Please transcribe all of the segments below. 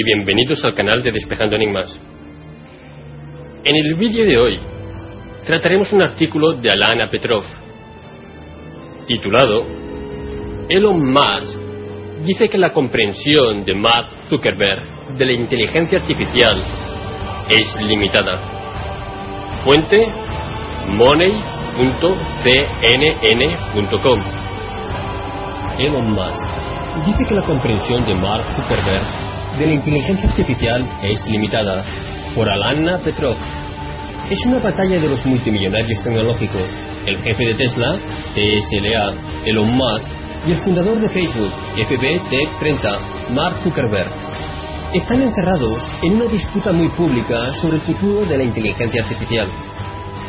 y bienvenidos al canal de Despejando Enigmas. En el vídeo de hoy trataremos un artículo de Alana Petrov titulado Elon Musk dice que la comprensión de Mark Zuckerberg de la inteligencia artificial es limitada. Fuente money.cnn.com Elon Musk dice que la comprensión de Mark Zuckerberg de la inteligencia artificial es limitada por Alana Petrov. Es una batalla de los multimillonarios tecnológicos, el jefe de Tesla, TSLA, Elon Musk, y el fundador de Facebook, FB Tech 30, Mark Zuckerberg. Están encerrados en una disputa muy pública sobre el futuro de la inteligencia artificial.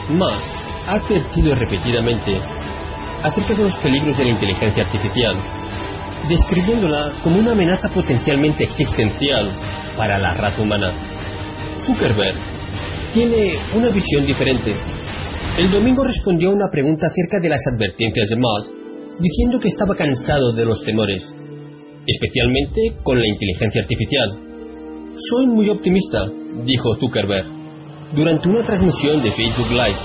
Musk ha advertido repetidamente acerca de los peligros de la inteligencia artificial, describiéndola como una amenaza potencialmente existencial para la raza humana. Zuckerberg tiene una visión diferente. El domingo respondió a una pregunta acerca de las advertencias de Musk, diciendo que estaba cansado de los temores, especialmente con la inteligencia artificial. Soy muy optimista, dijo Zuckerberg, durante una transmisión de Facebook Live.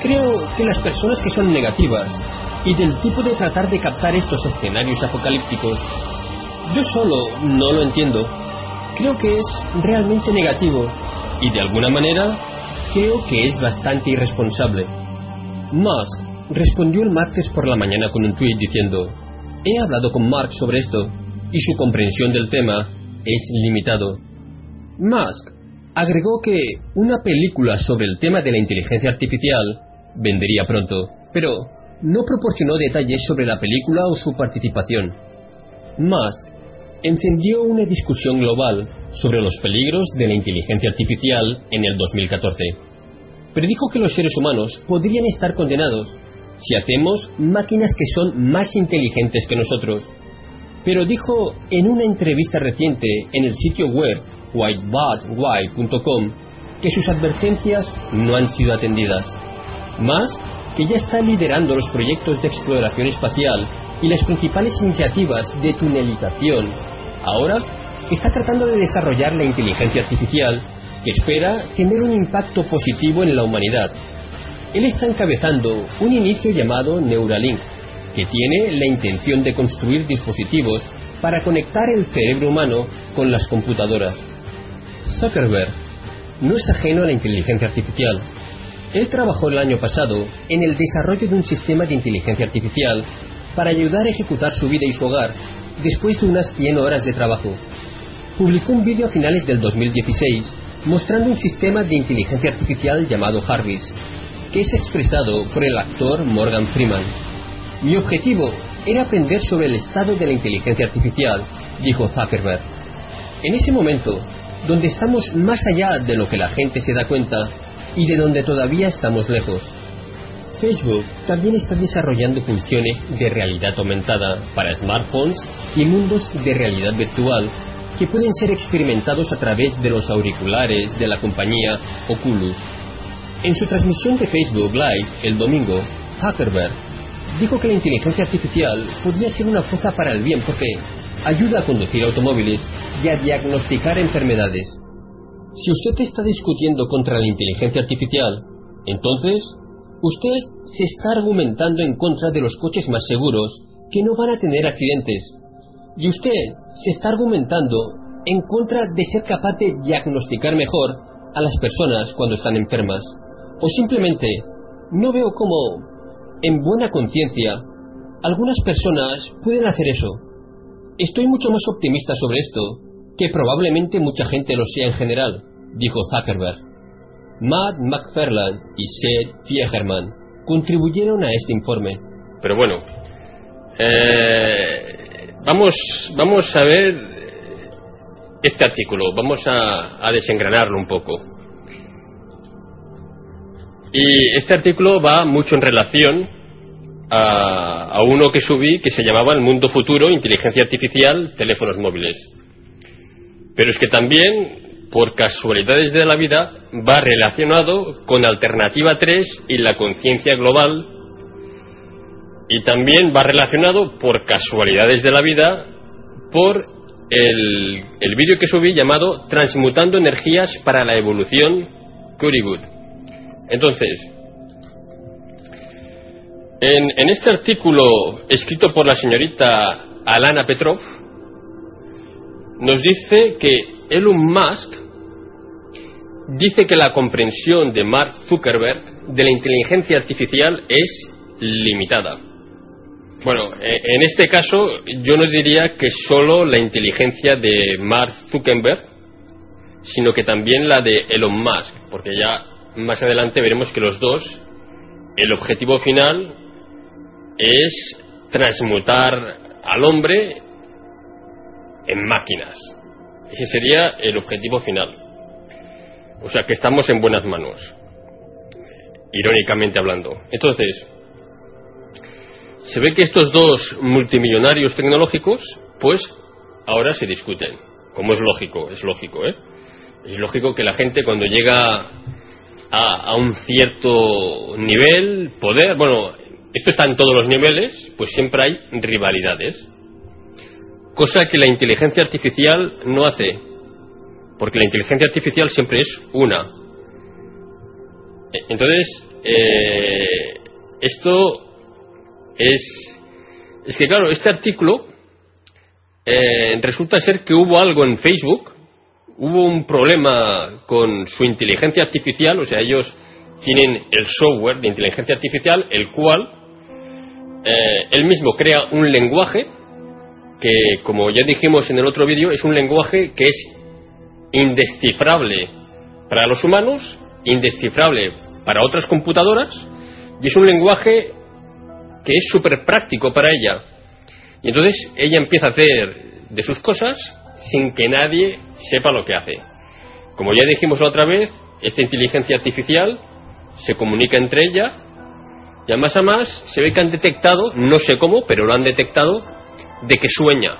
Creo que las personas que son negativas y del tipo de tratar de captar estos escenarios apocalípticos, yo solo no lo entiendo. Creo que es realmente negativo y de alguna manera creo que es bastante irresponsable. Musk respondió el martes por la mañana con un tuit diciendo, he hablado con Mark sobre esto y su comprensión del tema es limitado. Musk agregó que una película sobre el tema de la inteligencia artificial vendría pronto, pero no proporcionó detalles sobre la película o su participación. Musk encendió una discusión global sobre los peligros de la inteligencia artificial en el 2014. Predijo que los seres humanos podrían estar condenados si hacemos máquinas que son más inteligentes que nosotros. Pero dijo en una entrevista reciente en el sitio web whitebotwhy.com que sus advertencias no han sido atendidas. Más que ya está liderando los proyectos de exploración espacial y las principales iniciativas de tunelización. Ahora está tratando de desarrollar la inteligencia artificial que espera tener un impacto positivo en la humanidad él está encabezando un inicio llamado Neuralink, que tiene la intención de construir dispositivos para conectar el cerebro humano con las computadoras. Zuckerberg no es ajeno a la inteligencia artificial. Él trabajó el año pasado en el desarrollo de un sistema de inteligencia artificial para ayudar a ejecutar su vida y su hogar después de unas 100 horas de trabajo. Publicó un vídeo a finales del 2016 mostrando un sistema de inteligencia artificial llamado Jarvis, que es expresado por el actor Morgan Freeman. Mi objetivo era aprender sobre el estado de la inteligencia artificial, dijo Zuckerberg. En ese momento, donde estamos más allá de lo que la gente se da cuenta y de donde todavía estamos lejos. Facebook también está desarrollando funciones de realidad aumentada para smartphones y mundos de realidad virtual que pueden ser experimentados a través de los auriculares de la compañía Oculus en su transmisión de Facebook Live el domingo, Zuckerberg dijo que la inteligencia artificial podría ser una fuerza para el bien porque ayuda a conducir automóviles y a diagnosticar enfermedades. Si usted está discutiendo contra la inteligencia artificial, entonces usted se está argumentando en contra de los coches más seguros que no van a tener accidentes. Y usted se está argumentando en contra de ser capaz de diagnosticar mejor a las personas cuando están enfermas. O simplemente no veo cómo, en buena conciencia, algunas personas pueden hacer eso. Estoy mucho más optimista sobre esto que probablemente mucha gente lo sea en general, dijo Zuckerberg. Matt McFarland y Seth Fiegerman contribuyeron a este informe. Pero bueno, eh, vamos, vamos a ver este artículo, vamos a desengranarlo un poco. Y este artículo va mucho en relación a, uno que subí que se llamaba El mundo futuro, inteligencia artificial, teléfonos móviles. Pero es que también, por casualidades de la vida, va relacionado con Alternativa 3 y la conciencia global. Y también va relacionado, por casualidades de la vida, por el, el vídeo que subí llamado Transmutando energías para la evolución Currywood. Entonces, en, en, este artículo escrito por la señorita Alana Petrov, nos dice que Elon Musk dice que la comprensión de Mark Zuckerberg de la inteligencia artificial es limitada. Bueno, eh, en este caso yo no diría que solo la inteligencia de Mark Zuckerberg, sino que también la de Elon Musk, porque ya más adelante veremos que los dos, el objetivo final es transmutar al hombre en máquinas. Ese sería el objetivo final. O sea que estamos en buenas manos, irónicamente hablando. Entonces, se ve que estos dos multimillonarios tecnológicos, pues ahora se discuten. Como es lógico, es lógico, ¿eh? Es lógico que la gente cuando llega a, a un cierto nivel, poder, bueno, esto está en todos los niveles, pues siempre hay rivalidades. Cosa que la inteligencia artificial no hace. Porque la inteligencia artificial siempre es una. Entonces, eh, esto es, es que claro, este artículo eh, resulta ser que hubo algo en Facebook, hubo un problema con su inteligencia artificial, o sea, ellos tienen el software de inteligencia artificial, el cual eh, él mismo crea un lenguaje que, como ya dijimos en el otro vídeo, es un lenguaje que es indescifrable para los humanos, indescifrable para otras computadoras, y es un lenguaje que es súper práctico para ella. Y entonces ella empieza a hacer de sus cosas sin que nadie sepa lo que hace. Como ya dijimos la otra vez, esta inteligencia artificial se comunica entre ella y a más a más se ve que han detectado, no sé cómo, pero lo han detectado, de que sueña.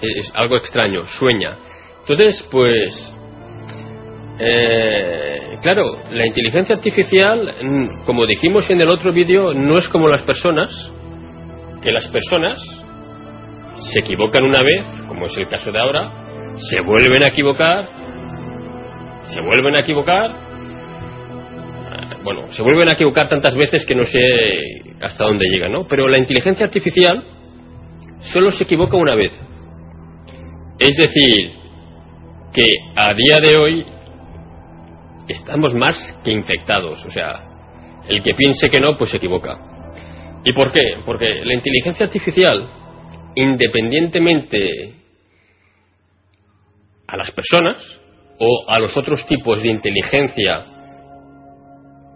Es algo extraño, sueña. Entonces, pues, eh, claro, la inteligencia artificial, como dijimos en el otro vídeo, no es como las personas, que las personas se equivocan una vez, como es el caso de ahora, se vuelven a equivocar, se vuelven a equivocar, eh, bueno, se vuelven a equivocar tantas veces que no sé hasta dónde llegan, ¿no? Pero la inteligencia artificial solo se equivoca una vez. Es decir, que a día de hoy estamos más que infectados. O sea, el que piense que no, pues se equivoca. ¿Y por qué? Porque la inteligencia artificial, independientemente a las personas o a los otros tipos de inteligencia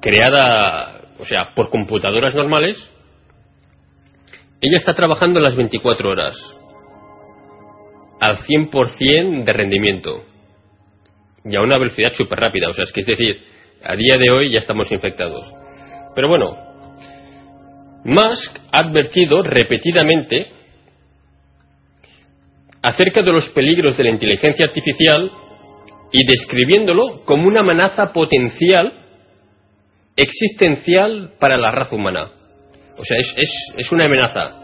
creada, o sea, por computadoras normales, ella está trabajando las 24 horas al 100% de rendimiento y a una velocidad súper rápida. O sea, es que es decir, a día de hoy ya estamos infectados. Pero bueno, Musk ha advertido repetidamente acerca de los peligros de la inteligencia artificial y describiéndolo como una amenaza potencial existencial para la raza humana. O sea, es, es, es una amenaza.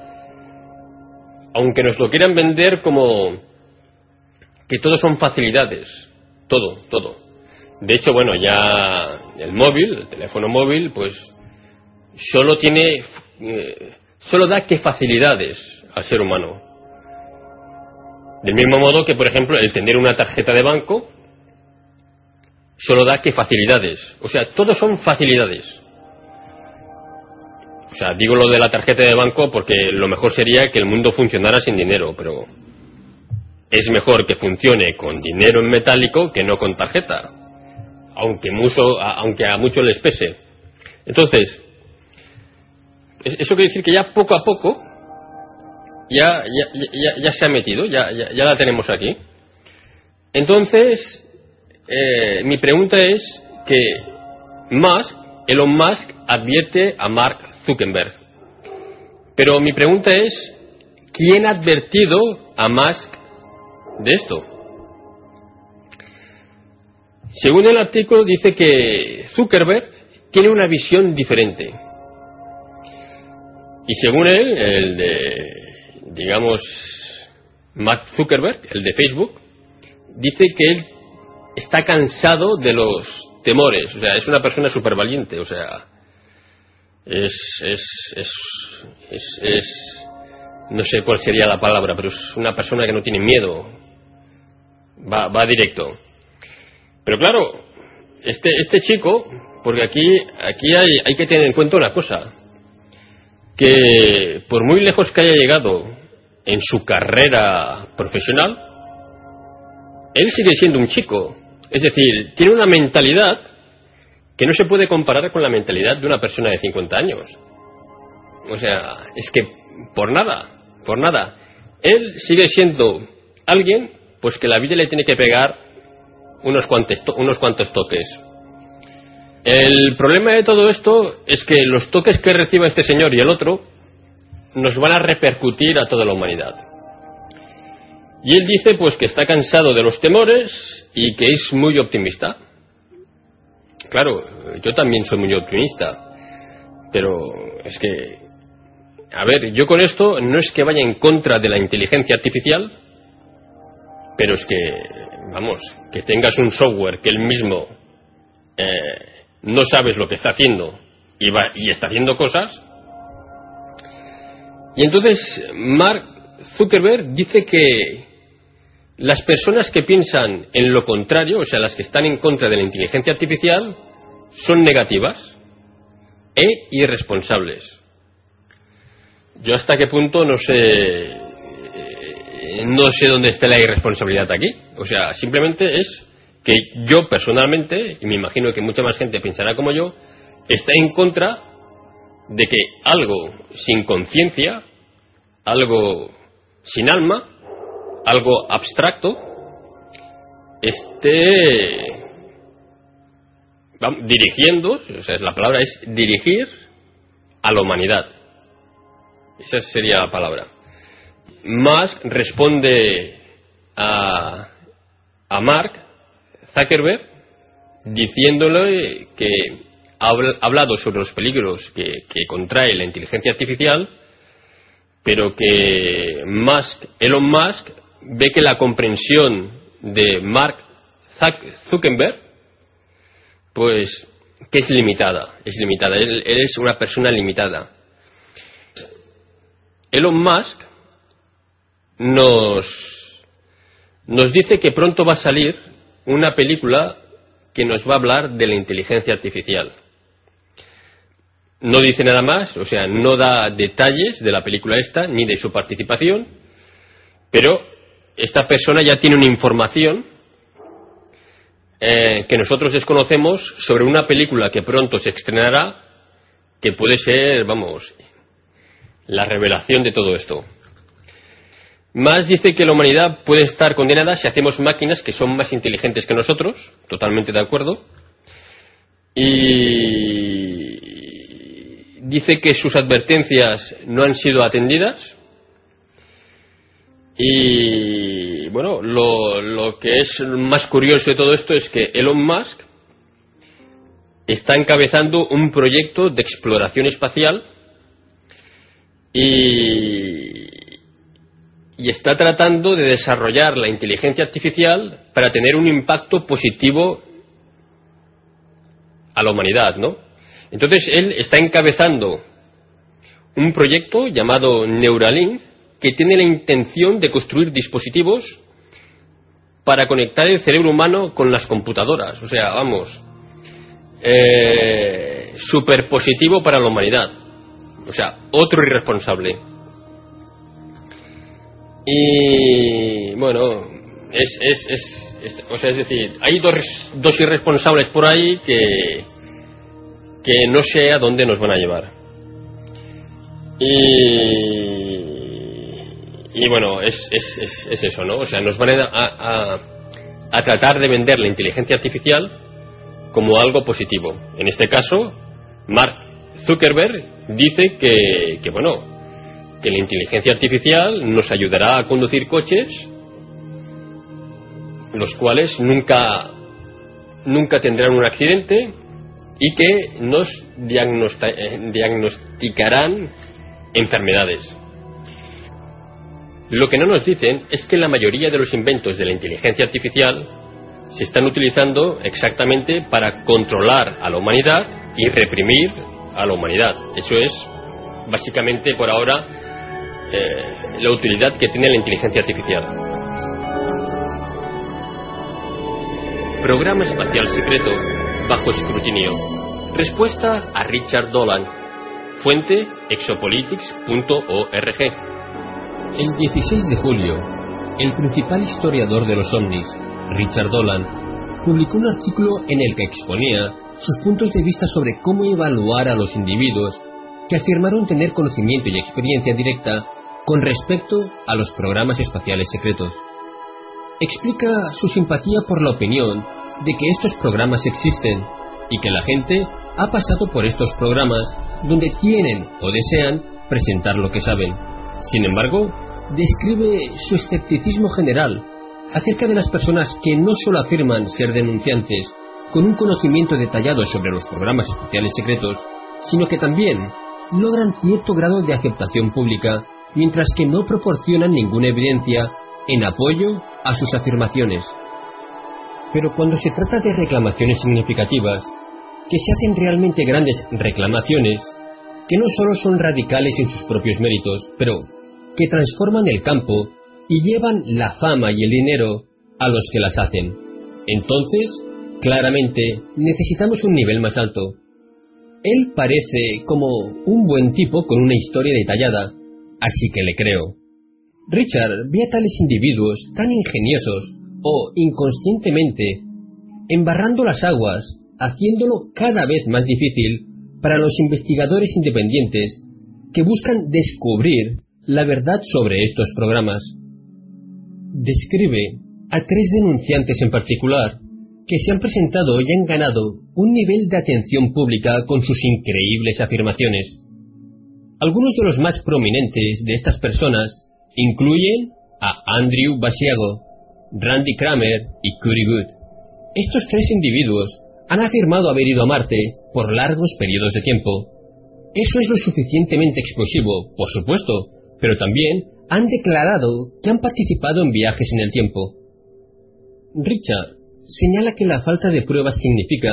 Aunque nos lo quieran vender como que todo son facilidades todo, todo. De hecho, bueno, ya el móvil, el teléfono móvil, pues solo tiene, eh, solo da que facilidades al ser humano. Del mismo modo que, por ejemplo, el tener una tarjeta de banco solo da que facilidades. O sea, todo son facilidades. O sea, digo lo de la tarjeta de banco porque lo mejor sería que el mundo funcionara sin dinero, pero es mejor que funcione con dinero en metálico que no con tarjeta, aunque, mucho, aunque a muchos les pese. Entonces, eso quiere decir que ya poco a poco ya, ya, ya, se ha metido, ya, ya, la tenemos aquí. Entonces, eh, mi pregunta es que Musk, Elon Musk advierte a Mark Zuckerberg. Pero mi pregunta es, ¿quién ha advertido a Musk de esto. Según el artículo dice que Zuckerberg tiene una visión diferente. Y según él, el de, digamos, Mark Zuckerberg, el de Facebook, dice que él está cansado de los temores, o sea, es una persona súper valiente, o sea, es, es, es, es, no sé cuál sería la palabra, pero es una persona que no tiene miedo, va, va directo. Pero claro, este, este chico, porque aquí, aquí hay, hay que tener en cuenta una cosa, que por muy lejos que haya llegado en su carrera profesional, él sigue siendo un chico. Es decir, tiene una mentalidad que no se puede comparar con la mentalidad de una persona de 50 años. O sea, es que por nada, por nada. Él sigue siendo alguien pues que la vida le tiene que pegar unos cuantos, unos cuantos toques. El problema de todo esto es que los toques que reciba este señor y el otro nos van a repercutir a toda la humanidad. Y él dice pues que está cansado de los temores y que es muy optimista. Claro, yo también soy muy optimista, pero es que, a ver, yo con esto no es que vaya en contra de la inteligencia artificial, pero es que, vamos, que tengas un software que él mismo eh, no sabes lo que está haciendo y, va, y está haciendo cosas. Y entonces Mark Zuckerberg dice que las personas que piensan en lo contrario, o sea, las que están en contra de la inteligencia artificial, son negativas e irresponsables. Yo hasta qué punto no sé no sé dónde está la irresponsabilidad aquí. O sea, simplemente es que yo personalmente, y me imagino que mucha más gente pensará como yo, está en contra de que algo sin conciencia, algo sin alma, algo abstracto, esté dirigiendo, o sea, la palabra es dirigir a la humanidad. Esa sería la palabra. Musk responde a, a Mark Zuckerberg diciéndole que ha hablado sobre los peligros que, contrae la inteligencia artificial, pero que Musk, Elon Musk ve que la comprensión de Mark Zuckerberg, pues que es limitada, es limitada, él es una persona limitada. Elon Musk nos, nos dice que pronto va a salir una película que nos va a hablar de la inteligencia artificial. No dice nada más, o sea, no da detalles de la película esta, ni de su participación, pero esta persona ya tiene una información eh, que nosotros desconocemos sobre una película que pronto se estrenará, que puede ser, vamos, la revelación de todo esto. Más dice que la humanidad puede estar condenada si hacemos máquinas que son más inteligentes que nosotros, totalmente de acuerdo. Y dice que sus advertencias no han sido atendidas. Y bueno, lo, que es más curioso de todo esto es que Elon Musk está encabezando un proyecto de exploración espacial y y está tratando de desarrollar la inteligencia artificial para tener un impacto positivo a la humanidad, ¿no? Entonces él está encabezando un proyecto llamado Neuralink que tiene la intención de construir dispositivos para conectar el cerebro humano con las computadoras. O sea, vamos, eh, súper positivo para la humanidad. O sea, otro irresponsable. Y bueno, es, es, es, o sea, es decir, hay dos, dos irresponsables por ahí que, que no sé a dónde nos van a llevar. Y, y bueno, es, es, es, eso, ¿no? O sea, nos van a, a, a tratar de vender la inteligencia artificial como algo positivo. En este caso, Mark Zuckerberg dice que, que bueno, que la inteligencia artificial nos ayudará a conducir coches los cuales nunca nunca tendrán un accidente y que nos diagnosticarán enfermedades. Lo que no nos dicen es que la mayoría de los inventos de la inteligencia artificial se están utilizando exactamente para controlar a la humanidad y reprimir a la humanidad. Eso es básicamente por ahora eh, la utilidad que tiene la inteligencia artificial. Programa espacial secreto bajo escrutinio. Respuesta a Richard Dolan. Fuente exopolitics.org. El 16 de julio, el principal historiador de los ovnis, Richard Dolan, publicó un artículo en el que exponía sus puntos de vista sobre cómo evaluar a los individuos que afirmaron tener conocimiento y experiencia directa con respecto a los programas espaciales secretos. Explica su simpatía por la opinión de que estos programas existen y que la gente ha pasado por estos programas donde tienen o desean presentar lo que saben. Sin embargo, describe su escepticismo general acerca de las personas que no solo afirman ser denunciantes con un conocimiento detallado sobre los programas espaciales secretos, sino que también logran cierto grado de aceptación pública, mientras que no proporcionan ninguna evidencia en apoyo a sus afirmaciones. Pero cuando se trata de reclamaciones significativas, que se hacen realmente grandes reclamaciones, que no solo son radicales en sus propios méritos, pero que transforman el campo y llevan la fama y el dinero a los que las hacen. Entonces, claramente, necesitamos un nivel más alto. Él parece como un buen tipo con una historia detallada, así que le creo. Richard ve a tales individuos tan ingeniosos o inconscientemente embarrando las aguas, haciéndolo cada vez más difícil para los investigadores independientes que buscan descubrir la verdad sobre estos programas. Describe a tres denunciantes en particular que se han presentado y han ganado un nivel de atención pública con sus increíbles afirmaciones. Algunos de los más prominentes de estas personas incluyen a Andrew Basiago, Randy Kramer y Curry Good. Estos tres individuos han afirmado haber ido a Marte por largos periodos de tiempo. Eso es lo suficientemente explosivo, por supuesto, pero también han declarado que han participado en viajes en el tiempo. Richard señala que la falta de pruebas significa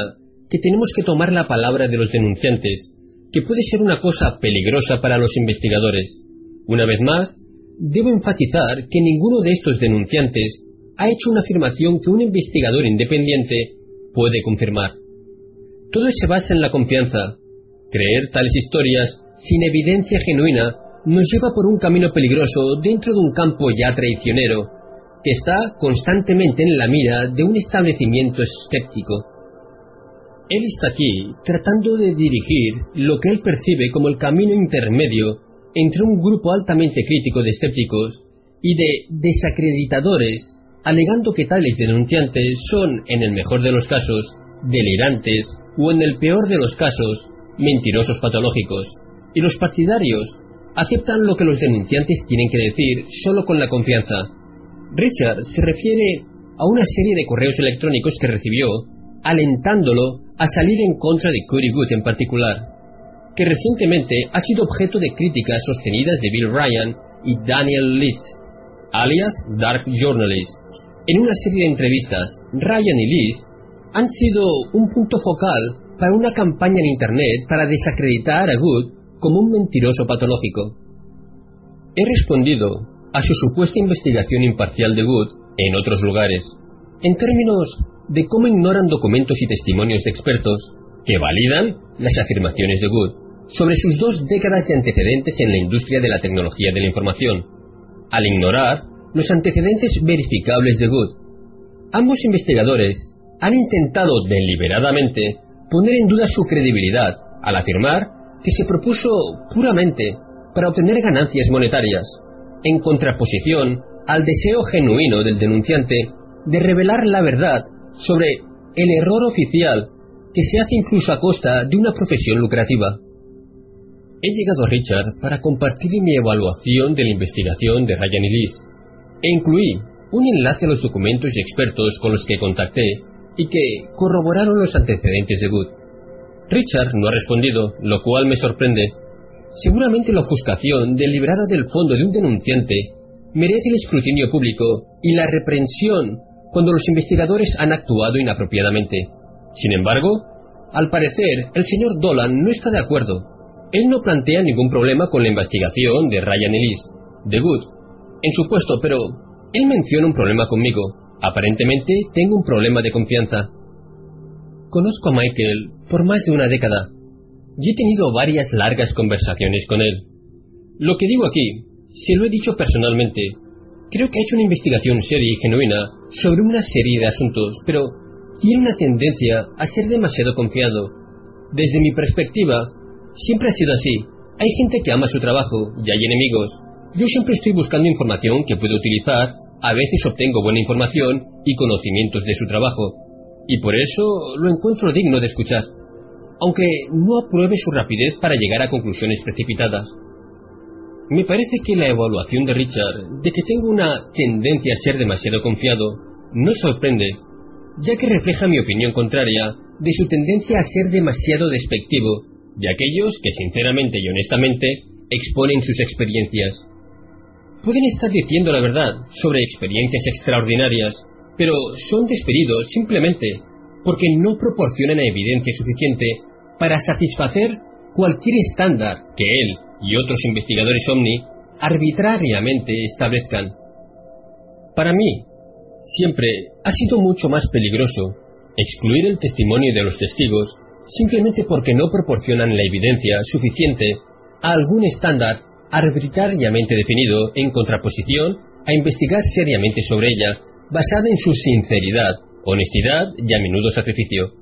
que tenemos que tomar la palabra de los denunciantes, que puede ser una cosa peligrosa para los investigadores. Una vez más, debo enfatizar que ninguno de estos denunciantes ha hecho una afirmación que un investigador independiente puede confirmar. Todo se basa en la confianza. Creer tales historias sin evidencia genuina nos lleva por un camino peligroso dentro de un campo ya traicionero, que está constantemente en la mira de un establecimiento escéptico. Él está aquí tratando de dirigir lo que él percibe como el camino intermedio entre un grupo altamente crítico de escépticos y de desacreditadores alegando que tales denunciantes son, en el mejor de los casos, delirantes o, en el peor de los casos, mentirosos patológicos, y los partidarios aceptan lo que los denunciantes tienen que decir solo con la confianza. Richard se refiere a una serie de correos electrónicos que recibió, alentándolo a salir en contra de Curry Good en particular, que recientemente ha sido objeto de críticas sostenidas de Bill Ryan y Daniel Leith alias Dark Journalist. En una serie de entrevistas, Ryan y Liz han sido un punto focal para una campaña en Internet para desacreditar a Good como un mentiroso patológico. He respondido a su supuesta investigación imparcial de Good en otros lugares, en términos de cómo ignoran documentos y testimonios de expertos que validan las afirmaciones de Good sobre sus dos décadas de antecedentes en la industria de la tecnología de la información al ignorar los antecedentes verificables de Good. Ambos investigadores han intentado deliberadamente poner en duda su credibilidad al afirmar que se propuso puramente para obtener ganancias monetarias, en contraposición al deseo genuino del denunciante de revelar la verdad sobre el error oficial que se hace incluso a costa de una profesión lucrativa. He llegado a Richard para compartir mi evaluación de la investigación de Ryan y Liz, e incluí un enlace a los documentos y expertos con los que contacté y que corroboraron los antecedentes de Good. Richard no ha respondido, lo cual me sorprende. Seguramente la ofuscación deliberada del fondo de un denunciante merece el escrutinio público y la reprensión cuando los investigadores han actuado inapropiadamente. Sin embargo, al parecer, el señor Dolan no está de acuerdo. Él no plantea ningún problema con la investigación de Ryan Ellis, de Good, en su puesto, pero él menciona un problema conmigo. Aparentemente tengo un problema de confianza. Conozco a Michael por más de una década y he tenido varias largas conversaciones con él. Lo que digo aquí, se lo he dicho personalmente. Creo que ha hecho una investigación seria y genuina sobre una serie de asuntos, pero tiene una tendencia a ser demasiado confiado. Desde mi perspectiva, siempre ha sido así. Hay gente que ama su trabajo y hay enemigos. Yo siempre estoy buscando información que puedo utilizar, a veces obtengo buena información y conocimientos de su trabajo, y por eso lo encuentro digno de escuchar, aunque no apruebe su rapidez para llegar a conclusiones precipitadas. Me parece que la evaluación de Richard de que tengo una tendencia a ser demasiado confiado no sorprende, ya que refleja mi opinión contraria de su tendencia a ser demasiado despectivo de aquellos que sinceramente y honestamente exponen sus experiencias. Pueden estar diciendo la verdad sobre experiencias extraordinarias, pero son despedidos simplemente porque no proporcionan evidencia suficiente para satisfacer cualquier estándar que él y otros investigadores Omni arbitrariamente establezcan. Para mí, siempre ha sido mucho más peligroso excluir el testimonio de los testigos simplemente porque no proporcionan la evidencia suficiente a algún estándar arbitrariamente definido en contraposición a investigar seriamente sobre ella, basada en su sinceridad, honestidad y a menudo sacrificio.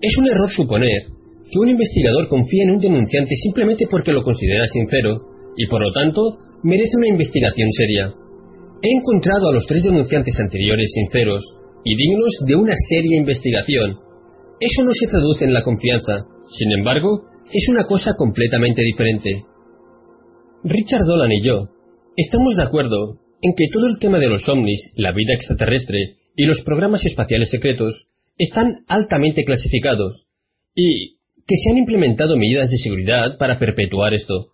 Es un error suponer que un investigador confía en un denunciante simplemente porque lo considera sincero y por lo tanto merece una investigación seria. He encontrado a los tres denunciantes anteriores sinceros y dignos de una seria investigación. Eso no se traduce en la confianza, sin embargo, es una cosa completamente diferente. Richard Dolan y yo estamos de acuerdo en que todo el tema de los ovnis, la vida extraterrestre y los programas espaciales secretos están altamente clasificados y que se han implementado medidas de seguridad para perpetuar esto.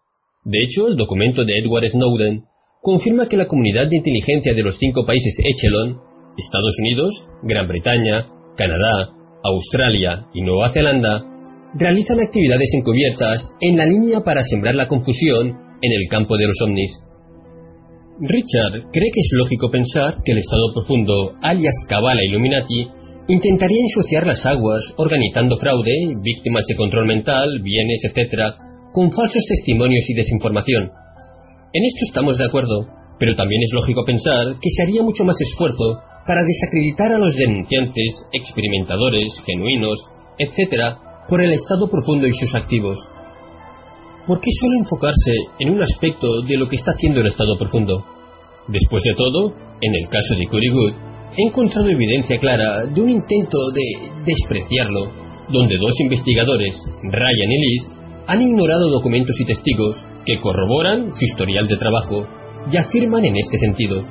De hecho, el documento de Edward Snowden confirma que la comunidad de inteligencia de los cinco países Echelon, Estados Unidos, Gran Bretaña, Canadá, Australia y Nueva Zelanda, realizan actividades encubiertas en la línea para sembrar la confusión en el campo de los ovnis. Richard cree que es lógico pensar que el Estado Profundo, alias Cabala Illuminati, intentaría ensuciar las aguas organizando fraude, víctimas de control mental, bienes, etc., con falsos testimonios y desinformación. En esto estamos de acuerdo, pero también es lógico pensar que se haría mucho más esfuerzo para desacreditar a los denunciantes, experimentadores, genuinos, etc., por el estado profundo y sus activos. ¿Por qué solo enfocarse en un aspecto de lo que está haciendo el estado profundo? Después de todo, en el caso de Curry he encontrado evidencia clara de un intento de despreciarlo, donde dos investigadores, Ryan y Liz, han ignorado documentos y testigos que corroboran su historial de trabajo y afirman en este sentido.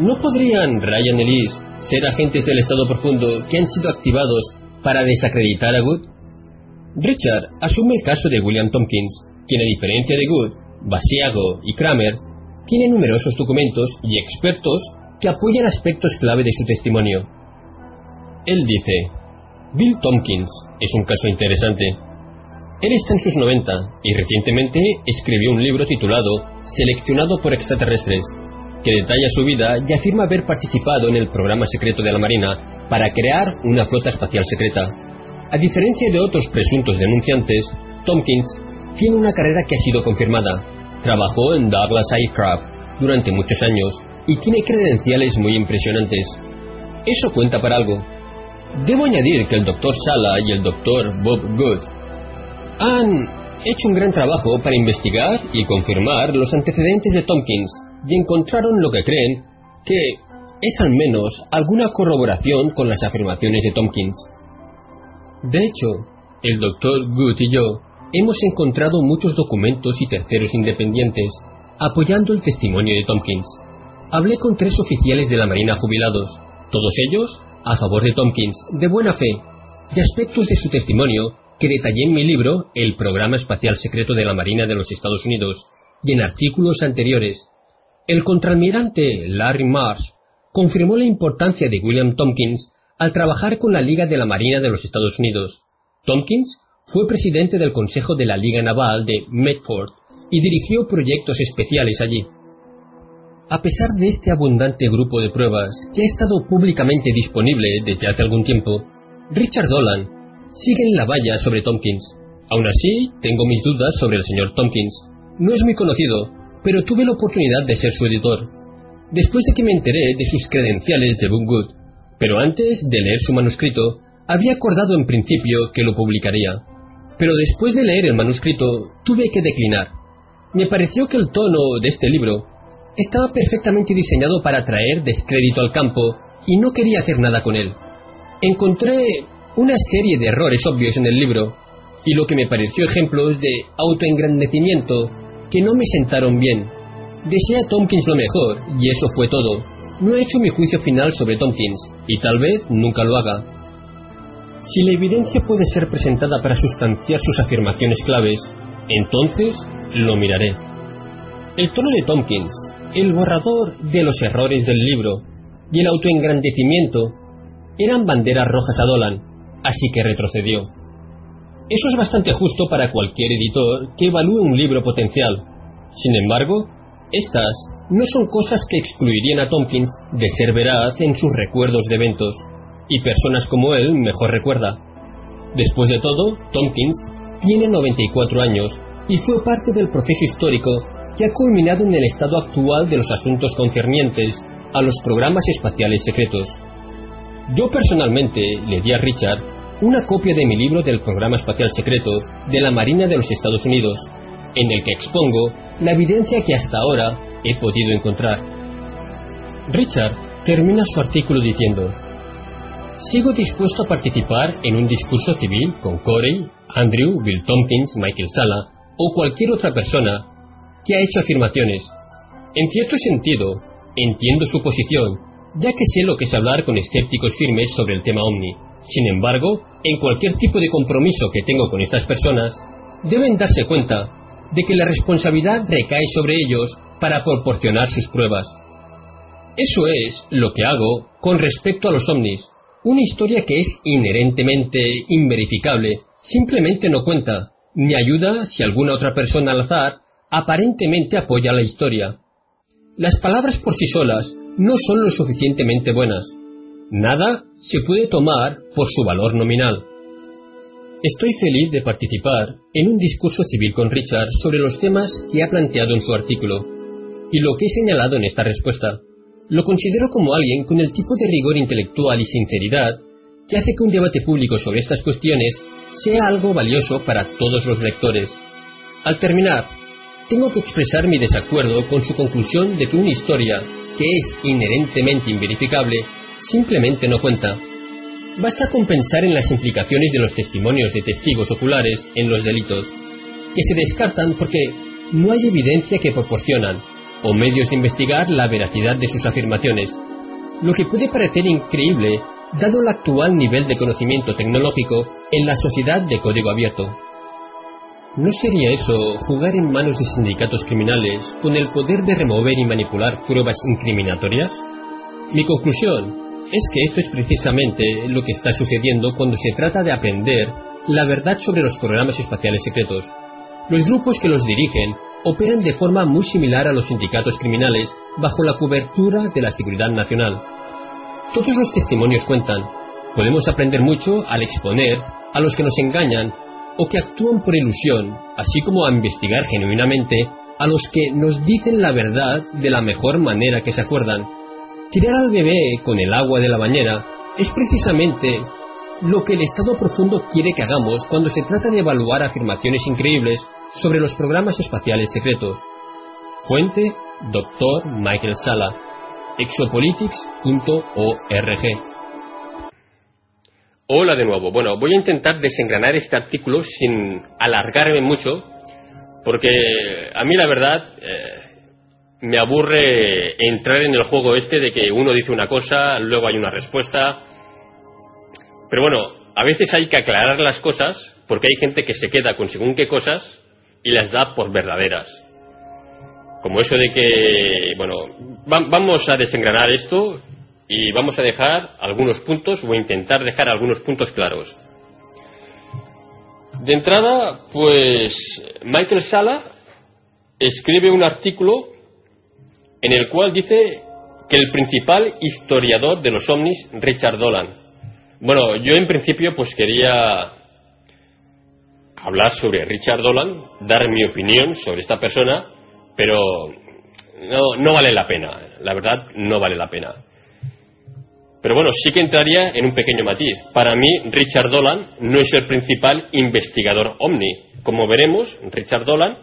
¿No podrían Ryan y Liz ser agentes del Estado Profundo que han sido activados para desacreditar a Good? Richard asume el caso de William Tompkins, quien a diferencia de Good, Basiago y Kramer, tiene numerosos documentos y expertos que apoyan aspectos clave de su testimonio. Él dice, Bill Tompkins es un caso interesante. Él está en sus 90 y recientemente escribió un libro titulado Seleccionado por extraterrestres, que detalla su vida y afirma haber participado en el programa secreto de la Marina para crear una flota espacial secreta. A diferencia de otros presuntos denunciantes, Tompkins tiene una carrera que ha sido confirmada. Trabajó en Douglas Aircraft durante muchos años y tiene credenciales muy impresionantes. Eso cuenta para algo. Debo añadir que el Dr. Sala y el Dr. Bob Good han hecho un gran trabajo para investigar y confirmar los antecedentes de Tompkins y encontraron lo que creen que es al menos alguna corroboración con las afirmaciones de Tompkins. De hecho, el Dr. Good y yo hemos encontrado muchos documentos y terceros independientes apoyando el testimonio de Tompkins. Hablé con tres oficiales de la Marina jubilados, todos ellos a favor de Tompkins, de buena fe, de aspectos de su testimonio que detallé en mi libro El Programa Espacial Secreto de la Marina de los Estados Unidos y en artículos anteriores. el contraalmirante Larry Marsh confirmó la importancia de William Tompkins al trabajar con la Liga de la Marina de los Estados Unidos. Tompkins fue presidente del Consejo de la Liga Naval de Medford y dirigió proyectos especiales allí. A pesar de este abundante grupo de pruebas que ha estado públicamente disponible desde hace algún tiempo, Richard Dolan sigue en la valla sobre Tompkins. Aún así, tengo mis dudas sobre el señor Tompkins. No es muy conocido, pero tuve la oportunidad de ser su editor. Después de que me enteré de sus credenciales de Bookgood, pero antes de leer su manuscrito, había acordado en principio que lo publicaría. Pero después de leer el manuscrito, tuve que declinar. Me pareció que el tono de este libro estaba perfectamente diseñado para traer descrédito al campo y no quería hacer nada con él. Encontré una serie de errores obvios en el libro y lo que me pareció ejemplos de autoengrandecimiento que no me sentaron bien. Desea a Tompkins lo mejor y eso fue todo. No he hecho mi juicio final sobre Tompkins y tal vez nunca lo haga. Si la evidencia puede ser presentada para sustanciar sus afirmaciones claves, entonces lo miraré. El tono de Tompkins, el borrador de los errores del libro y el autoengrandecimiento eran banderas rojas a Dolan, así que retrocedió. Eso es bastante justo para cualquier editor que evalúe un libro potencial. Sin embargo, estas no son cosas que excluirían a Tompkins de ser veraz en sus recuerdos de eventos, y personas como él mejor recuerda. Después de todo, Tompkins tiene 94 años y fue parte del proceso histórico que ha culminado en el estado actual de los asuntos concernientes a los programas espaciales secretos. Yo personalmente le di a Richard una copia de mi libro del programa espacial secreto de la Marina de los Estados Unidos, en el que expongo la evidencia que hasta ahora he podido encontrar. Richard termina su artículo diciendo, Sigo dispuesto a participar en un discurso civil con Corey, Andrew, Bill Tompkins, Michael Sala o cualquier otra persona que ha hecho afirmaciones. En cierto sentido, entiendo su posición, ya que sé lo que es hablar con escépticos firmes sobre el tema Omni. Sin embargo, en cualquier tipo de compromiso que tengo con estas personas, deben darse cuenta de que la responsabilidad recae sobre ellos para proporcionar sus pruebas. Eso es lo que hago con respecto a los ovnis. Una historia que es inherentemente inverificable simplemente no cuenta, ni ayuda si alguna otra persona al azar aparentemente apoya la historia. Las palabras por sí solas no son lo suficientemente buenas. Nada se puede tomar por su valor nominal. Estoy feliz de participar en un discurso civil con Richard sobre los temas que ha planteado en su artículo y lo que he señalado en esta respuesta. Lo considero como alguien con el tipo de rigor intelectual y sinceridad que hace que un debate público sobre estas cuestiones sea algo valioso para todos los lectores. Al terminar, tengo que expresar mi desacuerdo con su conclusión de que una historia que es inherentemente inverificable simplemente no cuenta. Basta con pensar en las implicaciones de los testimonios de testigos oculares en los delitos, que se descartan porque no hay evidencia que proporcionan, o medios de investigar la veracidad de sus afirmaciones, lo que puede parecer increíble dado el actual nivel de conocimiento tecnológico en la sociedad de código abierto. ¿No sería eso jugar en manos de sindicatos criminales con el poder de remover y manipular pruebas incriminatorias? Mi conclusión es que esto es precisamente lo que está sucediendo cuando se trata de aprender la verdad sobre los programas espaciales secretos. Los grupos que los dirigen operan de forma muy similar a los sindicatos criminales bajo la cobertura de la seguridad nacional. Todos los testimonios cuentan. Podemos aprender mucho al exponer a los que nos engañan o que actúan por ilusión, así como a investigar genuinamente a los que nos dicen la verdad de la mejor manera que se acuerdan. Tirar al bebé con el agua de la bañera es precisamente lo que el Estado profundo quiere que hagamos cuando se trata de evaluar afirmaciones increíbles sobre los programas espaciales secretos. Fuente, Dr. Michael Sala, exopolitics.org. Hola de nuevo. Bueno, voy a intentar desengranar este artículo sin alargarme mucho, porque a mí la verdad eh, me aburre entrar en el juego este de que uno dice una cosa, luego hay una respuesta. Pero bueno, a veces hay que aclarar las cosas, porque hay gente que se queda con según qué cosas y las da por verdaderas. como eso de que, bueno, vamos a desengranar esto y vamos a dejar algunos puntos o intentar dejar algunos puntos claros. De entrada, pues Michael Sala escribe un artículo en el cual dice que el principal historiador de los ovnis, Richard Dolan. Bueno, yo en principio pues quería hablar sobre Richard Dolan, dar mi opinión sobre esta persona, pero no, vale la pena, la verdad no vale la pena. Pero bueno, sí que entraría en un pequeño matiz. Para mí, Richard Dolan no es el principal investigador ovni. Como veremos, Richard Dolan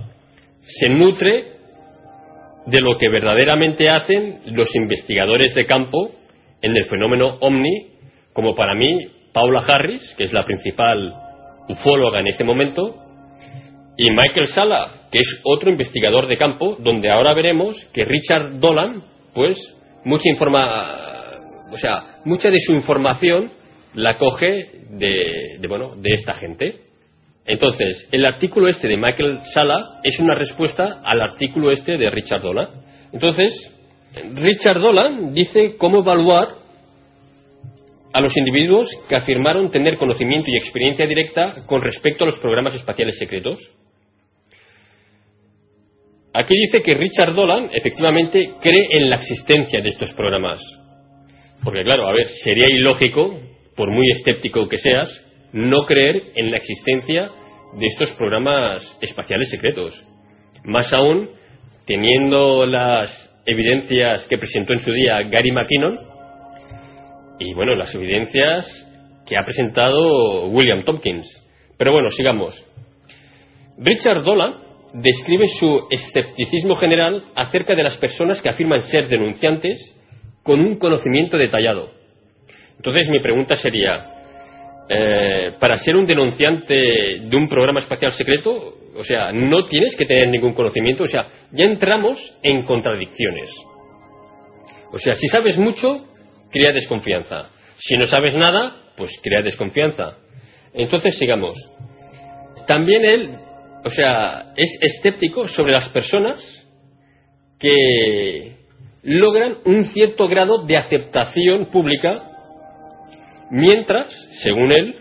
se nutre de lo que verdaderamente hacen los investigadores de campo en el fenómeno ovni, como para mí Paula Harris, que es la principal ufóloga en este momento, y Michael Sala, que es otro investigador de campo, donde ahora veremos que Richard Dolan, pues, mucha informa o sea, mucha de su información la coge de, bueno, de esta gente. Entonces, el artículo este de Michael Sala es una respuesta al artículo este de Richard Dolan. Entonces, Richard Dolan dice cómo evaluar a los individuos que afirmaron tener conocimiento y experiencia directa con respecto a los programas espaciales secretos. Aquí dice que Richard Dolan efectivamente cree en la existencia de estos programas. Porque claro, a ver, sería ilógico, por muy escéptico que seas, no creer en la existencia de estos programas espaciales secretos. Más aún, teniendo las evidencias que presentó en su día Gary McKinnon y bueno, las evidencias que ha presentado William Tompkins. Pero bueno, sigamos. Richard Dolan describe su escepticismo general acerca de las personas que afirman ser denunciantes con un conocimiento detallado. Entonces mi pregunta sería, eh, para ser un denunciante de un programa espacial secreto, o sea, no tienes que tener ningún conocimiento, o sea, ya entramos en contradicciones. O sea, si sabes mucho, crea desconfianza. Si no sabes nada, pues crea desconfianza. Entonces, sigamos. También él, o sea, es escéptico sobre las personas que logran un cierto grado de aceptación pública, mientras, según él,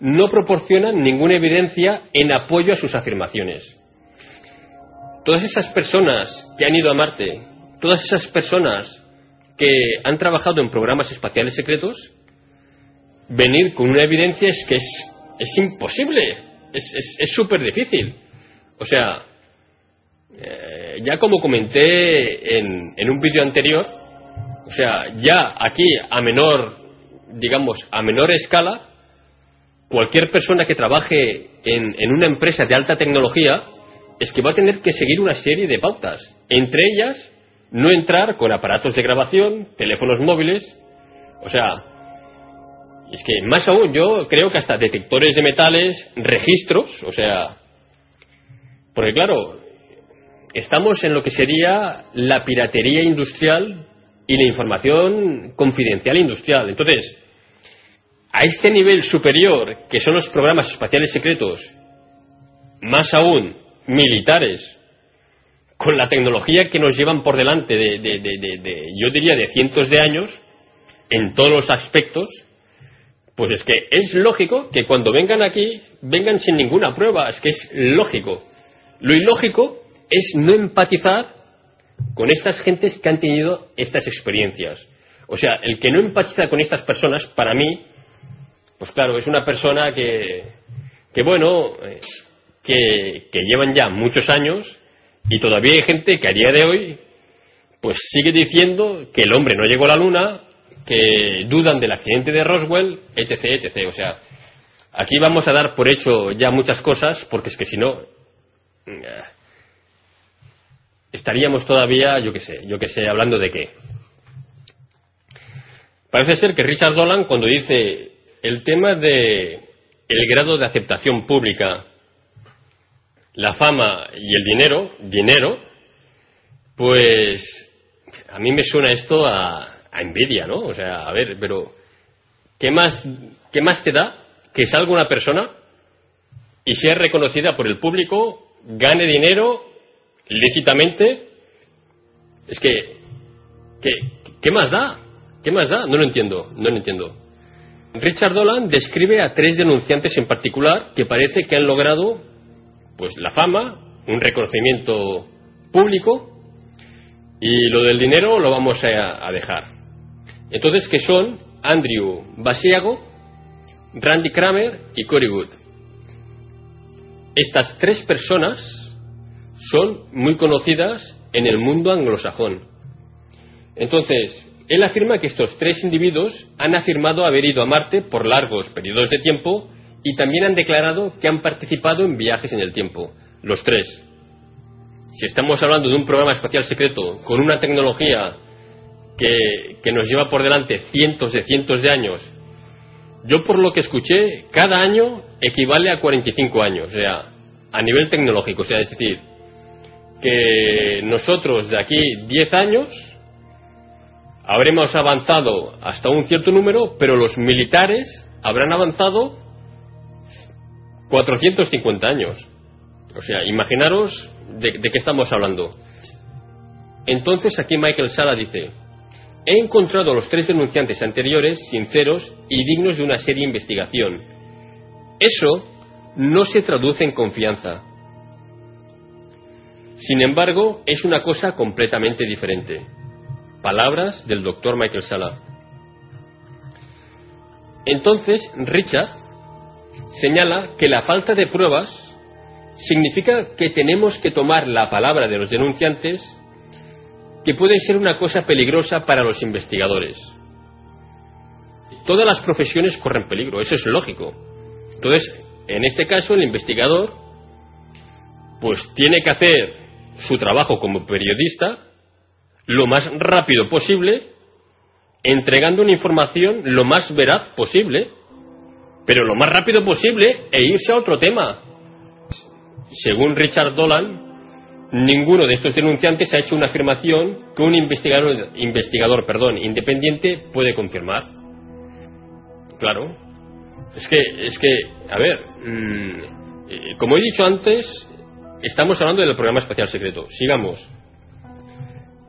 no proporcionan ninguna evidencia en apoyo a sus afirmaciones. Todas esas personas que han ido a Marte, todas esas personas que han trabajado en programas espaciales secretos, venir con una evidencia es que es, es imposible, es súper difícil. O sea, eh, ya como comenté en, un vídeo anterior, o sea, ya aquí a menor, digamos, a menor escala, cualquier persona que trabaje en, en una empresa de alta tecnología es que va a tener que seguir una serie de pautas. Entre ellas, no entrar con aparatos de grabación, teléfonos móviles, o sea, es que más aún yo creo que hasta detectores de metales, registros, o sea, porque claro, estamos en lo que sería la piratería industrial y la información confidencial industrial. Entonces, a este nivel superior, que son los programas espaciales secretos, más aún militares, con la tecnología que nos llevan por delante de, de, yo diría, de cientos de años, en todos los aspectos, pues es que es lógico que cuando vengan aquí, vengan sin ninguna prueba, es que es lógico. Lo ilógico es no empatizar con estas gentes que han tenido estas experiencias. O sea, el que no empatiza con estas personas, para mí, pues claro, es una persona que, que bueno, eh, que, que llevan ya muchos años y todavía hay gente que a día de hoy, pues sigue diciendo que el hombre no llegó a la luna, que dudan del accidente de Roswell, etc., etc. O sea, aquí vamos a dar por hecho ya muchas cosas, porque es que si no, eh, estaríamos todavía, yo qué sé, yo qué sé, hablando de qué. Parece ser que Richard Dolan, cuando dice el tema de el grado de aceptación pública, la fama y el dinero, dinero, pues a mí me suena esto a, a envidia, ¿no? O sea, a ver, pero ¿qué más, ¿qué más te da que salga una persona y sea reconocida por el público, gane dinero lícitamente Es que, ¿qué, ¿qué más da? ¿Qué más da? No lo entiendo, no lo entiendo. Richard Dolan describe a tres denunciantes en particular que parece que han logrado pues la fama, un reconocimiento público y lo del dinero lo vamos a, dejar. Entonces, que son Andrew Basiago, Randy Kramer y Cory Wood. Estas tres personas son muy conocidas en el mundo anglosajón. Entonces, él afirma que estos tres individuos han afirmado haber ido a Marte por largos periodos de tiempo y también han declarado que han participado en viajes en el tiempo, los tres. Si estamos hablando de un programa espacial secreto con una tecnología que, que nos lleva por delante cientos de cientos de años, yo por lo que escuché, cada año equivale a 45 años, o sea, a nivel tecnológico, o sea, es decir, que nosotros de aquí 10 años habremos avanzado hasta un cierto número, pero los militares habrán avanzado 450 años. O sea, imaginaros de, qué estamos hablando. Entonces aquí Michael Sala dice, he encontrado a los tres denunciantes anteriores sinceros y dignos de una seria investigación. Eso no se traduce en confianza. Sin embargo, es una cosa completamente diferente. Palabras del doctor Michael Sala. Entonces, Richard señala que la falta de pruebas significa que tenemos que tomar la palabra de los denunciantes, que puede ser una cosa peligrosa para los investigadores. Todas las profesiones corren peligro, eso es lógico. Entonces, en este caso, el investigador, pues tiene que hacer su trabajo como periodista lo más rápido posible, entregando una información lo más veraz posible, pero lo más rápido posible e irse a otro tema. Según Richard Dolan, ninguno de estos denunciantes ha hecho una afirmación que un investigador, investigador perdón, independiente puede confirmar. Claro. Es que, es que, a ver, mm, como he dicho antes, estamos hablando del programa espacial secreto. Sigamos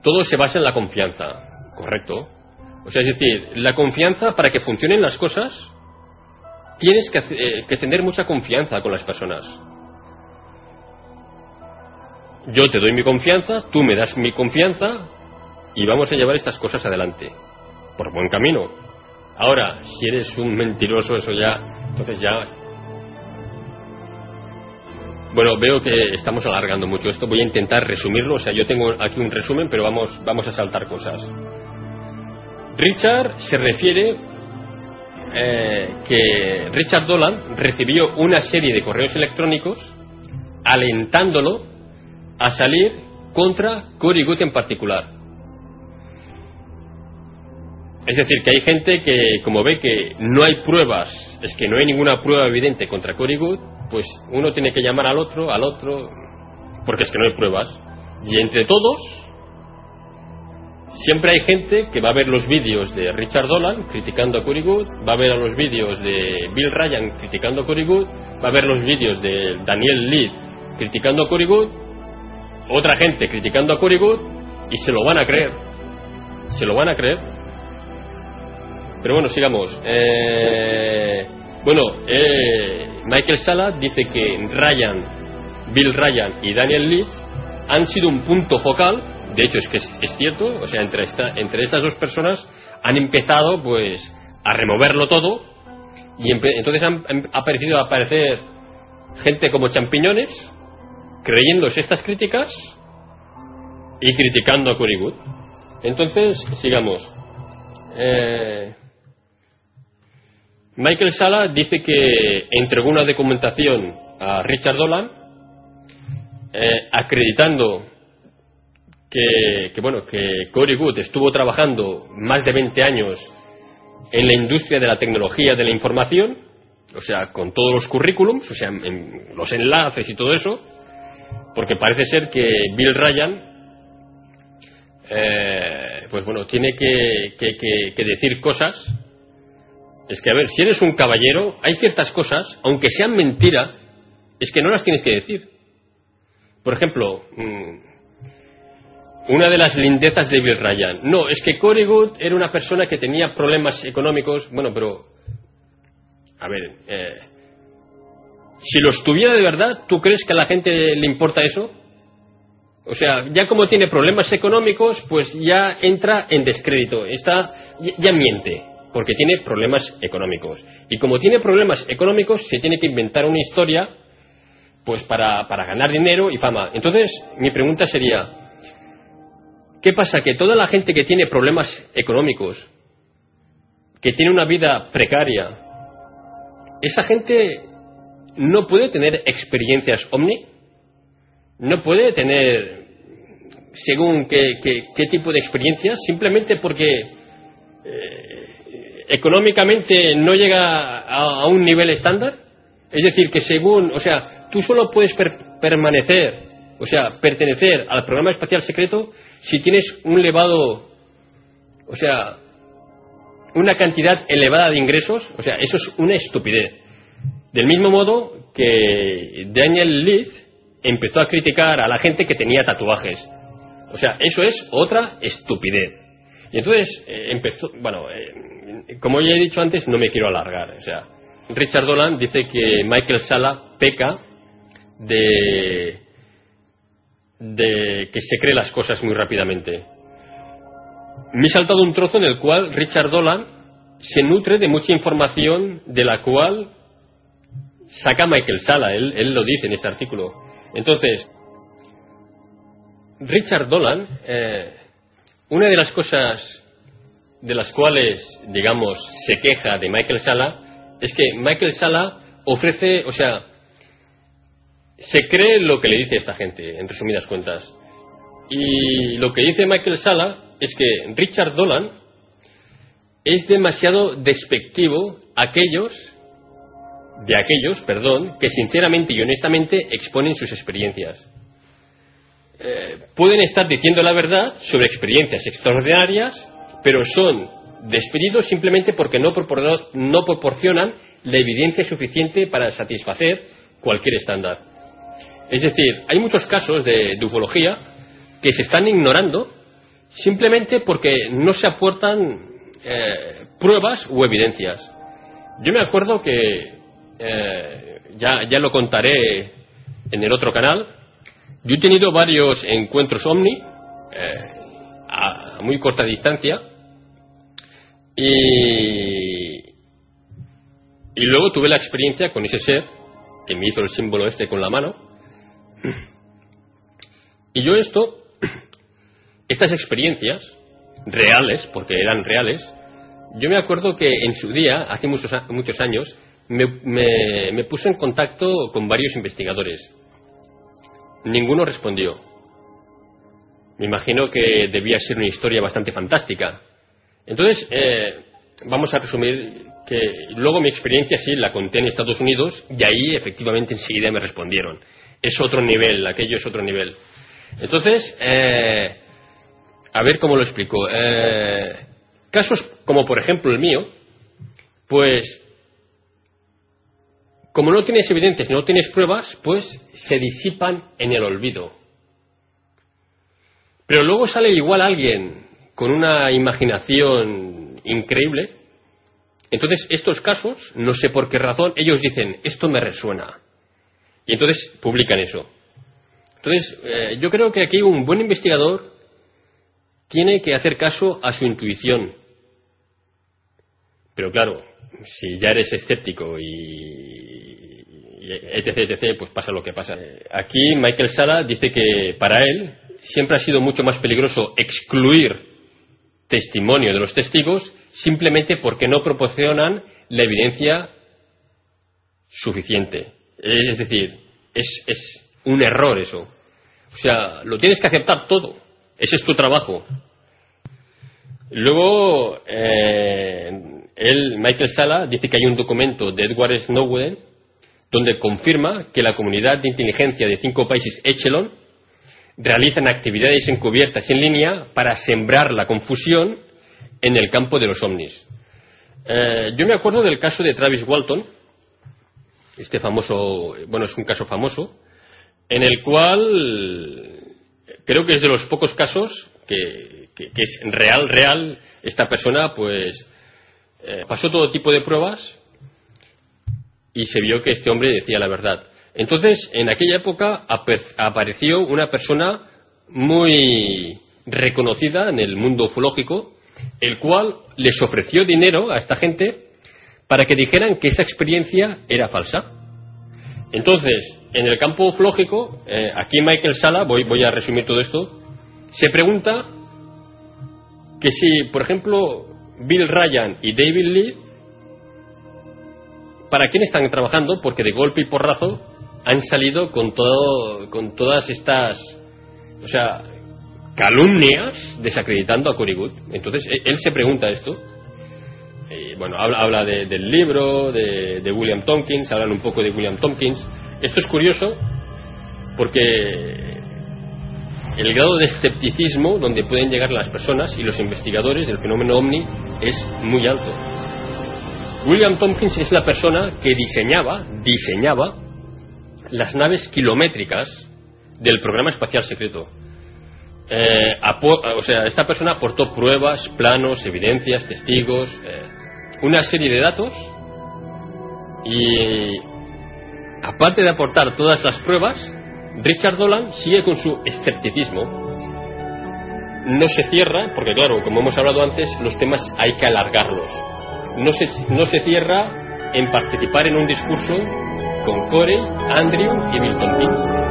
todo se basa en la confianza, ¿correcto? O sea, es decir, la confianza para que funcionen las cosas, tienes que, eh, que tener mucha confianza con las personas. Yo te doy mi confianza, tú me das mi confianza y vamos a llevar estas cosas adelante, por buen camino. Ahora, si eres un mentiroso, eso ya, entonces ya bueno, veo que estamos alargando mucho esto. Voy a intentar resumirlo. O sea, yo tengo aquí un resumen, pero vamos, vamos a saltar cosas. Richard se refiere eh, que Richard Dolan recibió una serie de correos electrónicos alentándolo a salir contra Cory Good en particular. Es decir, que hay gente que, como ve que no hay pruebas, es que no hay ninguna prueba evidente contra Cory Good, pues uno tiene que llamar al otro, al otro, porque es que no hay pruebas. Y entre todos, siempre hay gente que va a ver los vídeos de Richard Dolan criticando a Cory Good, va a ver a los vídeos de Bill Ryan criticando a Cory Good, va a ver los vídeos de Daniel Lee criticando a Cory Good, otra gente criticando a Cory Good, y se lo van a creer. Se lo van a creer. Pero bueno, sigamos. Eh, bueno, eh, Michael Sala dice que Ryan, Bill Ryan y Daniel Leeds han sido un punto focal, de hecho es que es, cierto, o sea, entre, entre estas dos personas han empezado pues a removerlo todo y entonces han, ha parecido aparecer gente como champiñones creyéndose estas críticas y criticando a Curry Entonces, sigamos. Eh, Michael Sala dice que entregó una documentación a Richard Dolan eh, acreditando que, bueno que Cory Good estuvo trabajando más de 20 años en la industria de la tecnología de la información, o sea, con todos los currículums, o sea, los enlaces y todo eso, porque parece ser que Bill Ryan, eh, pues bueno, tiene que decir cosas es que, a ver, si eres un caballero, hay ciertas cosas, aunque sean mentira, es que no las tienes que decir. Por ejemplo, mm, una de las lindezas de Bill Ryan. No, es que Corey Good era una persona que tenía problemas económicos. Bueno, pero. A ver. Eh, si los tuviera de verdad, ¿tú crees que a la gente le importa eso? O sea, ya como tiene problemas económicos, pues ya entra en descrédito. Está, ya miente, porque tiene problemas económicos. Y como tiene problemas económicos, se tiene que inventar una historia, pues para, para ganar dinero y fama. Entonces, mi pregunta sería ¿Qué pasa? Que toda la gente que tiene problemas económicos, que tiene una vida precaria, esa gente no puede tener experiencias omni, no puede tener según qué, tipo de experiencias, simplemente porque eh, económicamente no llega a, un nivel estándar. Es decir, que según, o sea, tú solo puedes permanecer, o sea, pertenecer al programa espacial secreto si tienes un elevado, o sea, una cantidad elevada de ingresos, o sea, eso es una estupidez. Del mismo modo que Daniel Leith empezó a criticar a la gente que tenía tatuajes. O sea, eso es otra estupidez. Y entonces eh, empezó, bueno, eh, como ya he dicho antes, no me quiero alargar. O sea, Richard Dolan dice que Michael Sala peca de de que se cree las cosas muy rápidamente. Me he saltado un trozo en el cual Richard Dolan se nutre de mucha información de la cual saca Michael Sala, él, lo dice en este artículo. Entonces, Richard Dolan, eh, una de las cosas de las cuales, digamos, se queja de Michael Sala es que Michael Sala ofrece, o sea, se cree lo que le dice esta gente, en resumidas cuentas. Y lo que dice Michael Sala es que Richard Dolan es demasiado despectivo aquellos de aquellos, perdón, que sinceramente y honestamente exponen sus experiencias. Eh, pueden estar diciendo la verdad sobre experiencias extraordinarias, pero son despedidos simplemente porque no proporcionan la evidencia suficiente para satisfacer cualquier estándar. Es decir, hay muchos casos de, ufología que se están ignorando simplemente porque no se aportan eh, pruebas u evidencias. Yo me acuerdo que, eh, ya, ya lo contaré en el otro canal, yo he tenido varios encuentros ovni eh, a muy corta distancia y, y luego tuve la experiencia con ese ser que me hizo el símbolo este con la mano y yo esto, estas experiencias reales, porque eran reales, yo me acuerdo que en su día, hace muchos, muchos años, me, me, puse en contacto con varios investigadores. Ninguno respondió. Me imagino que debía ser una historia bastante fantástica. Entonces, eh, vamos a resumir que luego mi experiencia sí la conté en Estados Unidos y ahí efectivamente enseguida me respondieron es otro nivel, aquello es otro nivel. Entonces, eh, a ver cómo lo explico. Eh, casos como por ejemplo el mío, pues como no tienes evidencias, no tienes pruebas, pues se disipan en el olvido. Pero luego sale igual alguien con una imaginación increíble. Entonces, estos casos, no sé por qué razón, ellos dicen, esto me resuena. Y entonces publican eso. Entonces, eh, yo creo que aquí un buen investigador tiene que hacer caso a su intuición. Pero claro, si ya eres escéptico y, etc, etc, pues pasa lo que pasa. Aquí Michael Sala dice que para él siempre ha sido mucho más peligroso excluir testimonio de los testigos simplemente porque no proporcionan la evidencia suficiente. Es decir, es, un error eso. O sea, lo tienes que aceptar todo. Ese es tu trabajo. Luego, eh, él, Michael Sala, dice que hay un documento de Edward Snowden donde confirma que la comunidad de inteligencia de cinco países Echelon realizan actividades encubiertas en línea para sembrar la confusión en el campo de los ovnis. Eh, yo me acuerdo del caso de Travis Walton, este famoso, bueno, es un caso famoso, en el cual creo que es de los pocos casos que, es real, real, esta persona pues eh, pasó todo tipo de pruebas y se vio que este hombre decía la verdad. Entonces, en aquella época apareció una persona muy reconocida en el mundo ufológico, el cual les ofreció dinero a esta gente para que dijeran que esa experiencia era falsa. Entonces, en el campo ufológico, eh, aquí Michael Sala, voy, voy a resumir todo esto, se pregunta que si, por ejemplo, Bill Ryan y David Lee, ¿para quién están trabajando? Porque de golpe y porrazo han salido con, todo, con todas estas, o sea, calumnias desacreditando a Cory Good. Entonces, e, él se pregunta esto. Y, bueno, habla, habla del libro, de, de William Tompkins, hablan un poco de William Tompkins. Esto es curioso porque el grado de escepticismo donde pueden llegar las personas y los investigadores del fenómeno ovni es muy alto. William Tompkins es la persona que diseñaba, diseñaba las naves kilométricas del programa espacial secreto. Eh, o sea, esta persona aportó pruebas, planos, evidencias, testigos, eh, una serie de datos y aparte de aportar todas las pruebas, Richard Dolan sigue con su escepticismo. No se cierra, porque claro, como hemos hablado antes, los temas hay que alargarlos. No se, no se cierra en participar en un discurso con Corey, Andrew y Milton Pitt.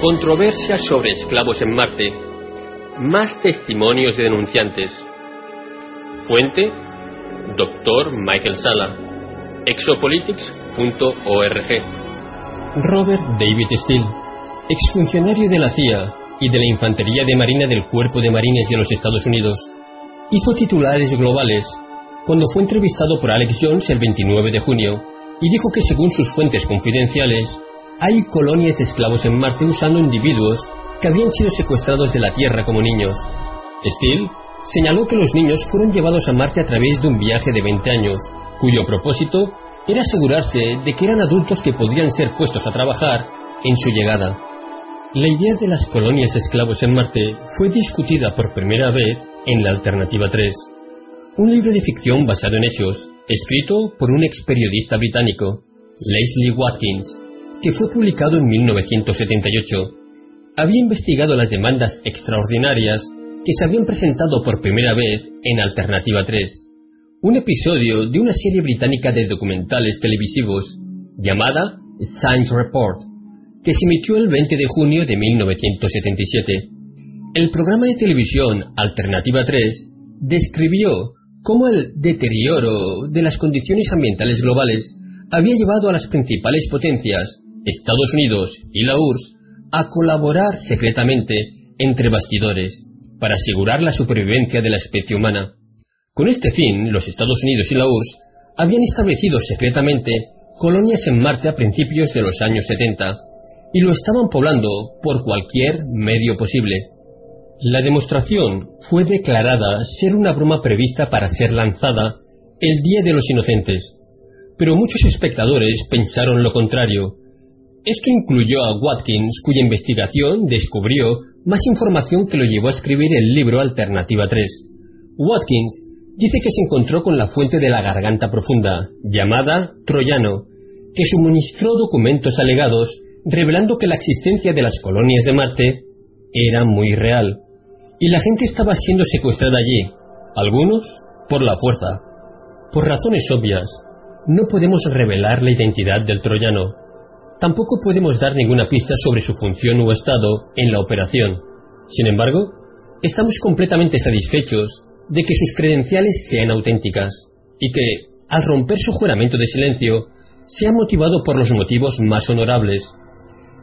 Controversia sobre esclavos en Marte. Más testimonios de denunciantes. Fuente, Dr. Michael Sala. Exopolitics.org. Robert David Steele, exfuncionario de la CIA y de la Infantería de Marina del Cuerpo de Marines de los Estados Unidos, hizo titulares globales cuando fue entrevistado por Alex Jones el 29 de junio y dijo que según sus fuentes confidenciales, hay colonias de esclavos en Marte usando individuos que habían sido secuestrados de la Tierra como niños. Steele señaló que los niños fueron llevados a Marte a través de un viaje de 20 años, cuyo propósito era asegurarse de que eran adultos que podrían ser puestos a trabajar en su llegada. La idea de las colonias de esclavos en Marte fue discutida por primera vez en la Alternativa 3, un libro de ficción basado en hechos, escrito por un ex periodista británico, Leslie Watkins, que fue publicado en 1978. Había investigado las demandas extraordinarias que se habían presentado por primera vez en Alternativa 3 un episodio de una serie británica de documentales televisivos llamada Science Report, que se emitió el 20 de junio de 1977. El programa de televisión Alternativa 3 describió cómo el deterioro de las condiciones ambientales globales había llevado a las principales potencias, Estados Unidos y la URSS, a colaborar secretamente entre bastidores para asegurar la supervivencia de la especie humana. Con este fin, los Estados Unidos y la URSS habían establecido secretamente colonias en Marte a principios de los años 70 y lo estaban poblando por cualquier medio posible. La demostración fue declarada ser una broma prevista para ser lanzada el Día de los Inocentes, pero muchos espectadores pensaron lo contrario. Esto incluyó a Watkins, cuya investigación descubrió más información que lo llevó a escribir el libro Alternativa 3. Watkins dice que se encontró con la fuente de la garganta profunda, llamada Troyano, que suministró documentos alegados revelando que la existencia de las colonias de Marte era muy real, y la gente estaba siendo secuestrada allí, algunos por la fuerza. Por razones obvias, no podemos revelar la identidad del troyano. Tampoco podemos dar ninguna pista sobre su función o estado en la operación. Sin embargo, estamos completamente satisfechos de que sus credenciales sean auténticas y que, al romper su juramento de silencio, sea motivado por los motivos más honorables.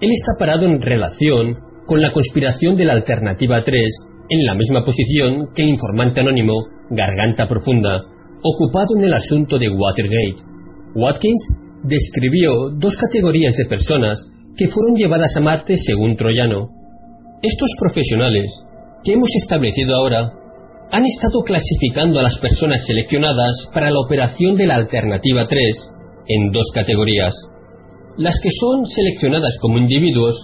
Él está parado en relación con la conspiración de la Alternativa 3 en la misma posición que el informante anónimo Garganta Profunda, ocupado en el asunto de Watergate. Watkins describió dos categorías de personas que fueron llevadas a Marte según Troyano. Estos profesionales, que hemos establecido ahora, han estado clasificando a las personas seleccionadas para la operación de la Alternativa 3 en dos categorías. Las que son seleccionadas como individuos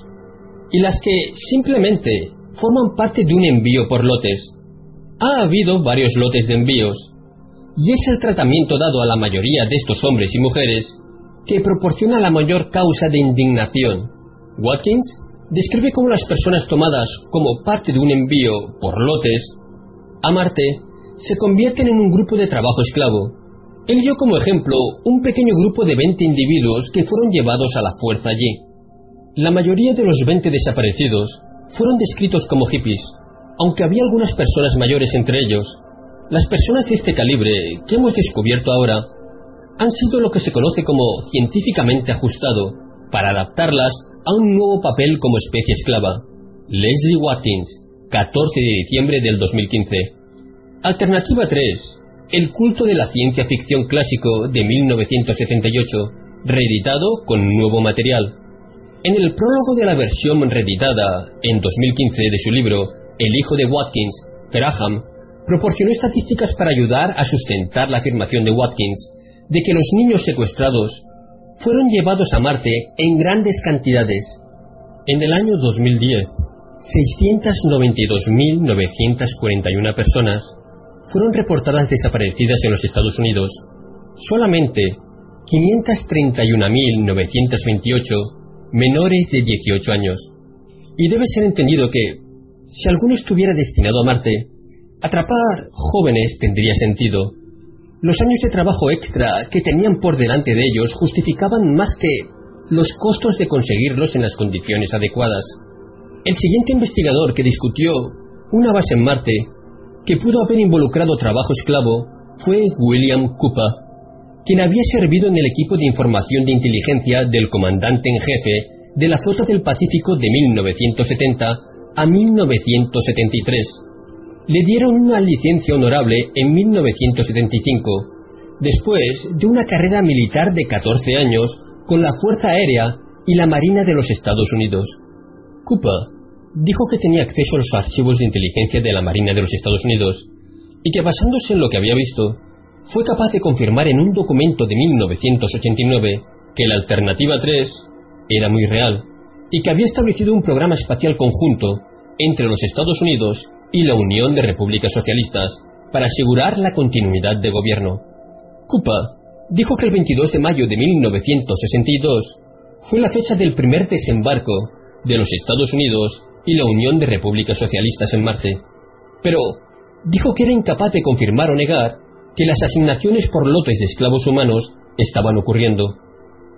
y las que simplemente forman parte de un envío por lotes. Ha habido varios lotes de envíos, y es el tratamiento dado a la mayoría de estos hombres y mujeres que proporciona la mayor causa de indignación. Watkins describe cómo las personas tomadas como parte de un envío por lotes a Marte se convierten en un grupo de trabajo esclavo. Él dio como ejemplo un pequeño grupo de 20 individuos que fueron llevados a la fuerza allí. La mayoría de los 20 desaparecidos fueron descritos como hippies, aunque había algunas personas mayores entre ellos. Las personas de este calibre que hemos descubierto ahora han sido lo que se conoce como científicamente ajustado para adaptarlas a un nuevo papel como especie esclava. Leslie Watkins, 14 de diciembre del 2015. Alternativa 3. El culto de la ciencia ficción clásico de 1978, reeditado con nuevo material. En el prólogo de la versión reeditada en 2015 de su libro El hijo de Watkins, Graham proporcionó estadísticas para ayudar a sustentar la afirmación de Watkins de que los niños secuestrados fueron llevados a Marte en grandes cantidades. En el año 2010, 692.941 personas fueron reportadas desaparecidas en los Estados Unidos. Solamente 531.928 menores de 18 años. Y debe ser entendido que, si alguno estuviera destinado a Marte, atrapar jóvenes tendría sentido, los años de trabajo extra que tenían por delante de ellos justificaban más que los costos de conseguirlos en las condiciones adecuadas. El siguiente investigador que discutió una base en Marte que pudo haber involucrado trabajo esclavo fue William Cooper, quien había servido en el equipo de información de inteligencia del comandante en jefe de la Flota del Pacífico de 1970 a 1973 le dieron una licencia honorable en 1975, después de una carrera militar de 14 años con la Fuerza Aérea y la Marina de los Estados Unidos. Cooper dijo que tenía acceso a los archivos de inteligencia de la Marina de los Estados Unidos y que basándose en lo que había visto, fue capaz de confirmar en un documento de 1989 que la Alternativa 3 era muy real y que había establecido un programa espacial conjunto entre los Estados Unidos y la Unión de Repúblicas Socialistas para asegurar la continuidad de gobierno. Cooper dijo que el 22 de mayo de 1962 fue la fecha del primer desembarco de los Estados Unidos y la Unión de Repúblicas Socialistas en Marte, pero dijo que era incapaz de confirmar o negar que las asignaciones por lotes de esclavos humanos estaban ocurriendo.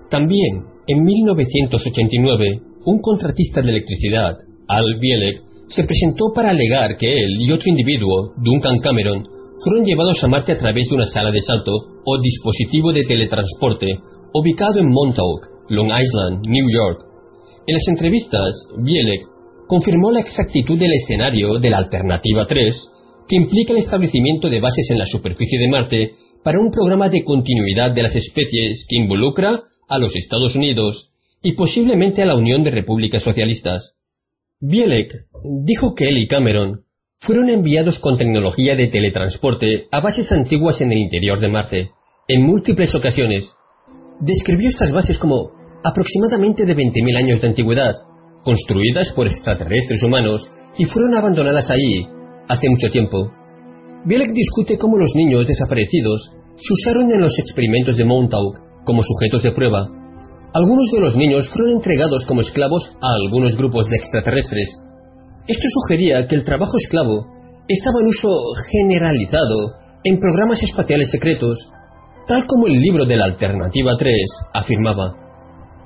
También, en 1989, un contratista de electricidad, Al Bielek, se presentó para alegar que él y otro individuo, Duncan Cameron, fueron llevados a Marte a través de una sala de salto o dispositivo de teletransporte ubicado en Montauk, Long Island, New York. En las entrevistas, Bielek confirmó la exactitud del escenario de la Alternativa 3, que implica el establecimiento de bases en la superficie de Marte para un programa de continuidad de las especies que involucra a los Estados Unidos y posiblemente a la Unión de Repúblicas Socialistas. Bielek dijo que él y Cameron fueron enviados con tecnología de teletransporte a bases antiguas en el interior de Marte, en múltiples ocasiones. Describió estas bases como aproximadamente de 20.000 años de antigüedad, construidas por extraterrestres humanos y fueron abandonadas ahí hace mucho tiempo. Bielek discute cómo los niños desaparecidos se usaron en los experimentos de Montauk como sujetos de prueba algunos de los niños fueron entregados como esclavos a algunos grupos de extraterrestres. Esto sugería que el trabajo esclavo estaba en uso generalizado en programas espaciales secretos, tal como el libro de la Alternativa 3 afirmaba.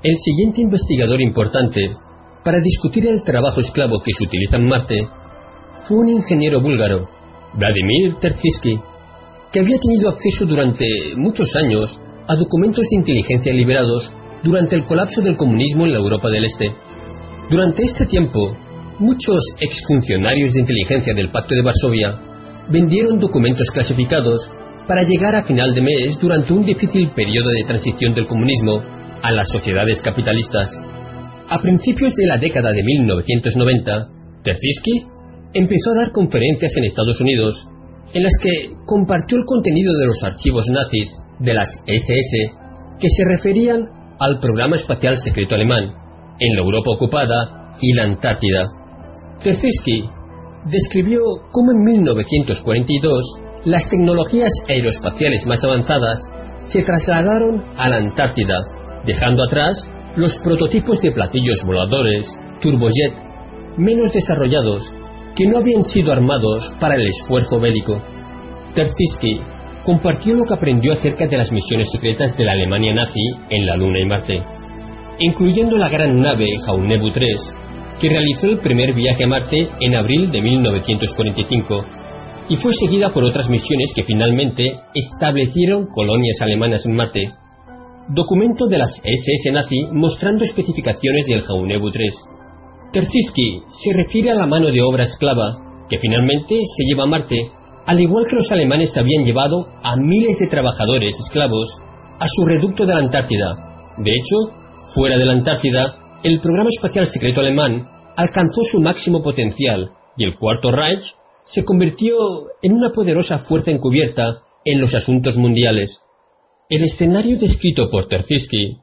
El siguiente investigador importante para discutir el trabajo esclavo que se utiliza en Marte fue un ingeniero búlgaro, Vladimir Terkisky, que había tenido acceso durante muchos años a documentos de inteligencia liberados durante el colapso del comunismo en la Europa del Este. Durante este tiempo, muchos exfuncionarios de inteligencia del Pacto de Varsovia vendieron documentos clasificados para llegar a final de mes durante un difícil periodo de transición del comunismo a las sociedades capitalistas. A principios de la década de 1990, Terziski empezó a dar conferencias en Estados Unidos en las que compartió el contenido de los archivos nazis de las SS que se referían al programa espacial secreto alemán, en la Europa ocupada y la Antártida. Terziski describió cómo en 1942 las tecnologías aeroespaciales más avanzadas se trasladaron a la Antártida, dejando atrás los prototipos de platillos voladores, turbojet, menos desarrollados, que no habían sido armados para el esfuerzo bélico. Terziski compartió lo que aprendió acerca de las misiones secretas de la Alemania nazi en la Luna y Marte, incluyendo la gran nave Jaunebu 3, que realizó el primer viaje a Marte en abril de 1945 y fue seguida por otras misiones que finalmente establecieron colonias alemanas en Marte. Documento de las SS nazi mostrando especificaciones del Jaunebu 3. Terziski se refiere a la mano de obra esclava, que finalmente se lleva a Marte, al igual que los alemanes habían llevado a miles de trabajadores esclavos a su reducto de la Antártida. De hecho, fuera de la Antártida, el programa espacial secreto alemán alcanzó su máximo potencial y el Cuarto Reich se convirtió en una poderosa fuerza encubierta en los asuntos mundiales. El escenario descrito por Terziski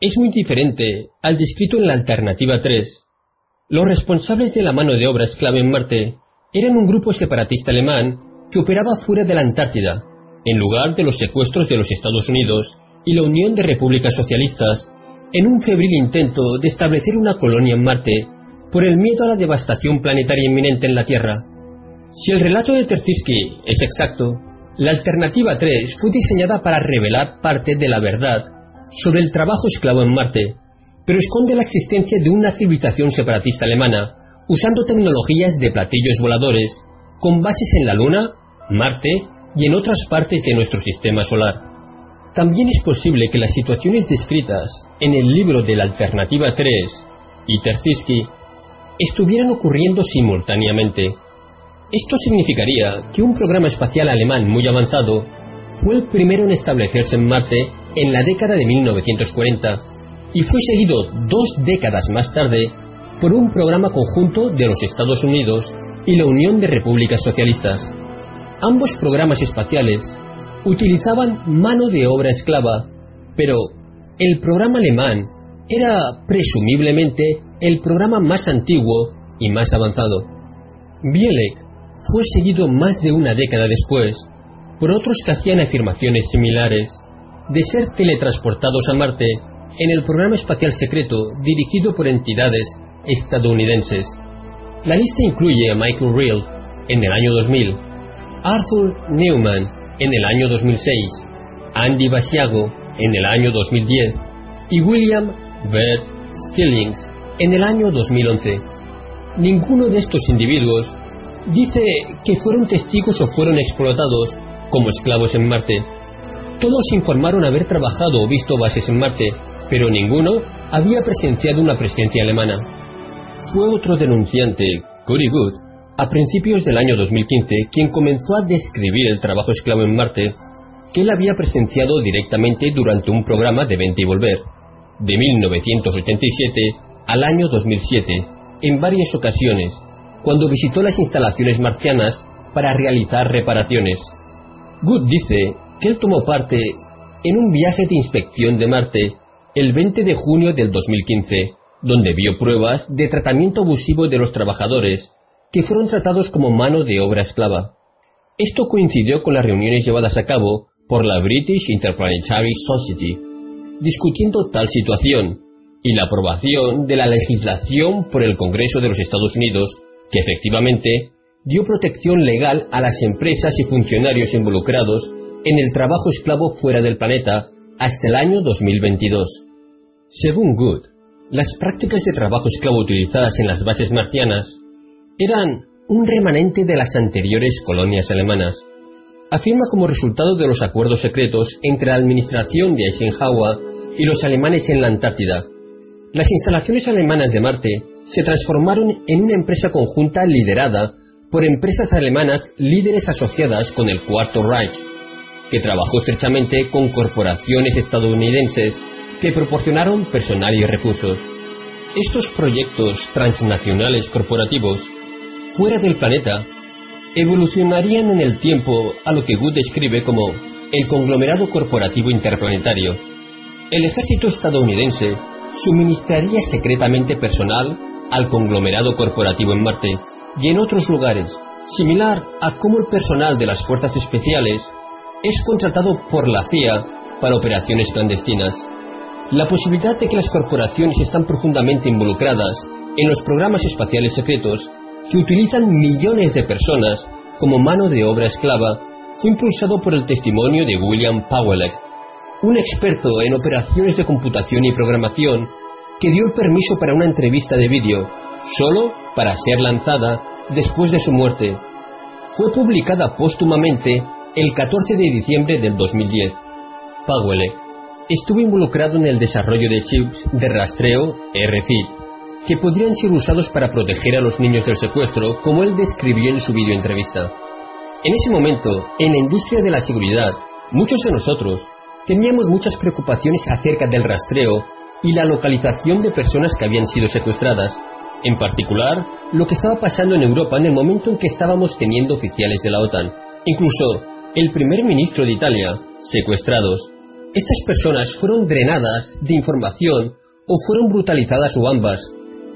es muy diferente al descrito en la alternativa 3. Los responsables de la mano de obra esclava en Marte eran un grupo separatista alemán que operaba fuera de la Antártida, en lugar de los secuestros de los Estados Unidos y la Unión de Repúblicas Socialistas en un febril intento de establecer una colonia en Marte por el miedo a la devastación planetaria inminente en la Tierra. Si el relato de Terziski es exacto, la alternativa 3 fue diseñada para revelar parte de la verdad sobre el trabajo esclavo en Marte, pero esconde la existencia de una civilización separatista alemana usando tecnologías de platillos voladores con bases en la Luna, Marte y en otras partes de nuestro sistema solar. También es posible que las situaciones descritas en el libro de la Alternativa 3 y Terziski estuvieran ocurriendo simultáneamente. Esto significaría que un programa espacial alemán muy avanzado fue el primero en establecerse en Marte en la década de 1940 y fue seguido dos décadas más tarde por un programa conjunto de los Estados Unidos y la Unión de Repúblicas Socialistas. Ambos programas espaciales utilizaban mano de obra esclava, pero el programa alemán era presumiblemente el programa más antiguo y más avanzado. Bielek fue seguido más de una década después por otros que hacían afirmaciones similares de ser teletransportados a Marte en el programa espacial secreto dirigido por entidades estadounidenses. La lista incluye a Michael Reel en el año 2000, Arthur Newman en el año 2006, Andy Basiago en el año 2010 y William Bert Stillings en el año 2011. Ninguno de estos individuos dice que fueron testigos o fueron explotados como esclavos en Marte. Todos informaron haber trabajado o visto bases en Marte, pero ninguno había presenciado una presencia alemana. Fue otro denunciante, Cory Good, a principios del año 2015, quien comenzó a describir el trabajo esclavo en Marte, que él había presenciado directamente durante un programa de Vente y Volver, de 1987 al año 2007, en varias ocasiones, cuando visitó las instalaciones marcianas para realizar reparaciones. Good dice que él tomó parte en un viaje de inspección de Marte el 20 de junio del 2015, donde vio pruebas de tratamiento abusivo de los trabajadores que fueron tratados como mano de obra esclava. Esto coincidió con las reuniones llevadas a cabo por la British Interplanetary Society, discutiendo tal situación y la aprobación de la legislación por el Congreso de los Estados Unidos, que efectivamente dio protección legal a las empresas y funcionarios involucrados en el trabajo esclavo fuera del planeta hasta el año 2022. Según Good, las prácticas de trabajo esclavo utilizadas en las bases marcianas eran un remanente de las anteriores colonias alemanas. Afirma como resultado de los acuerdos secretos entre la administración de Eisenhower y los alemanes en la Antártida. Las instalaciones alemanas de Marte se transformaron en una empresa conjunta liderada por empresas alemanas líderes asociadas con el Cuarto Reich, que trabajó estrechamente con corporaciones estadounidenses que proporcionaron personal y recursos. Estos proyectos transnacionales corporativos fuera del planeta evolucionarían en el tiempo a lo que Wood describe como el conglomerado corporativo interplanetario. El ejército estadounidense suministraría secretamente personal al conglomerado corporativo en Marte y en otros lugares, similar a cómo el personal de las fuerzas especiales es contratado por la CIA para operaciones clandestinas. La posibilidad de que las corporaciones están profundamente involucradas en los programas espaciales secretos que utilizan millones de personas como mano de obra esclava fue impulsado por el testimonio de William Powellek, un experto en operaciones de computación y programación que dio el permiso para una entrevista de vídeo, solo para ser lanzada después de su muerte. Fue publicada póstumamente el 14 de diciembre del 2010. Powellek estuvo involucrado en el desarrollo de chips de rastreo RFID, que podrían ser usados para proteger a los niños del secuestro, como él describió en su videoentrevista. En ese momento, en la industria de la seguridad, muchos de nosotros teníamos muchas preocupaciones acerca del rastreo y la localización de personas que habían sido secuestradas, en particular lo que estaba pasando en Europa en el momento en que estábamos teniendo oficiales de la OTAN, incluso el primer ministro de Italia, secuestrados. Estas personas fueron drenadas de información o fueron brutalizadas o ambas.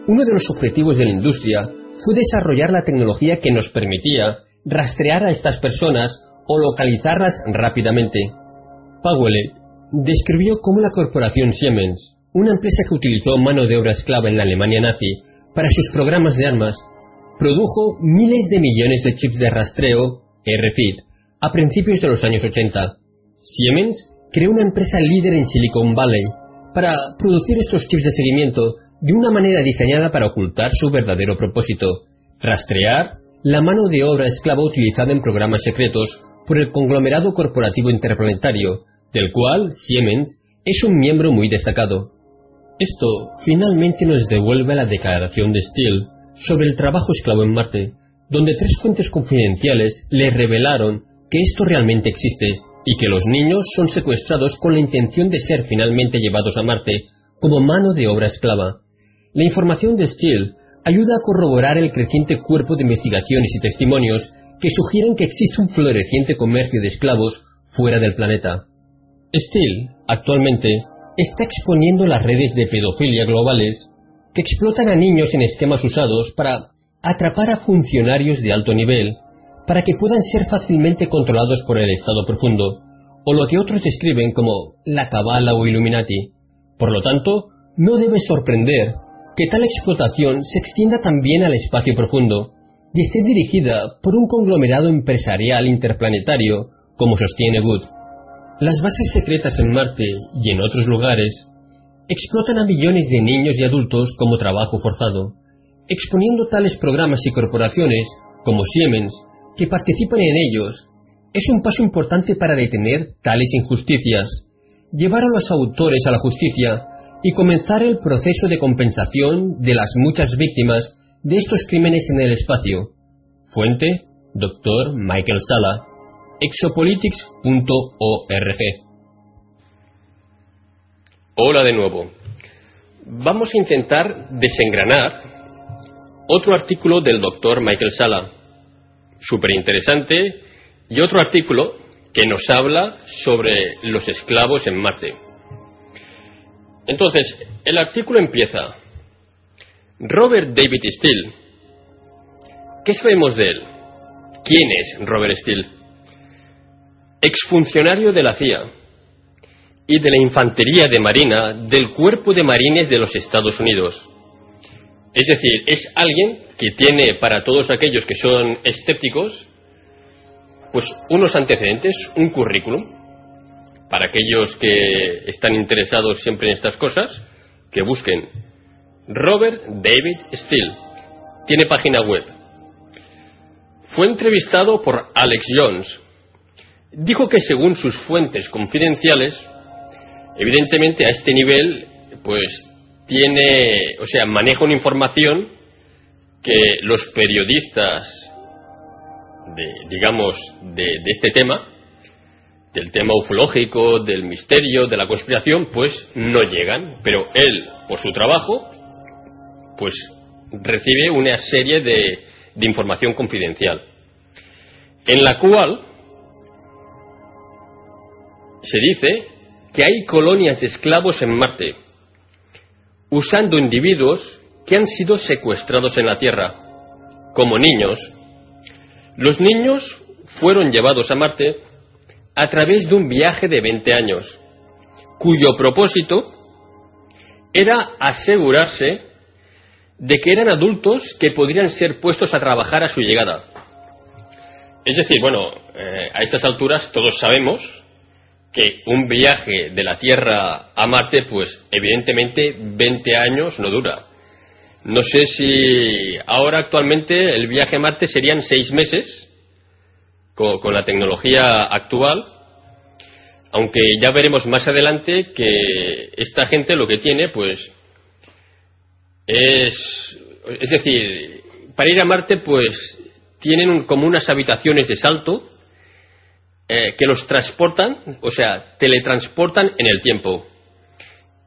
Uno de los objetivos de la industria fue desarrollar la tecnología que nos permitía rastrear a estas personas o localizarlas rápidamente. Powell describió cómo la corporación Siemens, una empresa que utilizó mano de obra esclava en la Alemania nazi para sus programas de armas, produjo miles de millones de chips de rastreo, RFID, a principios de los años 80. Siemens creó una empresa líder en Silicon Valley para producir estos chips de seguimiento de una manera diseñada para ocultar su verdadero propósito, rastrear la mano de obra esclava utilizada en programas secretos por el conglomerado corporativo interplanetario, del cual Siemens es un miembro muy destacado. Esto finalmente nos devuelve a la declaración de Steele sobre el trabajo esclavo en Marte, donde tres fuentes confidenciales le revelaron que esto realmente existe y que los niños son secuestrados con la intención de ser finalmente llevados a Marte como mano de obra esclava. La información de Steele ayuda a corroborar el creciente cuerpo de investigaciones y testimonios que sugieren que existe un floreciente comercio de esclavos fuera del planeta. Steele, actualmente, está exponiendo las redes de pedofilia globales que explotan a niños en esquemas usados para atrapar a funcionarios de alto nivel para que puedan ser fácilmente controlados por el Estado profundo, o lo que otros describen como la cabala o Illuminati. Por lo tanto, no debe sorprender que tal explotación se extienda también al espacio profundo y esté dirigida por un conglomerado empresarial interplanetario, como sostiene Wood. Las bases secretas en Marte y en otros lugares explotan a millones de niños y adultos como trabajo forzado, exponiendo tales programas y corporaciones como Siemens que participan en ellos. Es un paso importante para detener tales injusticias, llevar a los autores a la justicia y comenzar el proceso de compensación de las muchas víctimas de estos crímenes en el espacio. Fuente, Dr. Michael Sala, exopolitics.org. Hola de nuevo. Vamos a intentar desengranar otro artículo del Dr. Michael Sala, súper interesante, y otro artículo que nos habla sobre los esclavos en Marte. Entonces, el artículo empieza. Robert David Steele. ¿Qué sabemos de él? ¿Quién es Robert Steele? Exfuncionario de la CIA y de la Infantería de Marina del Cuerpo de Marines de los Estados Unidos. Es decir, es alguien que tiene para todos aquellos que son escépticos, pues unos antecedentes, un currículum, para aquellos que están interesados siempre en estas cosas, que busquen Robert David Steele. Tiene página web. Fue entrevistado por Alex Jones. Dijo que según sus fuentes confidenciales, evidentemente a este nivel, pues tiene, o sea, maneja una información que los periodistas de, digamos, de este tema, del tema ufológico, del misterio, de la conspiración, pues no llegan. Pero él, por su trabajo, pues recibe una serie de, de información confidencial, en la cual se dice que hay colonias de esclavos en Marte, usando individuos que han sido secuestrados en la Tierra. Como niños, los niños fueron llevados a Marte a través de un viaje de 20 años, cuyo propósito era asegurarse de que eran adultos que podrían ser puestos a trabajar a su llegada. Es decir, bueno, eh, a estas alturas todos sabemos que un viaje de la Tierra a Marte, pues evidentemente 20 años no dura. No sé si ahora actualmente el viaje a Marte serían seis meses con, la tecnología actual, aunque ya veremos más adelante que esta gente lo que tiene, pues, es, es decir, para ir a Marte, pues, tienen como unas habitaciones de salto eh, que los transportan, o sea, teletransportan en el tiempo.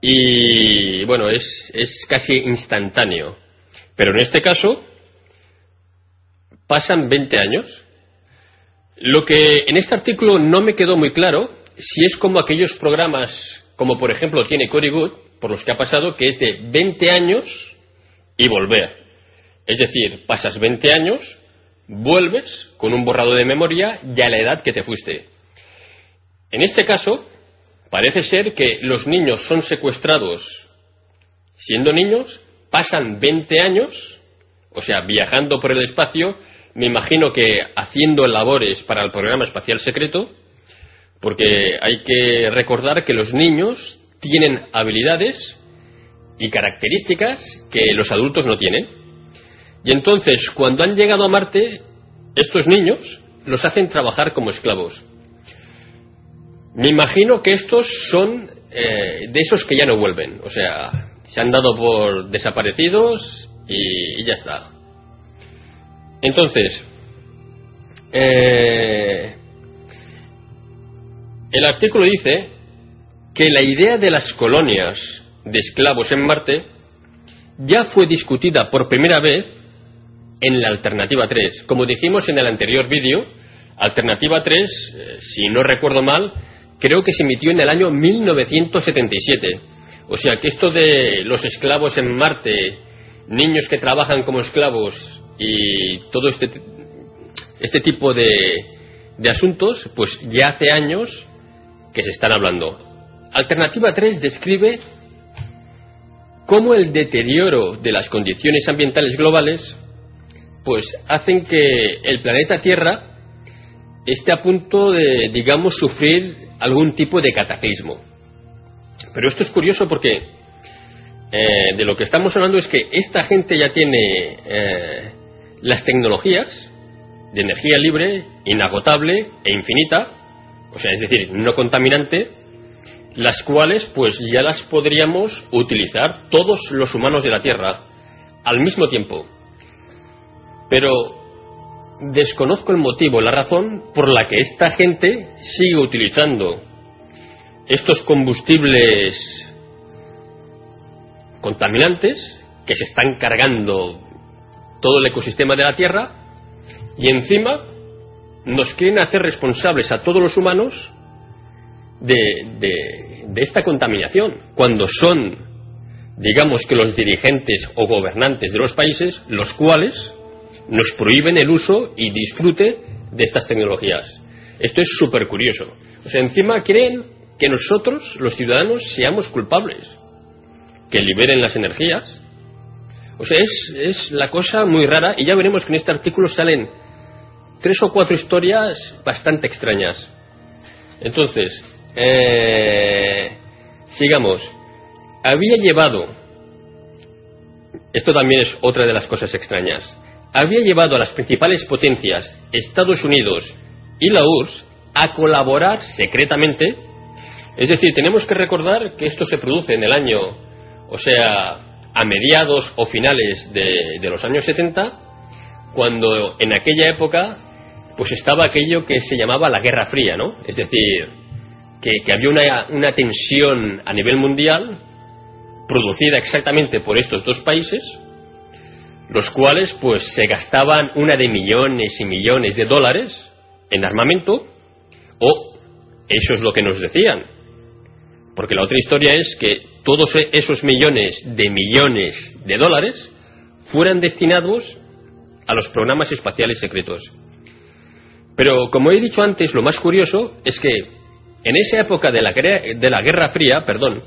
Y bueno, es, es casi instantáneo. Pero en este caso, pasan 20 años lo que en este artículo no me quedó muy claro, si es como aquellos programas, como por ejemplo tiene Cory Good, por los que ha pasado, que es de 20 años y volver. Es decir, pasas 20 años, vuelves con un borrado de memoria y a la edad que te fuiste. En este caso, parece ser que los niños son secuestrados siendo niños, pasan 20 años, o sea, viajando por el espacio, me imagino que haciendo labores para el programa espacial secreto, porque hay que recordar que los niños tienen habilidades y características que los adultos no tienen. Y entonces, cuando han llegado a Marte, estos niños los hacen trabajar como esclavos. Me imagino que estos son eh, de esos que ya no vuelven, o sea, se han dado por desaparecidos y ya está. Entonces, eh, el artículo dice que la idea de las colonias de esclavos en Marte ya fue discutida por primera vez en la Alternativa 3. Como dijimos en el anterior vídeo, Alternativa 3, eh, si no recuerdo mal, creo que se emitió en el año 1977. O sea que esto de los esclavos en Marte, niños que trabajan como esclavos y todo este, este tipo de, de asuntos, pues ya hace años que se están hablando. Alternativa 3 describe cómo el deterioro de las condiciones ambientales globales pues hacen que el planeta Tierra esté a punto de, digamos, sufrir algún tipo de cataclismo. Pero esto es curioso porque eh, de lo que estamos hablando es que esta gente ya tiene eh, las tecnologías de energía libre, inagotable e infinita, o sea, es decir, no contaminante, las cuales pues ya las podríamos utilizar todos los humanos de la Tierra al mismo tiempo. Pero desconozco el motivo, la razón por la que esta gente sigue utilizando estos combustibles contaminantes que se están cargando todo el ecosistema de la Tierra y encima nos quieren hacer responsables a todos los humanos de, esta contaminación, cuando son, digamos que los dirigentes o gobernantes de los países los cuales nos prohíben el uso y disfrute de estas tecnologías. Esto es súper curioso. O sea, encima creen que nosotros, los ciudadanos, seamos culpables, que liberen las energías, o sea, es, la cosa muy rara y ya veremos que en este artículo salen tres o cuatro historias bastante extrañas. Entonces, eh, sigamos. Había llevado, esto también es otra de las cosas extrañas, había llevado a las principales potencias, Estados Unidos y la URSS, a colaborar secretamente. Es decir, tenemos que recordar que esto se produce en el año, o sea, a mediados o finales de, los años 70, cuando en aquella época pues estaba aquello que se llamaba la Guerra Fría, ¿no? Es decir, que, había una, una, tensión a nivel mundial producida exactamente por estos dos países, los cuales pues se gastaban una de millones y millones de dólares en armamento, o eso es lo que nos decían, Porque la otra historia es que todos e-, esos millones de millones de dólares fueran destinados a los programas espaciales secretos. Pero como he dicho antes, lo más curioso es que en esa época de la, de la Guerra Fría, perdón,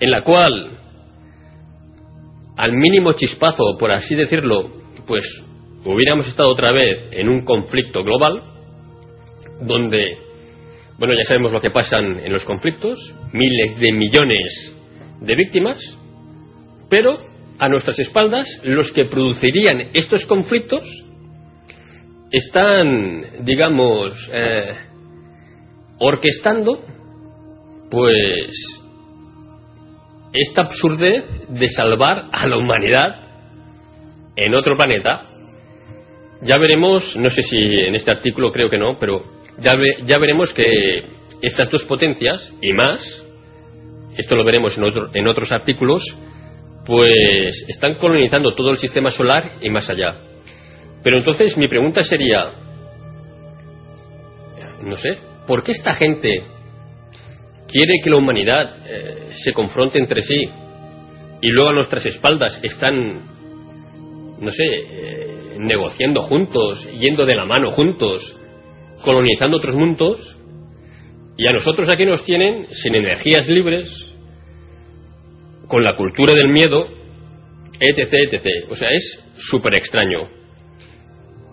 en la cual al mínimo chispazo, por así decirlo, pues hubiéramos estado otra vez en un conflicto global, donde, bueno, ya sabemos lo que pasan en los conflictos, miles de millones de víctimas, pero a nuestras espaldas los que producirían estos conflictos están, digamos, eh, orquestando, pues, esta absurdez de salvar a la humanidad en otro planeta. Ya veremos, no sé si en este artículo creo que no, pero ya, ya veremos que estas dos potencias y más, esto lo veremos en, otro, en otros artículos, pues están colonizando todo el sistema solar y más allá. Pero entonces mi pregunta sería, no sé, ¿por qué esta gente quiere que la humanidad eh, se confronte entre sí y luego a nuestras espaldas están, no sé, eh, negociando juntos, yendo de la mano juntos, colonizando otros mundos, y a nosotros aquí nos tienen sin energías libres, con la cultura del miedo, etc., etc. O sea, es súper extraño.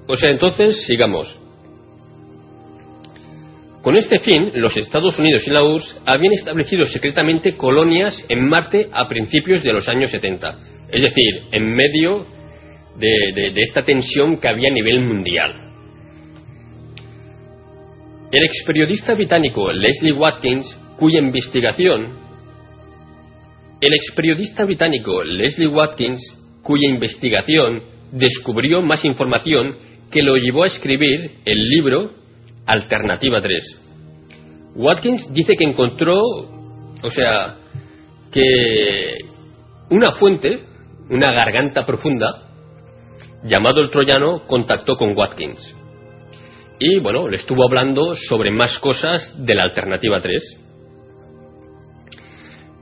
O sea, entonces, sigamos. Con este fin, los Estados Unidos y la URSS habían establecido secretamente colonias en Marte a principios de los años 70, es decir, en medio de, esta tensión que había a nivel mundial. El ex periodista británico Leslie Watkins, cuya investigación el ex periodista británico Leslie Watkins, cuya investigación descubrió más información que lo llevó a escribir el libro Alternativa 3. Watkins dice que encontró, o sea, que una fuente, una garganta profunda, llamado el troyano, contactó con Watkins. Y bueno, le estuvo hablando sobre más cosas de la Alternativa 3.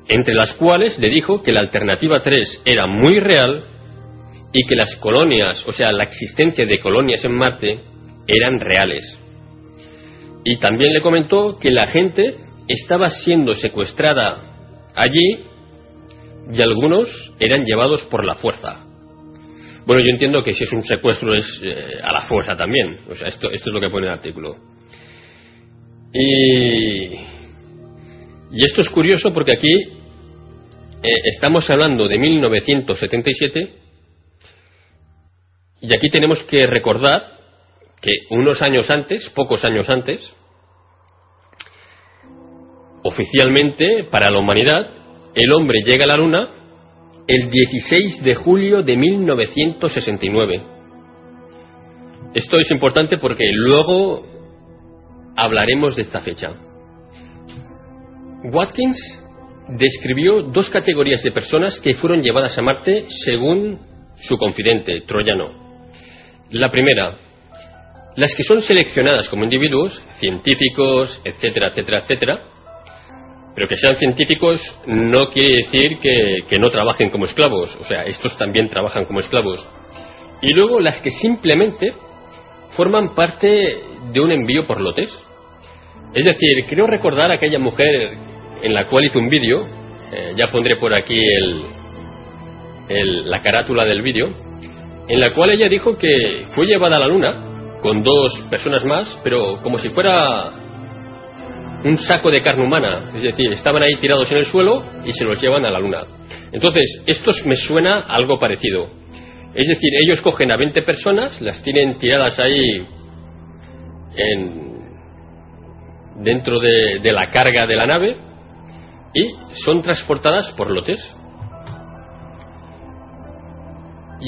Entre las cuales le dijo que la Alternativa 3 era muy real y que las colonias, o sea, la existencia de colonias en Marte, eran reales. Y también le comentó que la gente estaba siendo secuestrada allí y algunos eran llevados por la fuerza. Bueno, yo entiendo que si es un secuestro es eh, a la fuerza también. O sea, esto, es lo que pone el artículo. Y, y esto es curioso porque aquí eh, estamos hablando de 1977 y aquí tenemos que recordar que unos años antes, pocos años antes, oficialmente para la humanidad, el hombre llega a la Luna el 16 de julio de 1969. Esto es importante porque luego hablaremos de esta fecha. Watkins describió dos categorías de personas que fueron llevadas a Marte según su confidente, Troyano. La primera, las que son seleccionadas como individuos, científicos, etcétera, etcétera, etcétera, pero que sean científicos no quiere decir que, no trabajen como esclavos, o sea, estos también trabajan como esclavos. Y luego las que simplemente forman parte de un envío por lotes. Es decir, creo recordar a aquella mujer en la cual hizo un vídeo, eh, ya pondré por aquí el, la carátula del vídeo, en la cual ella dijo que fue llevada a la luna con dos personas más, pero como si fuera un saco de carne humana. Es decir, estaban ahí tirados en el suelo y se los llevan a la luna. Entonces, esto me suena algo parecido. Es decir, ellos cogen a 20 personas, las tienen tiradas ahí en, dentro de, de la carga de la nave y son transportadas por lotes.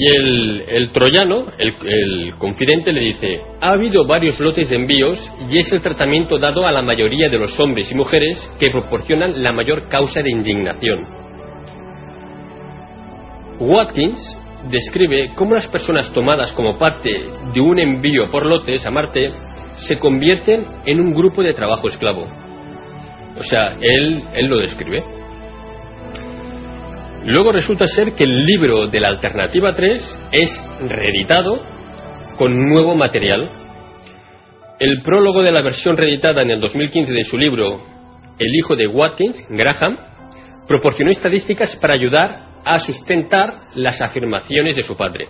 Y el, troyano, el, confidente, le dice, ha habido varios lotes de envíos y es el tratamiento dado a la mayoría de los hombres y mujeres que proporcionan la mayor causa de indignación. Watkins describe cómo las personas tomadas como parte de un envío por lotes a Marte se convierten en un grupo de trabajo esclavo. O sea, él, él lo describe. Luego resulta ser que el libro de la Alternativa 3 es reeditado con nuevo material. El prólogo de la versión reeditada en el 2015 de su libro El hijo de Watkins, Graham, proporcionó estadísticas para ayudar a sustentar las afirmaciones de su padre,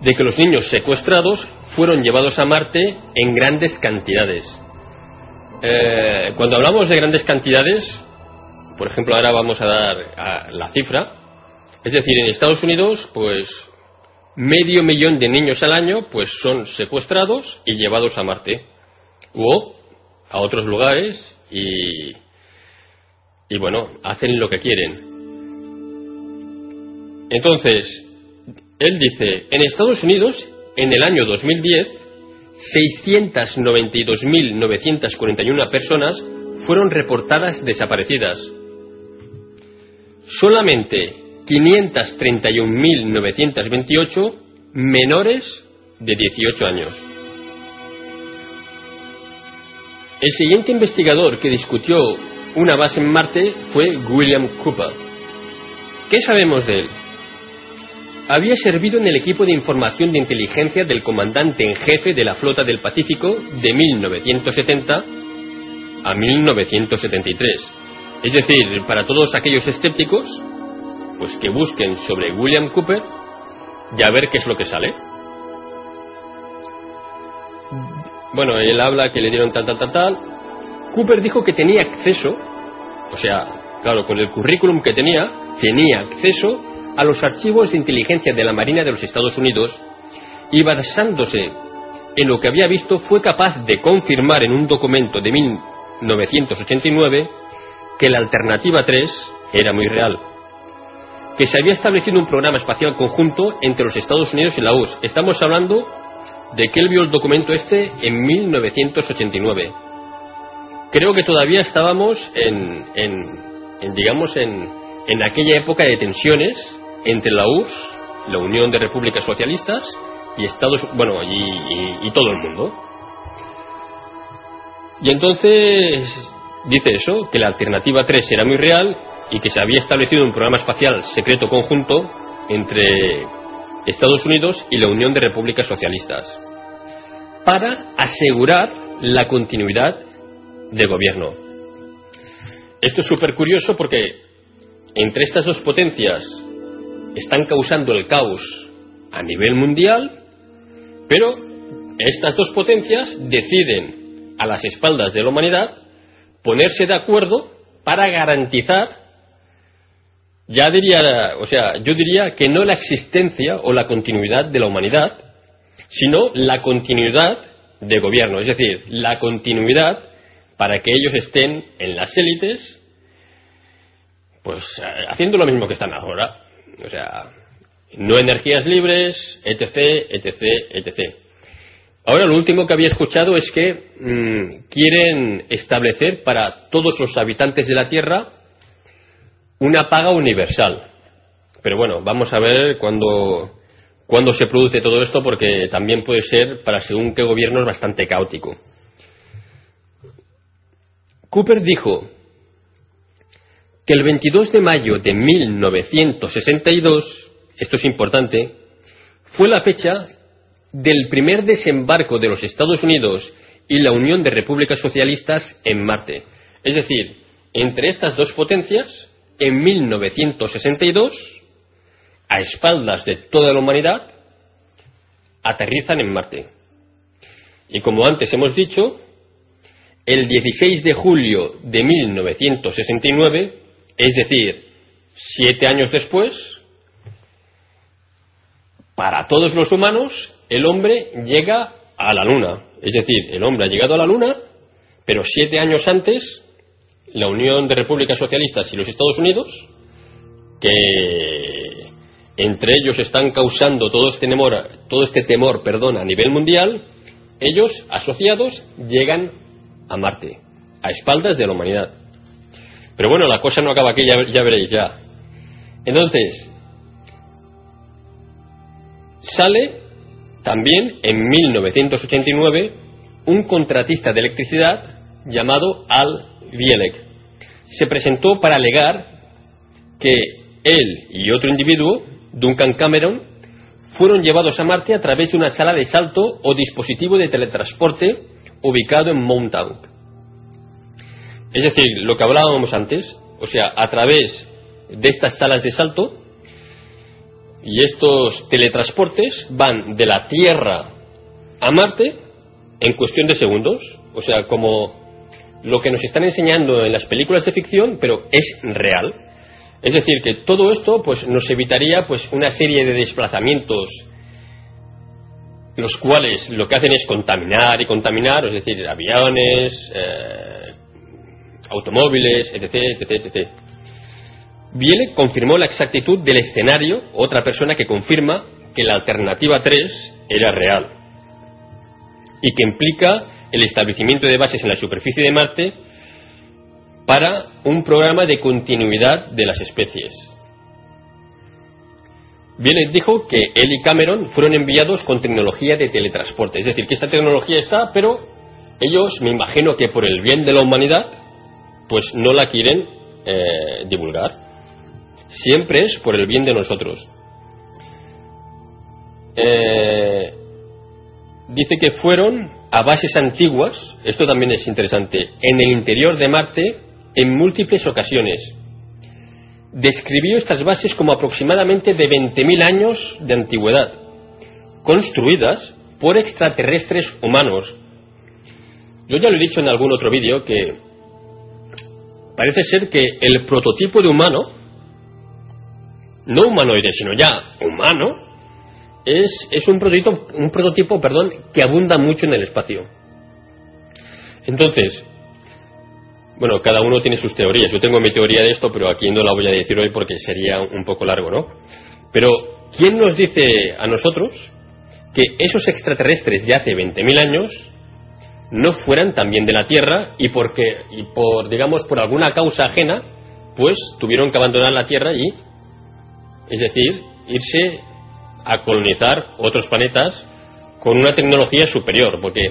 de que los niños secuestrados fueron llevados a Marte en grandes cantidades. Eh, cuando hablamos de grandes cantidades, por ejemplo, ahora vamos a dar la cifra, es decir, en Estados Unidos, pues medio millón de niños al año pues son secuestrados y llevados a Marte o a otros lugares y, y bueno, hacen lo que quieren. Entonces, él dice, en Estados Unidos, en el año 2010, 692.941 personas fueron reportadas desaparecidas. Solamente 531.928 menores de 18 años. El siguiente investigador que discutió una base en Marte fue William Cooper. ¿Qué sabemos de él? Había servido en el equipo de información de inteligencia del comandante en jefe de la Flota del Pacífico de 1970 a 1973. Es decir, para todos aquellos escépticos, pues que busquen sobre William Cooper y a ver qué es lo que sale. Bueno, él habla que le dieron tal, tal, tal, tal. Cooper dijo que tenía acceso, o sea, claro, con el currículum que tenía, tenía acceso a los archivos de inteligencia de la Marina de los Estados Unidos y basándose en lo que había visto fue capaz de confirmar en un documento de 1989 que la alternativa 3 era muy real que se había establecido un programa espacial conjunto entre los Estados Unidos y la URSS. Estamos hablando de que él vio el documento este en 1989. Creo que todavía estábamos en, en, digamos, en, en aquella época de tensiones entre la URSS, la Unión de Repúblicas Socialistas, y Estados, bueno, y, y todo el mundo. Y entonces dice eso, que la alternativa 3 era muy real y que se había establecido un programa espacial secreto conjunto entre Estados Unidos y la Unión de Repúblicas Socialistas para asegurar la continuidad del gobierno. Esto es súper curioso porque entre estas dos potencias están causando el caos a nivel mundial, pero estas dos potencias deciden a las espaldas de la humanidad ponerse de acuerdo para garantizar ya diría, o sea, yo diría que no la existencia o la continuidad de la humanidad, sino la continuidad de gobierno, es decir, la continuidad para que ellos estén en las élites, pues haciendo lo mismo que están ahora. O sea, no energías libres, etc., etc., etc. Ahora lo último que había escuchado es que mm, quieren establecer para todos los habitantes de la Tierra una paga universal. Pero bueno, vamos a ver cuándo, cuándo se produce todo esto, porque también puede ser para según qué gobierno es bastante caótico. Cooper dijo que el 22 de mayo de 1962, esto es importante, fue la fecha del primer desembarco de los Estados Unidos y la Unión de Repúblicas Socialistas en Marte. Es decir, entre estas dos potencias en 1962, a espaldas de toda la humanidad, aterrizan en Marte. Y como antes hemos dicho, el 16 de julio de 1969, es decir, siete años después, para todos los humanos, el hombre llega a la Luna. Es decir, el hombre ha llegado a la Luna, pero siete años antes la Unión de Repúblicas Socialistas y los Estados Unidos, que entre ellos están causando todo este temor, todo este temor perdón, a nivel mundial, ellos, asociados, llegan a Marte, a espaldas de la humanidad. Pero bueno, la cosa no acaba aquí, ya, ya veréis ya. Entonces, sale también en 1989 un contratista de electricidad llamado Al Bielek se presentó para alegar que él y otro individuo, Duncan Cameron, fueron llevados a Marte a través de una sala de salto o dispositivo de teletransporte ubicado en Montauk. Es decir, lo que hablábamos antes, o sea, a través de estas salas de salto y estos teletransportes van de la Tierra a Marte en cuestión de segundos, o sea, como lo que nos están enseñando en las películas de ficción, pero es real. Es decir, que todo esto pues, nos evitaría pues, una serie de desplazamientos los cuales lo que hacen es contaminar y contaminar, es decir, aviones, eh, automóviles, etc, etc, etc. Biele confirmó la exactitud del escenario, otra persona que confirma que la alternativa 3 era real y que implica el establecimiento de bases en la superficie de Marte para un programa de continuidad de las especies. Bielet dijo que él y Cameron fueron enviados con tecnología de teletransporte, es decir, que esta tecnología está, pero ellos, me imagino que por el bien de la humanidad, pues no la quieren eh, divulgar. Siempre es por el bien de nosotros. Eh, dice que fueron a bases antiguas, esto también es interesante, en el interior de Marte en múltiples ocasiones. Describió estas bases como aproximadamente de 20.000 años de antigüedad, construidas por extraterrestres humanos. Yo ya lo he dicho en algún otro vídeo que parece ser que el prototipo de humano, no humanoide, sino ya humano, es, un prototipo, un prototipo perdón, que abunda mucho en el espacio. Entonces, bueno, cada uno tiene sus teorías. Yo tengo mi teoría de esto, pero aquí no la voy a decir hoy porque sería un poco largo, ¿no? Pero, ¿quién nos dice a nosotros que esos extraterrestres de hace 20.000 años no fueran también de la Tierra y porque y por digamos por alguna causa ajena pues tuvieron que abandonar la Tierra y es decir irse a colonizar otros planetas con una tecnología superior, porque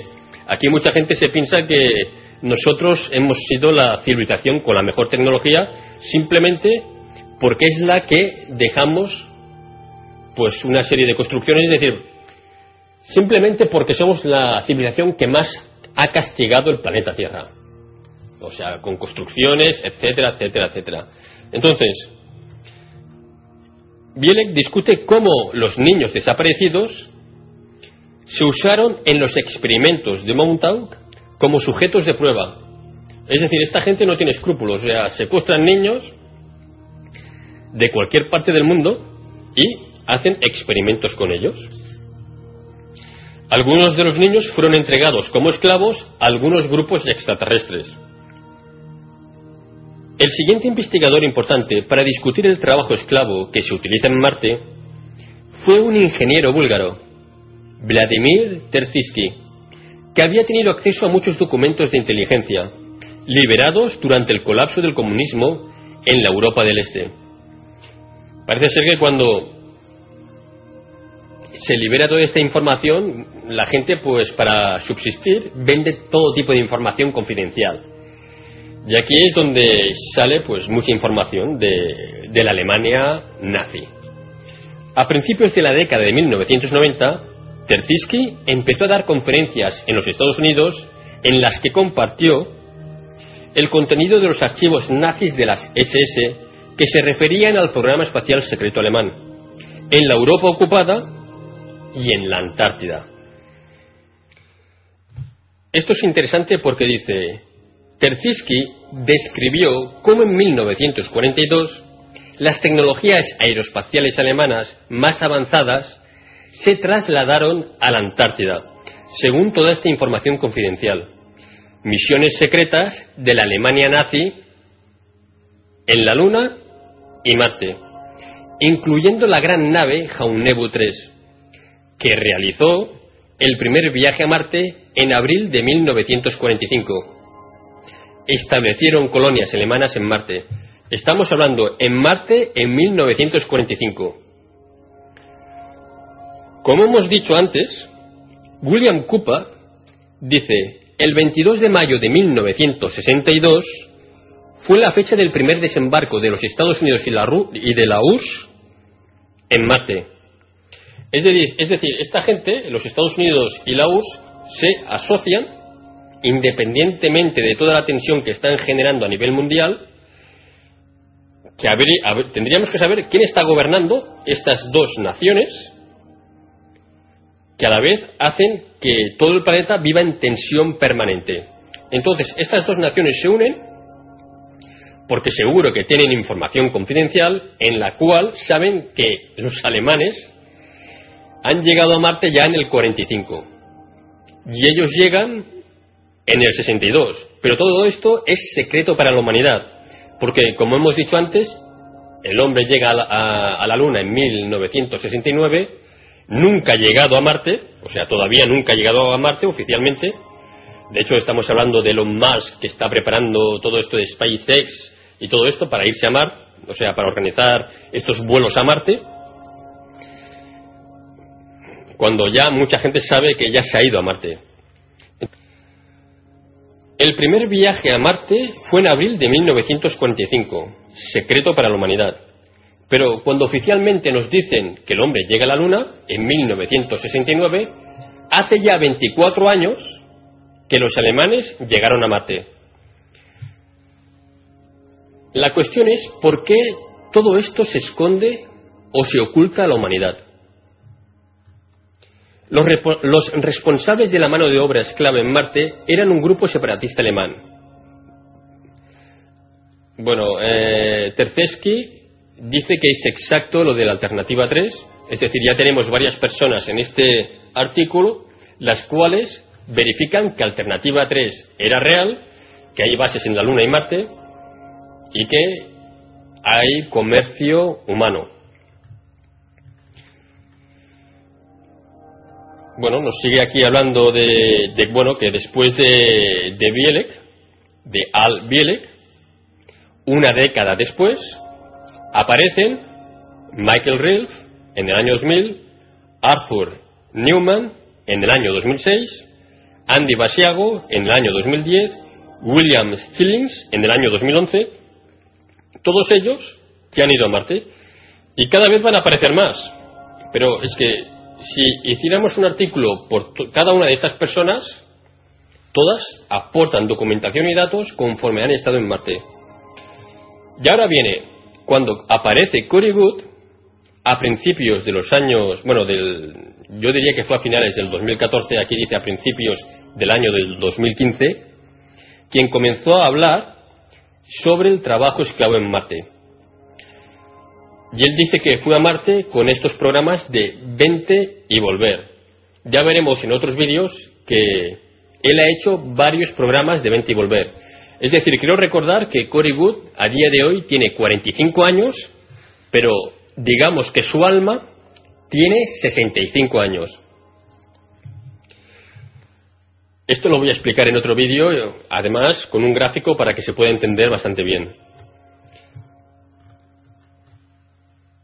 aquí mucha gente se piensa que nosotros hemos sido la civilización con la mejor tecnología simplemente porque es la que dejamos pues una serie de construcciones, es decir, simplemente porque somos la civilización que más ha castigado el planeta Tierra. O sea, con construcciones, etcétera, etcétera, etcétera. Entonces, Bielek discute cómo los niños desaparecidos se usaron en los experimentos de Montauk como sujetos de prueba. Es decir, esta gente no tiene escrúpulos, o sea, secuestran niños de cualquier parte del mundo y hacen experimentos con ellos. Algunos de los niños fueron entregados como esclavos a algunos grupos extraterrestres. El siguiente investigador importante para discutir el trabajo esclavo que se utiliza en Marte fue un ingeniero búlgaro, Vladimir Terziski, que había tenido acceso a muchos documentos de inteligencia, liberados durante el colapso del comunismo en la Europa del Este. Parece ser que cuando se libera toda esta información, la gente, pues para subsistir, vende todo tipo de información confidencial. Y aquí es donde sale pues mucha información de, de la Alemania nazi. A principios de la década de 1990, Terziski empezó a dar conferencias en los Estados Unidos en las que compartió el contenido de los archivos nazis de las SS que se referían al programa espacial secreto alemán, en la Europa ocupada y en la Antártida. Esto es interesante porque dice, Terziski describió cómo en 1942 las tecnologías aeroespaciales alemanas más avanzadas se trasladaron a la Antártida, según toda esta información confidencial. Misiones secretas de la Alemania nazi en la Luna y Marte, incluyendo la gran nave Jaunebu 3, que realizó el primer viaje a Marte en abril de 1945 establecieron colonias alemanas en Marte. Estamos hablando en Marte en 1945. Como hemos dicho antes, William Cooper dice, el 22 de mayo de 1962, fue la fecha del primer desembarco de los Estados Unidos y, la y de la URSS en Marte. Es decir, es decir, esta gente, los Estados Unidos y la URSS, se asocian, independientemente de toda la tensión que están generando a nivel mundial, que tendríamos que saber quién está gobernando estas dos naciones que a la vez hacen que todo el planeta viva en tensión permanente. Entonces, estas dos naciones se unen porque seguro que tienen información confidencial en la cual saben que los alemanes han llegado a Marte ya en el 45 y ellos llegan en el 62. Pero todo esto es secreto para la humanidad, porque como hemos dicho antes, el hombre llega a la, Luna en 1969, nunca ha llegado a Marte, o sea, todavía nunca ha llegado a Marte oficialmente. De hecho, estamos hablando de Elon Musk, que está preparando todo esto de SpaceX y todo esto para irse a Marte, o sea, para organizar estos vuelos a Marte cuando ya mucha gente sabe que ya se ha ido a Marte. El primer viaje a Marte fue en abril de 1945, secreto para la humanidad. Pero cuando oficialmente nos dicen que el hombre llega a la Luna, en 1969, hace ya 24 años que los alemanes llegaron a Marte. La cuestión es por qué todo esto se esconde o se oculta a la humanidad. Los, responsables de la mano de obra esclava en Marte eran un grupo separatista alemán. Bueno, eh, dice que es exacto lo de la alternativa 3, es decir, ya tenemos varias personas en este artículo las cuales verifican que alternativa 3 era real, que hay bases en la Luna y Marte y que hay comercio humano. Bueno, nos sigue aquí hablando de, bueno, que después de, de Bielek, de Al Bielek, una década después, aparecen Michael Rilf en el año 2000, Arthur Newman en el año 2006, Andy Basiago en el año 2010, William Stillings en el año 2011, todos ellos que han ido a Marte y cada vez van a aparecer más. Pero es que si hiciéramos un artículo por cada una de estas personas, todas aportan documentación y datos conforme han estado en Marte. Y ahora viene, cuando aparece Corey Good, a principios de los años, bueno, del, yo diría que fue a finales del 2014, aquí dice a principios del año del 2015, quien comenzó a hablar sobre el trabajo esclavo en Marte. Y él dice que fue a Marte con estos programas de Vente y Volver. Ya veremos en otros vídeos que él ha hecho varios programas de Vente y Volver. Es decir, quiero recordar que Cory Wood a día de hoy tiene 45 años, pero digamos que su alma tiene 65 años. Esto lo voy a explicar en otro vídeo, además con un gráfico para que se pueda entender bastante bien.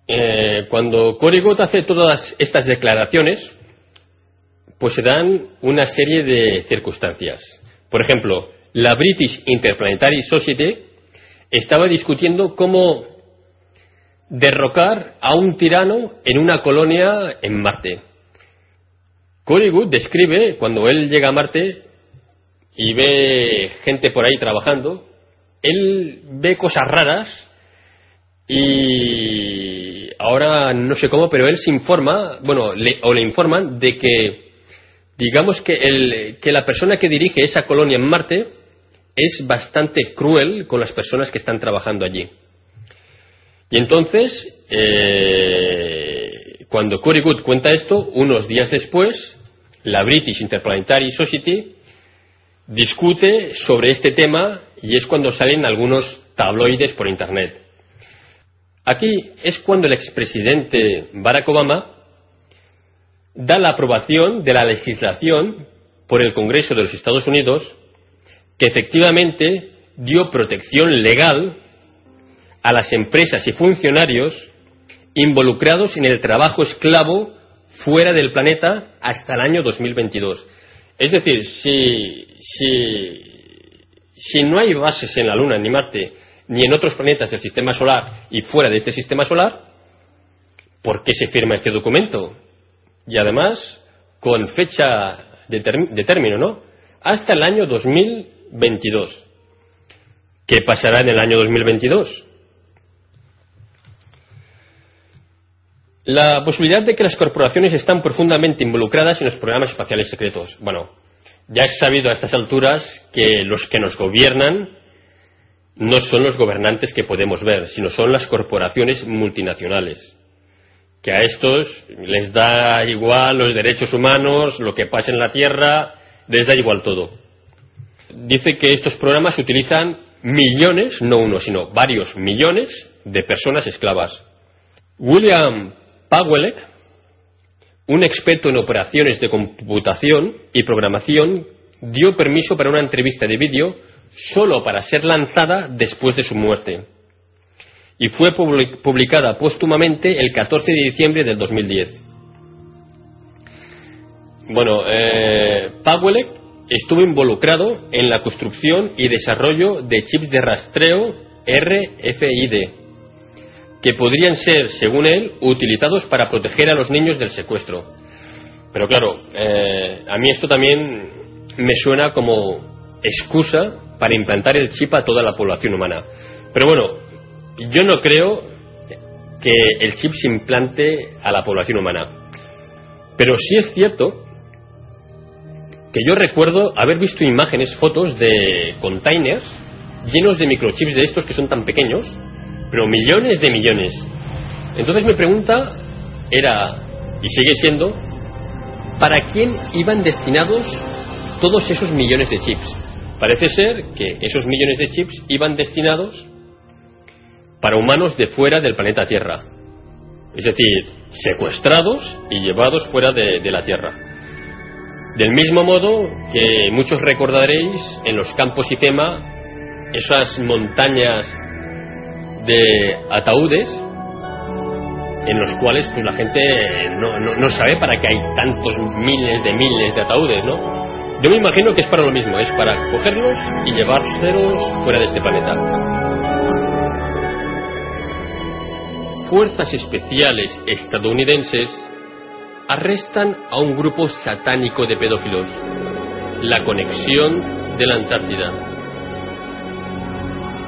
Eh, cuando Cory hace todas estas declaraciones, pues se dan una serie de circunstancias. Por ejemplo, la British Interplanetary Society estaba discutiendo cómo derrocar a un tirano en una colonia en Marte. Cory describe cuando él llega a Marte y ve gente por ahí trabajando, él ve cosas raras y ahora no sé cómo, pero él se informa, bueno, o le informan de que, digamos que, el, que la persona que dirige esa colonia en Marte es bastante cruel con las personas que están trabajando allí. Y entonces, eh, cuando Cory Good cuenta esto, unos días después, la British Interplanetary Society discute sobre este tema y es cuando salen algunos tabloides por Internet. Aquí es cuando el expresidente Barack Obama da la aprobación de la legislación por el Congreso de los Estados Unidos que efectivamente dio protección legal a las empresas y funcionarios involucrados en el trabajo esclavo fuera del planeta hasta el año 2022. Es decir, si, si, si no hay bases en la Luna ni Marte ni en otros planetas del sistema solar y fuera de este sistema solar, ¿por qué se firma este documento? Y además, con fecha de, término, ¿no? Hasta el año 2022. ¿Qué pasará en el año 2022? La posibilidad de que las corporaciones están profundamente involucradas en los programas espaciales secretos. Bueno, ya es sabido a estas alturas que los que nos gobiernan no son los gobernantes que podemos ver, sino son las corporaciones multinacionales. Que a estos les da igual los derechos humanos, lo que pasa en la Tierra, les da igual todo. Dice que estos programas utilizan millones, no uno, sino varios millones de personas esclavas. William Pawelek, un experto en operaciones de computación y programación, dio permiso para una entrevista de vídeo solo para ser lanzada después de su muerte. Y fue publicada póstumamente el 14 de diciembre del 2010. Bueno, eh, estuvo involucrado en la construcción y desarrollo de chips de rastreo RFID que podrían ser, según él, utilizados para proteger a los niños del secuestro. Pero claro, eh, a mí esto también me suena como excusa para implantar el chip a toda la población humana. Pero bueno, yo no creo que el chip se implante a la población humana. Pero sí es cierto que yo recuerdo haber visto imágenes, fotos de containers llenos de microchips de estos que son tan pequeños pero millones de millones. Entonces mi pregunta era, y sigue siendo, ¿para quién iban destinados todos esos millones de chips? Parece ser que esos millones de chips iban destinados para humanos de fuera del planeta Tierra. Es decir, secuestrados y llevados fuera de, la Tierra. Del mismo modo que muchos recordaréis en los campos IFEMA esas montañas de ataúdes en los cuales pues la gente no, no, sabe para qué hay tantos miles de miles de ataúdes, ¿no? Yo me imagino que es para lo mismo, es para cogerlos y llevárselos fuera de este planeta. Fuerzas especiales estadounidenses arrestan a un grupo satánico de pedófilos. La conexión de la Antártida.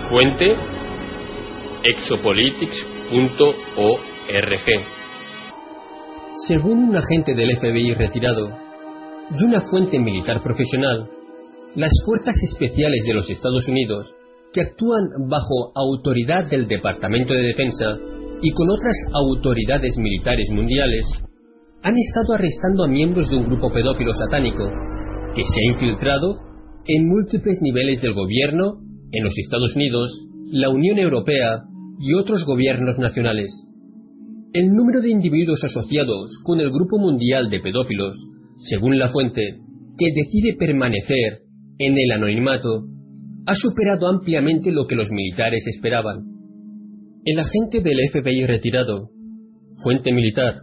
Fuente exopolitics.org. Según un agente del FBI retirado y una fuente militar profesional, las fuerzas especiales de los Estados Unidos, que actúan bajo autoridad del Departamento de Defensa y con otras autoridades militares mundiales, han estado arrestando a miembros de un grupo pedófilo satánico que se ha infiltrado en múltiples niveles del gobierno en los Estados Unidos, la Unión Europea y otros gobiernos nacionales. El número de individuos asociados con el Grupo Mundial de Pedófilos, según la fuente, que decide permanecer en el anonimato, ha superado ampliamente lo que los militares esperaban. El agente del FBI retirado, fuente militar,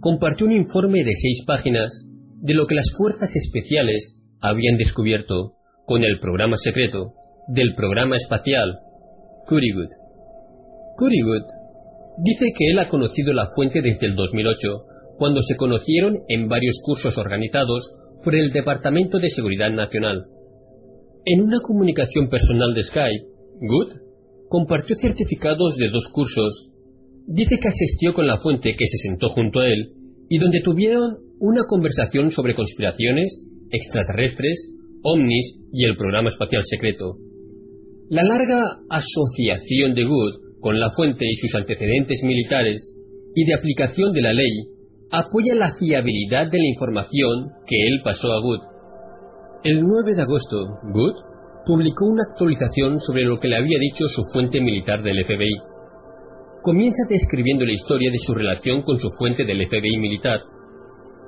compartió un informe de seis páginas de lo que las fuerzas especiales habían descubierto con el programa secreto del programa espacial Currywood. Currywood dice que él ha conocido la fuente desde el 2008, cuando se conocieron en varios cursos organizados por el Departamento de Seguridad Nacional. En una comunicación personal de Skype, Good compartió certificados de dos cursos. Dice que asistió con la fuente que se sentó junto a él y donde tuvieron una conversación sobre conspiraciones, extraterrestres, ovnis y el programa espacial secreto. La larga asociación de Good con la fuente y sus antecedentes militares y de aplicación de la ley, apoya la fiabilidad de la información que él pasó a Good. El 9 de agosto, Good publicó una actualización sobre lo que le había dicho su fuente militar del FBI. Comienza describiendo la historia de su relación con su fuente del FBI militar.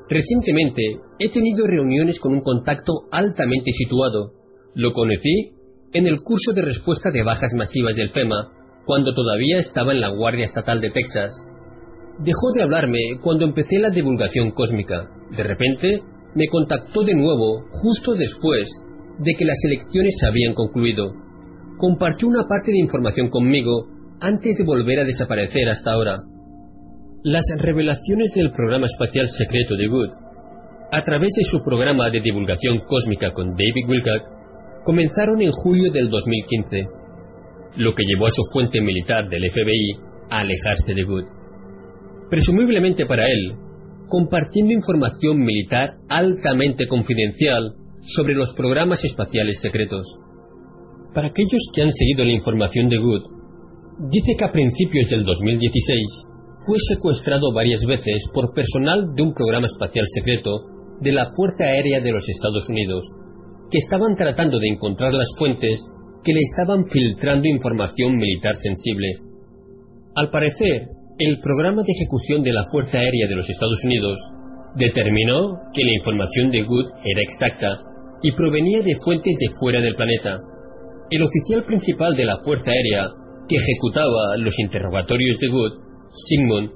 Recientemente he tenido reuniones con un contacto altamente situado. Lo conocí en el curso de respuesta de bajas masivas del FEMA cuando todavía estaba en la Guardia Estatal de Texas. Dejó de hablarme cuando empecé la divulgación cósmica. De repente, me contactó de nuevo justo después de que las elecciones habían concluido. compartió una parte de información conmigo antes de volver a desaparecer hasta ahora. Las revelaciones del programa espacial secreto de Good, a través de su programa de divulgación cósmica con David Wilcock, comenzaron en julio del 2015, lo que llevó a su fuente militar del FBI a alejarse de Good. Presumiblemente para él, compartiendo información militar altamente confidencial sobre los programas espaciales secretos. Para aquellos que han seguido la información de Good, dice que a principios del 2016 fue secuestrado varias veces por personal de un programa espacial secreto de la Fuerza Aérea de los Estados Unidos, que estaban tratando de encontrar las fuentes que le estaban filtrando información militar sensible. Al parecer, el programa de ejecución de la Fuerza Aérea de los Estados Unidos determinó que la información de Good era exacta y provenía de fuentes de fuera del planeta. El oficial principal de la Fuerza Aérea, que ejecutaba los interrogatorios de Good, Sigmund,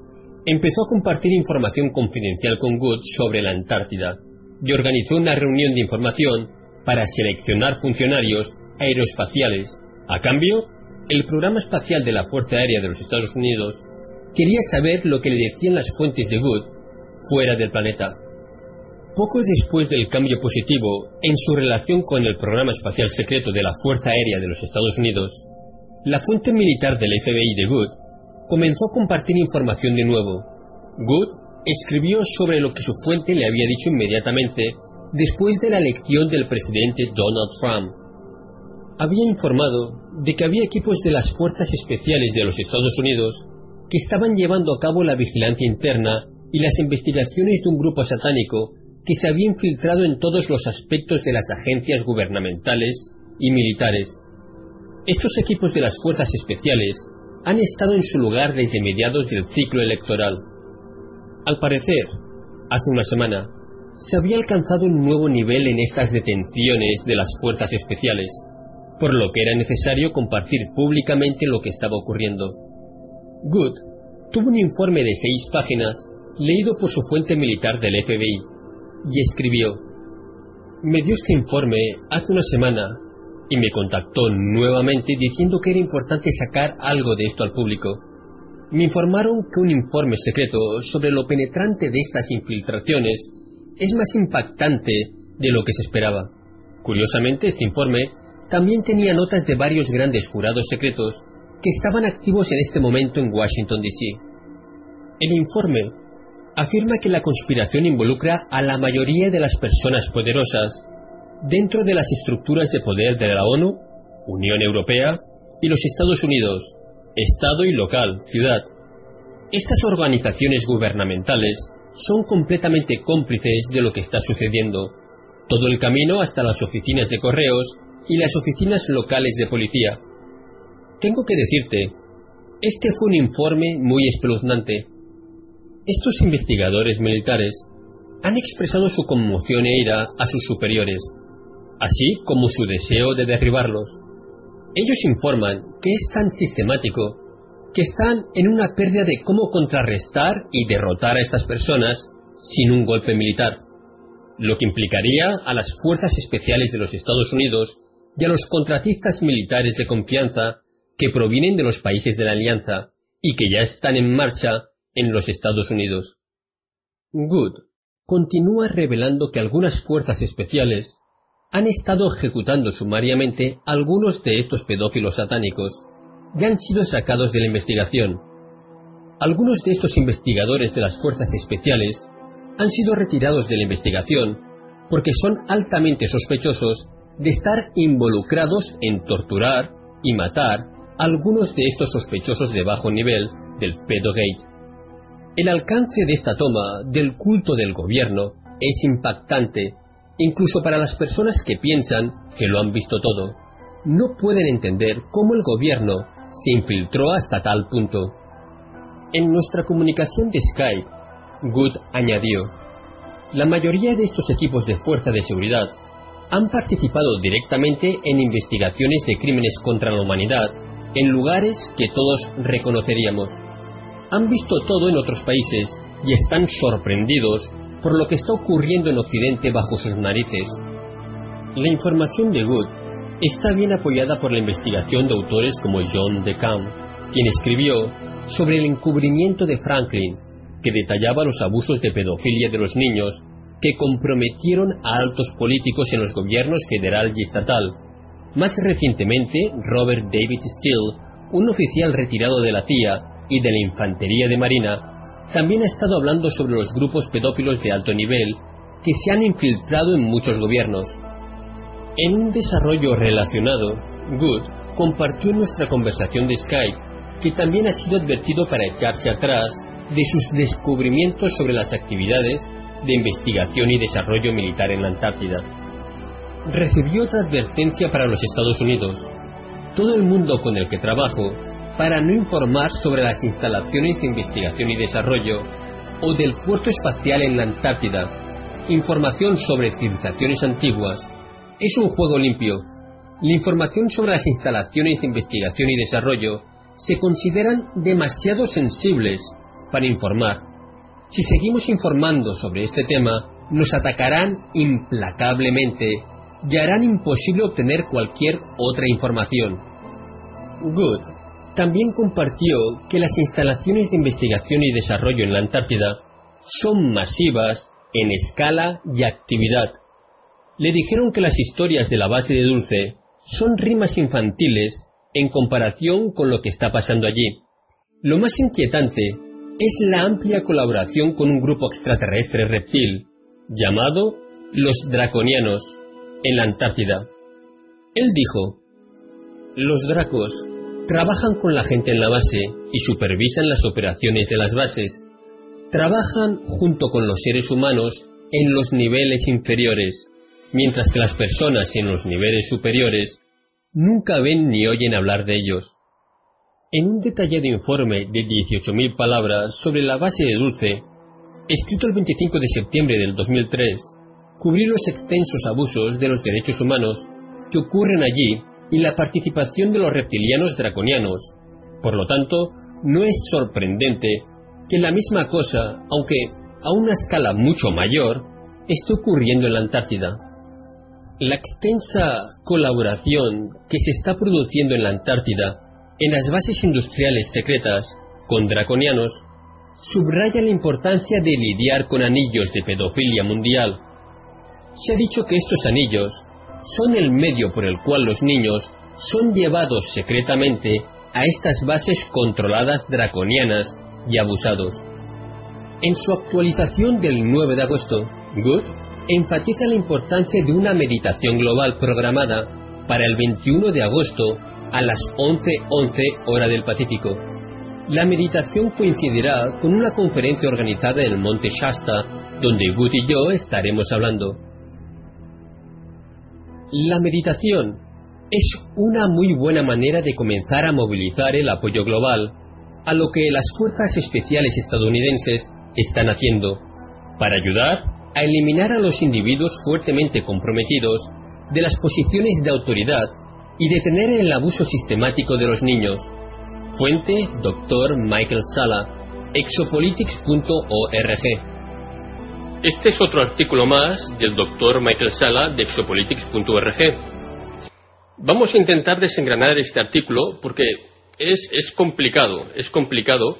empezó a compartir información confidencial con Good sobre la Antártida y organizó una reunión de información para seleccionar funcionarios aeroespaciales. A cambio, el programa espacial de la Fuerza Aérea de los Estados Unidos quería saber lo que le decían las fuentes de Good fuera del planeta. Poco después del cambio positivo en su relación con el programa espacial secreto de la Fuerza Aérea de los Estados Unidos, la fuente militar del FBI de Good comenzó a compartir información de nuevo. Good escribió sobre lo que su fuente le había dicho inmediatamente después de la elección del presidente Donald Trump. Había informado de que había equipos de las fuerzas especiales de los Estados Unidos que estaban llevando a cabo la vigilancia interna y las investigaciones de un grupo satánico que se había infiltrado en todos los aspectos de las agencias gubernamentales y militares. Estos equipos de las fuerzas especiales han estado en su lugar desde mediados del ciclo electoral. Al parecer, hace una semana, se había alcanzado un nuevo nivel en estas detenciones de las fuerzas especiales, por lo que era necesario compartir públicamente lo que estaba ocurriendo. Good tuvo un informe de seis páginas leído por su fuente militar del FBI y escribió, me dio este informe hace una semana y me contactó nuevamente diciendo que era importante sacar algo de esto al público. Me informaron que un informe secreto sobre lo penetrante de estas infiltraciones es más impactante de lo que se esperaba. Curiosamente, este informe también tenía notas de varios grandes jurados secretos que estaban activos en este momento en Washington, D.C. El informe afirma que la conspiración involucra a la mayoría de las personas poderosas dentro de las estructuras de poder de la ONU, Unión Europea y los Estados Unidos, Estado y local, ciudad. Estas organizaciones gubernamentales son completamente cómplices de lo que está sucediendo, todo el camino hasta las oficinas de correos y las oficinas locales de policía. Tengo que decirte, este fue un informe muy espeluznante. Estos investigadores militares han expresado su conmoción e ira a sus superiores, así como su deseo de derribarlos. Ellos informan que es tan sistemático que están en una pérdida de cómo contrarrestar y derrotar a estas personas sin un golpe militar, lo que implicaría a las fuerzas especiales de los Estados Unidos y a los contratistas militares de confianza que provienen de los países de la Alianza y que ya están en marcha en los Estados Unidos. Good continúa revelando que algunas fuerzas especiales han estado ejecutando sumariamente algunos de estos pedófilos satánicos y han sido sacados de la investigación. Algunos de estos investigadores de las fuerzas especiales han sido retirados de la investigación porque son altamente sospechosos de estar involucrados en torturar y matar algunos de estos sospechosos de bajo nivel del pedogate. El alcance de esta toma del culto del gobierno es impactante, incluso para las personas que piensan que lo han visto todo. No pueden entender cómo el gobierno se infiltró hasta tal punto. En nuestra comunicación de Skype, Good añadió, la mayoría de estos equipos de fuerza de seguridad han participado directamente en investigaciones de crímenes contra la humanidad en lugares que todos reconoceríamos. Han visto todo en otros países y están sorprendidos por lo que está ocurriendo en Occidente bajo sus narices. La información de Good está bien apoyada por la investigación de autores como John DeCamp, quien escribió sobre el encubrimiento de Franklin, que detallaba los abusos de pedofilia de los niños que comprometieron a altos políticos en los gobiernos federal y estatal. Más recientemente, Robert David Steele, un oficial retirado de la CIA y de la Infantería de Marina, también ha estado hablando sobre los grupos pedófilos de alto nivel que se han infiltrado en muchos gobiernos. En un desarrollo relacionado, Good compartió en nuestra conversación de Skype que también ha sido advertido para echarse atrás de sus descubrimientos sobre las actividades de investigación y desarrollo militar en la Antártida. Recibió otra advertencia para los Estados Unidos. Todo el mundo con el que trabajo para no informar sobre las instalaciones de investigación y desarrollo o del puerto espacial en la Antártida, información sobre civilizaciones antiguas, es un juego limpio. La información sobre las instalaciones de investigación y desarrollo se consideran demasiado sensibles para informar. Si seguimos informando sobre este tema, nos atacarán implacablemente y harán imposible obtener cualquier otra información. Good también compartió que las instalaciones de investigación y desarrollo en la Antártida son masivas en escala y actividad. Le dijeron que las historias de la base de Dulce son rimas infantiles en comparación con lo que está pasando allí. Lo más inquietante es la amplia colaboración con un grupo extraterrestre reptil llamado los Draconianos en la Antártida. Él dijo, los Dracos trabajan con la gente en la base y supervisan las operaciones de las bases. Trabajan junto con los seres humanos en los niveles inferiores, mientras que las personas en los niveles superiores nunca ven ni oyen hablar de ellos. En un detallado informe de 18.000 palabras sobre la base de Dulce, escrito el 25 de septiembre del 2003, cubrí los extensos abusos de los derechos humanos que ocurren allí y la participación de los reptilianos draconianos. Por lo tanto, no es sorprendente que la misma cosa, aunque a una escala mucho mayor, esté ocurriendo en la Antártida. La extensa colaboración que se está produciendo en la Antártida en las bases industriales secretas con draconianos subraya la importancia de lidiar con anillos de pedofilia mundial. Se ha dicho que estos anillos son el medio por el cual los niños son llevados secretamente a estas bases controladas draconianas y abusados. En su actualización del 9 de agosto, Good enfatiza la importancia de una meditación global programada para el 21 de agosto a las 11:11 hora del Pacífico. La meditación coincidirá con una conferencia organizada en el Monte Shasta, donde Wood y yo estaremos hablando. La meditación es una muy buena manera de comenzar a movilizar el apoyo global a lo que las fuerzas especiales estadounidenses están haciendo para ayudar a eliminar a los individuos fuertemente comprometidos de las posiciones de autoridad y detener el abuso sistemático de los niños. Fuente Dr. Michael Sala, exopolitics.org. Este es otro artículo más del Dr. Michael Sala de exopolitics.org. Vamos a intentar desengranar este artículo porque es, es complicado, es complicado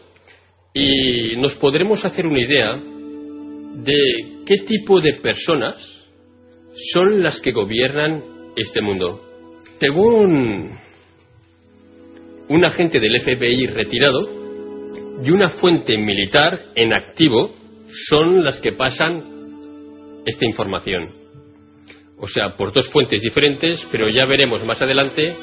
y nos podremos hacer una idea de qué tipo de personas son las que gobiernan este mundo. Según un agente del FBI retirado y una fuente militar en activo son las que pasan esta información. O sea, por dos fuentes diferentes, pero ya veremos más adelante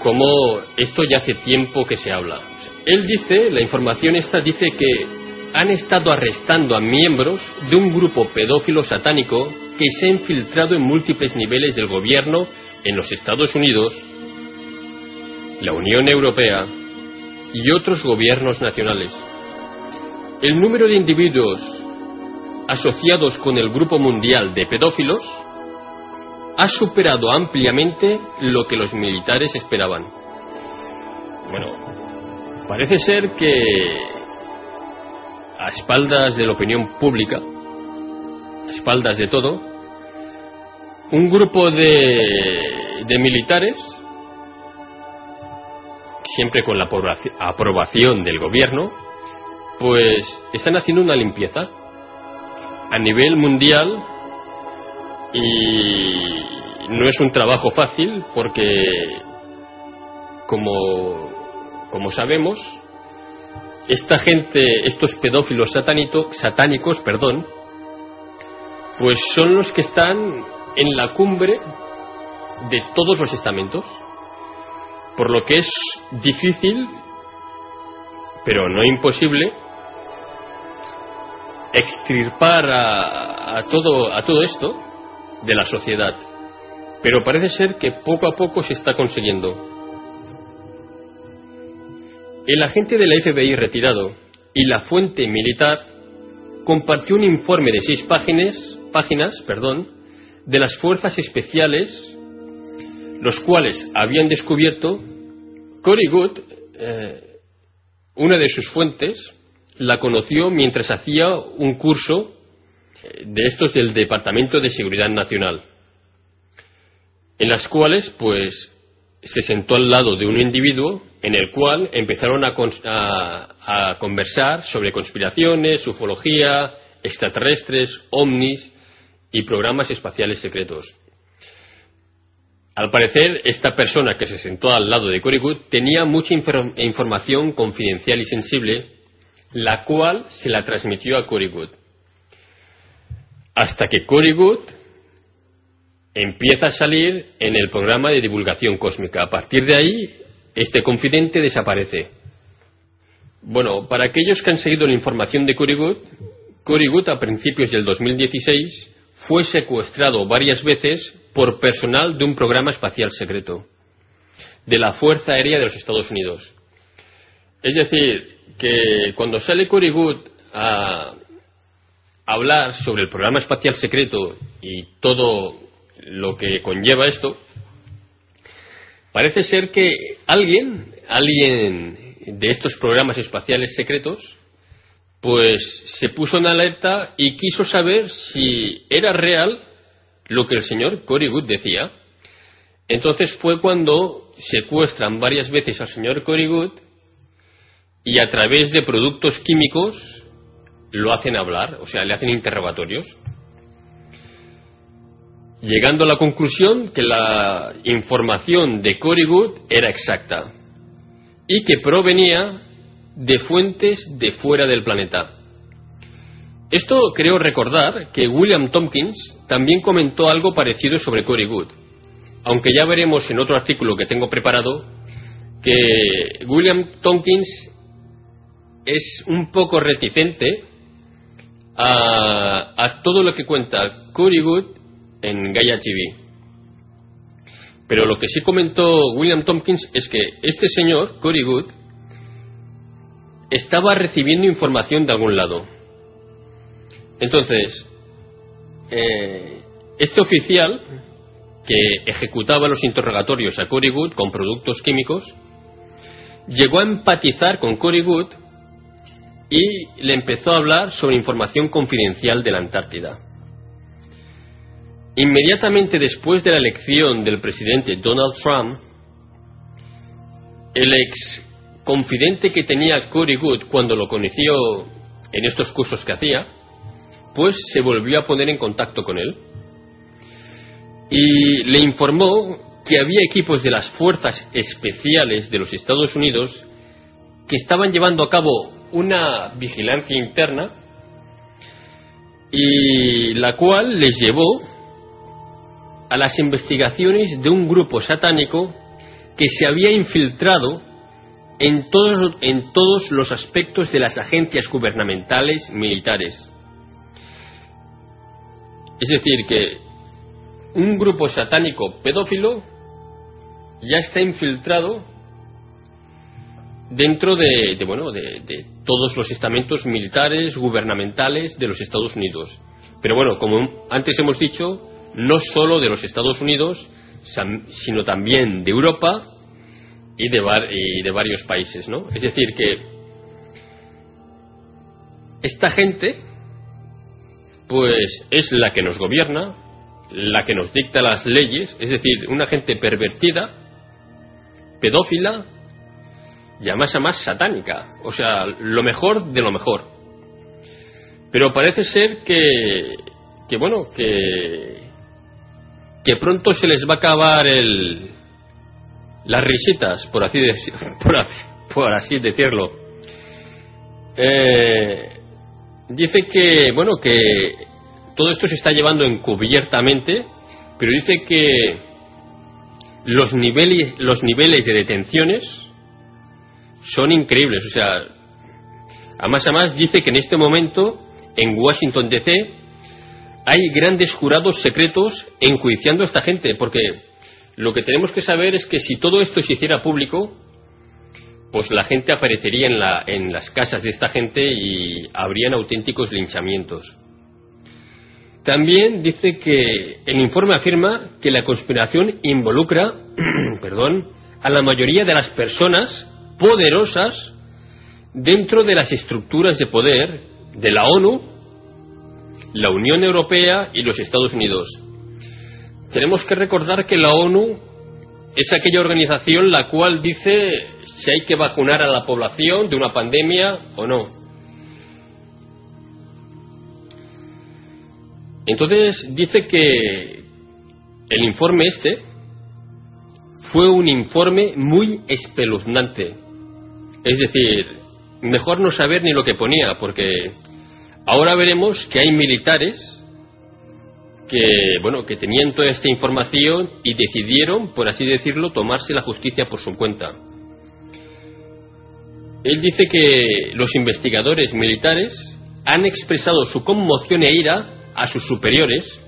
cómo esto ya hace tiempo que se habla. Él dice, la información esta dice que han estado arrestando a miembros de un grupo pedófilo satánico que se ha infiltrado en múltiples niveles del gobierno en los Estados Unidos, la Unión Europea y otros gobiernos nacionales. El número de individuos asociados con el grupo mundial de pedófilos ha superado ampliamente lo que los militares esperaban. Bueno, parece ser que a espaldas de la opinión pública, a espaldas de todo, un grupo de militares, siempre con la aprobación del gobierno, pues están haciendo una limpieza a nivel mundial y no es un trabajo fácil porque como, como sabemos esta gente, estos pedófilos satánicos, perdón, pues son los que están en la cumbre de todos los estamentos, por lo que es difícil, pero no imposible, extirpar a, todo, a todo esto de la sociedad. Pero parece ser que poco a poco se está consiguiendo. El agente de la FBI retirado y la fuente militar compartió un informe de seis páginas, páginas perdón, de las fuerzas especiales, los cuales habían descubierto Cory Good, eh, una de sus fuentes, la conoció mientras hacía un curso eh, de estos del Departamento de Seguridad Nacional, en las cuales, pues, se sentó al lado de un individuo en el cual empezaron a, conversar sobre conspiraciones, ufología, extraterrestres, ovnis y programas espaciales secretos. Al parecer, esta persona que se sentó al lado de Cory Good tenía mucha información confidencial y sensible la cual se la transmitió a Good. Hasta que Good empieza a salir en el programa de divulgación cósmica. A partir de ahí, este confidente desaparece. Bueno, para aquellos que han seguido la información de Cory Good a principios del 2016 fue secuestrado varias veces por personal de un programa espacial secreto de la Fuerza Aérea de los Estados Unidos. Es decir, que cuando sale Cory Good a hablar sobre el programa espacial secreto y todo lo que conlleva esto, parece ser que alguien, alguien de estos programas espaciales secretos, pues se puso en alerta y quiso saber si era real lo que el señor Cory Good decía. Entonces fue cuando secuestran varias veces al señor Cory Good y a través de productos químicos lo hacen hablar, o sea, le hacen interrogatorios, llegando a la conclusión que la información de Cory Good era exacta y que provenía de fuentes de fuera del planeta. Esto creo recordar que William Tompkins también comentó algo parecido sobre Cory Good, aunque ya veremos en otro artículo que tengo preparado que William Tompkins es un poco reticente a, todo lo que cuenta Cory Good en Gaia TV. Pero lo que sí comentó William Tompkins es que este señor, Cory Good, estaba recibiendo información de algún lado. Entonces, eh, este oficial que ejecutaba los interrogatorios a Cory Good con productos químicos, llegó a empatizar con Cory Good y le empezó a hablar sobre información confidencial de la Antártida. Inmediatamente después de la elección del presidente Donald Trump, el ex confidente que tenía Cory Good cuando lo conoció en estos cursos que hacía, pues se volvió a poner en contacto con él y le informó que había equipos de las fuerzas especiales de los Estados Unidos que estaban llevando a cabo una vigilancia interna y la cual les llevó a las investigaciones de un grupo satánico que se había infiltrado en todos, en todos los aspectos de las agencias gubernamentales militares. Es decir, que un grupo satánico pedófilo ya está infiltrado dentro de, bueno, de, todos los estamentos militares, gubernamentales de los Estados Unidos. Pero bueno, como antes hemos dicho, no solo de los Estados Unidos, sino también de Europa y de, y de varios países, ¿no? Es decir, que esta gente, pues es la que nos gobierna, la que nos dicta las leyes, es decir, una gente pervertida, pedófila y además más satánica, o sea, lo mejor de lo mejor. Pero parece ser que, que bueno, que, que pronto se les va a acabar el, las risitas, por así, por, así decirlo. Eh, dice que, bueno, que todo esto se está llevando encubiertamente, pero dice que los niveles, los niveles de detenciones son increíbles. O sea, a más a más dice que en este momento en Washington DC hay grandes jurados secretos enjuiciando a esta gente, porque lo que tenemos que saber es que si todo esto se hiciera público, pues la gente aparecería en, la, en las casas de esta gente y habrían auténticos linchamientos. También dice que el informe afirma que la conspiración involucra, perdón, a la mayoría de las personas poderosas dentro de las estructuras de poder de la ONU, la Unión Europea y los Estados Unidos. Tenemos que recordar que la ONU es aquella organización la cual dice si hay que vacunar a la población de una pandemia o no. Entonces dice que el informe este fue un informe muy espeluznante. Es decir, mejor no saber ni lo que ponía, porque ahora veremos que hay militares que, bueno, que tenían toda esta información y decidieron, por así decirlo, tomarse la justicia por su cuenta. Él dice que los investigadores militares han expresado su conmoción e ira a sus superiores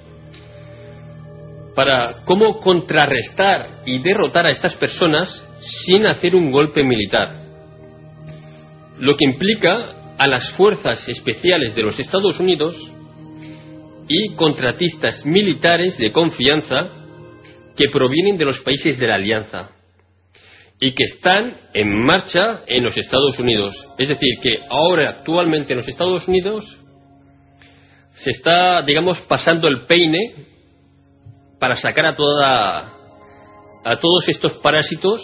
para cómo contrarrestar y derrotar a estas personas sin hacer un golpe militar. Lo que implica a las fuerzas especiales de los Estados Unidos y contratistas militares de confianza que provienen de los países de la Alianza y que están en marcha en los Estados Unidos. Es decir, que ahora actualmente en los Estados Unidos se está, digamos, pasando el peine para sacar a toda a todos estos parásitos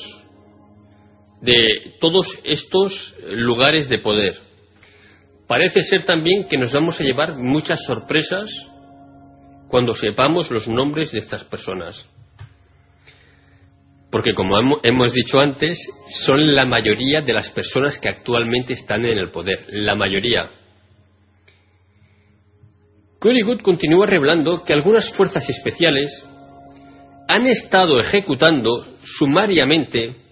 de todos estos lugares de poder. Parece ser también que nos vamos a llevar muchas sorpresas cuando sepamos los nombres de estas personas. Porque como hemos dicho antes, son la mayoría de las personas que actualmente están en el poder. La mayoría. Good continúa revelando que algunas fuerzas especiales han estado ejecutando sumariamente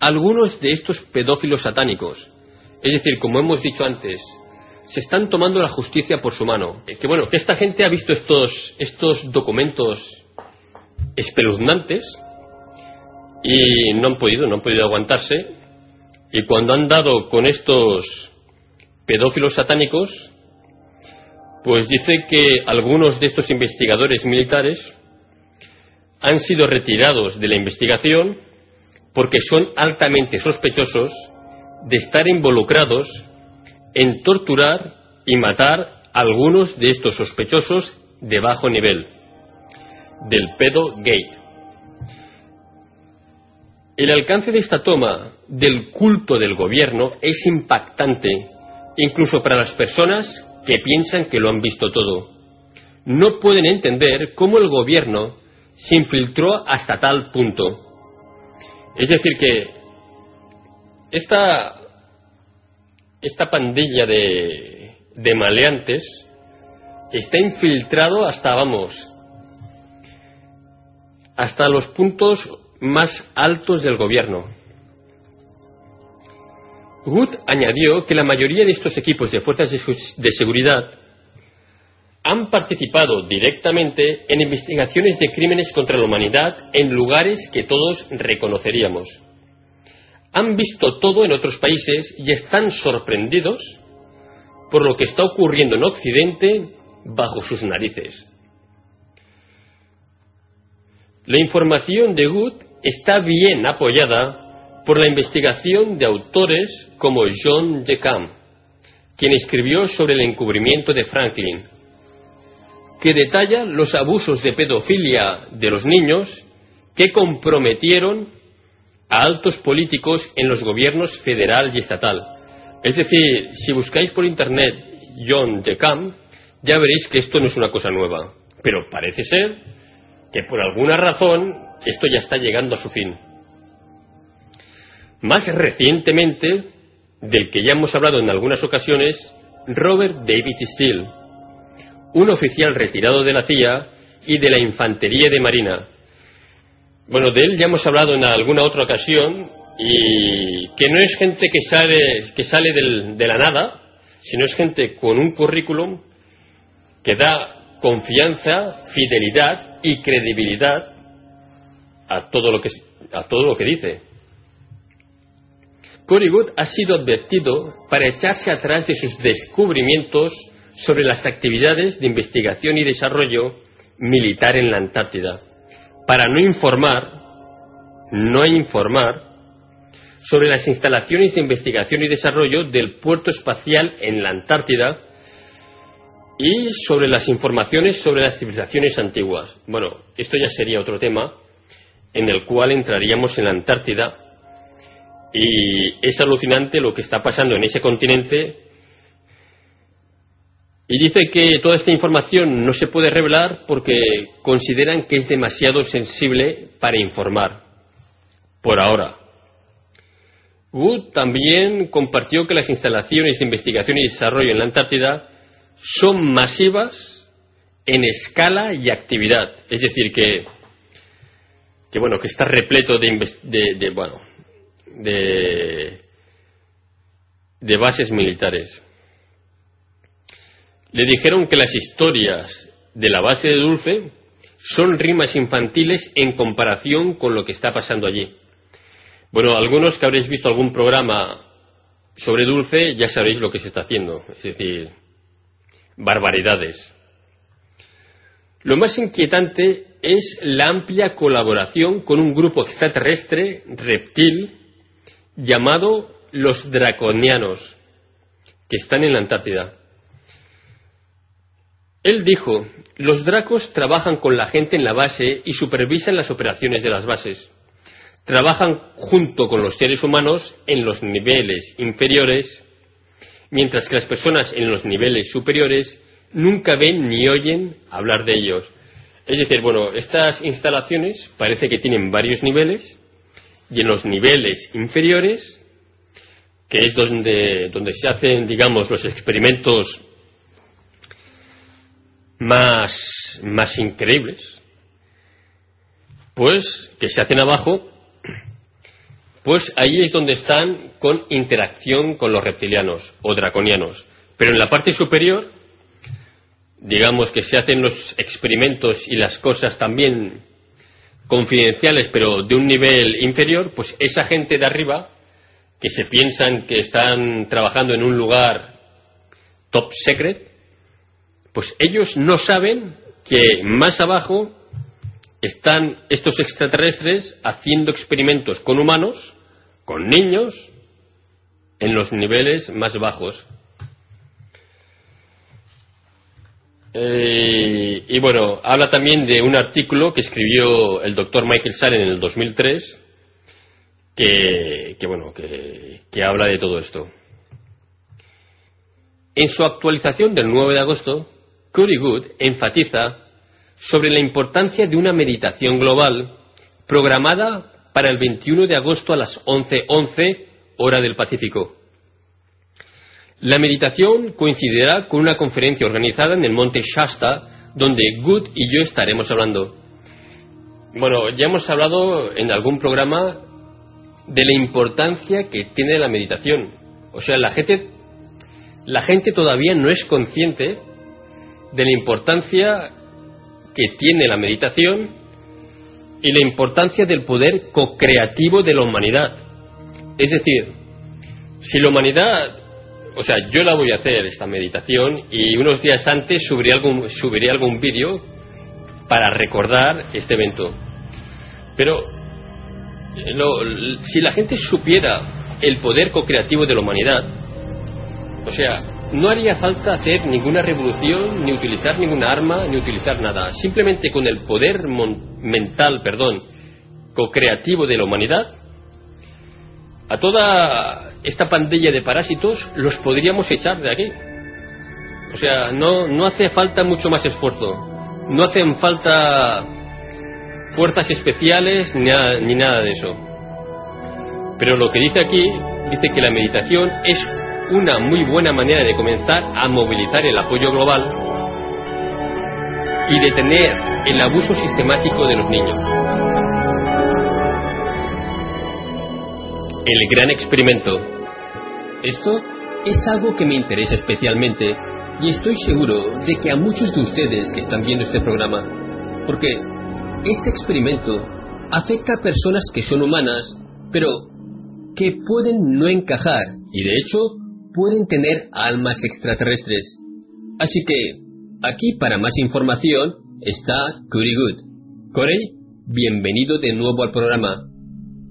algunos de estos pedófilos satánicos. Es decir, como hemos dicho antes, se están tomando la justicia por su mano. Que bueno, que esta gente ha visto estos, estos documentos espeluznantes y no han podido, no han podido aguantarse. Y cuando han dado con estos pedófilos satánicos, pues dice que algunos de estos investigadores militares han sido retirados de la investigación porque son altamente sospechosos de estar involucrados en torturar y matar a algunos de estos sospechosos de bajo nivel, del pedo gate. El alcance de esta toma del culto del gobierno es impactante, incluso para las personas que piensan que lo han visto todo. No pueden entender cómo el gobierno se infiltró hasta tal punto. Es decir, que esta, esta pandilla de, de maleantes está infiltrado hasta, vamos, hasta los puntos más altos del gobierno. Wood añadió que la mayoría de estos equipos de fuerzas de seguridad han participado directamente en investigaciones de crímenes contra la humanidad en lugares que todos reconoceríamos. Han visto todo en otros países y están sorprendidos por lo que está ocurriendo en Occidente bajo sus narices. La información de Wood está bien apoyada por la investigación de autores como John Decamp, quien escribió sobre el encubrimiento de Franklin. Que detalla los abusos de pedofilia de los niños que comprometieron a altos políticos en los gobiernos federal y estatal. Es decir, si buscáis por internet John de Camp, ya veréis que esto no es una cosa nueva. Pero parece ser que por alguna razón esto ya está llegando a su fin. Más recientemente, del que ya hemos hablado en algunas ocasiones, Robert David Steele, un oficial retirado de la CIA y de la Infantería de Marina. Bueno, de él ya hemos hablado en alguna otra ocasión y que no es gente que sale, que sale de la nada, sino es gente con un currículum que da confianza, fidelidad y credibilidad a todo lo que, a todo lo que dice. Good ha sido advertido para echarse atrás de sus descubrimientos sobre las actividades de investigación y desarrollo militar en la Antártida, para no informar, no informar sobre las instalaciones de investigación y desarrollo del puerto espacial en la Antártida y sobre las informaciones sobre las civilizaciones antiguas. Bueno, esto ya sería otro tema en el cual entraríamos en la Antártida y es alucinante lo que está pasando en ese continente y dice que toda esta información no se puede revelar porque consideran que es demasiado sensible para informar. Por ahora. Wood también compartió que las instalaciones de investigación y desarrollo en la Antártida son masivas en escala y actividad. Es decir, que, que bueno, que está repleto de, de, bueno, de, de bases militares. Le dijeron que las historias de la base de Dulce son rimas infantiles en comparación con lo que está pasando allí. Bueno, algunos que habréis visto algún programa sobre Dulce ya sabréis lo que se está haciendo, es decir, barbaridades. Lo más inquietante es la amplia colaboración con un grupo extraterrestre reptil llamado los draconianos, que están en la Antártida. Él dijo, los dracos trabajan con la gente en la base y supervisan las operaciones de las bases. Trabajan junto con los seres humanos en los niveles inferiores, mientras que las personas en los niveles superiores nunca ven ni oyen hablar de ellos. Es decir, bueno, estas instalaciones parece que tienen varios niveles y en los niveles inferiores, que es donde, donde se hacen, digamos, los experimentos más, más increíbles, pues que se hacen abajo, pues ahí es donde están con interacción con los reptilianos o draconianos. Pero en la parte superior, digamos que se hacen los experimentos y las cosas también confidenciales, pero de un nivel inferior, pues esa gente de arriba, que se piensan que están trabajando en un lugar top secret, pues ellos no saben que más abajo están estos extraterrestres haciendo experimentos con humanos, con niños, en los niveles más bajos. Eh, y bueno, habla también de un artículo que escribió el doctor Michael Saren en el 2003, que, que bueno, que, que habla de todo esto. En su actualización del 9 de agosto, Cody Good enfatiza sobre la importancia de una meditación global programada para el 21 de agosto a las 11:11 hora del Pacífico. La meditación coincidirá con una conferencia organizada en el monte Shasta, donde Good y yo estaremos hablando. Bueno, ya hemos hablado en algún programa de la importancia que tiene la meditación. O sea, la gente, la gente todavía no es consciente de la importancia que tiene la meditación y la importancia del poder co-creativo de la humanidad. Es decir, si la humanidad, o sea, yo la voy a hacer esta meditación y unos días antes subiré algún, subiré algún vídeo para recordar este evento. Pero si la gente supiera el poder co-creativo de la humanidad, o sea, no haría falta hacer ninguna revolución, ni utilizar ninguna arma, ni utilizar nada. Simplemente con el poder mental, perdón, co-creativo de la humanidad, a toda esta pandilla de parásitos los podríamos echar de aquí. O sea, no, no hace falta mucho más esfuerzo. No hacen falta fuerzas especiales ni ni nada de eso. Pero lo que dice aquí, dice que la meditación es una muy buena manera de comenzar a movilizar el apoyo global y detener el abuso sistemático de los niños. El gran experimento. Esto es algo que me interesa especialmente y estoy seguro de que a muchos de ustedes que están viendo este programa, porque este experimento afecta a personas que son humanas, pero que pueden no encajar y de hecho pueden tener almas extraterrestres. Así que, aquí para más información está Curry Good. Corey, bienvenido de nuevo al programa.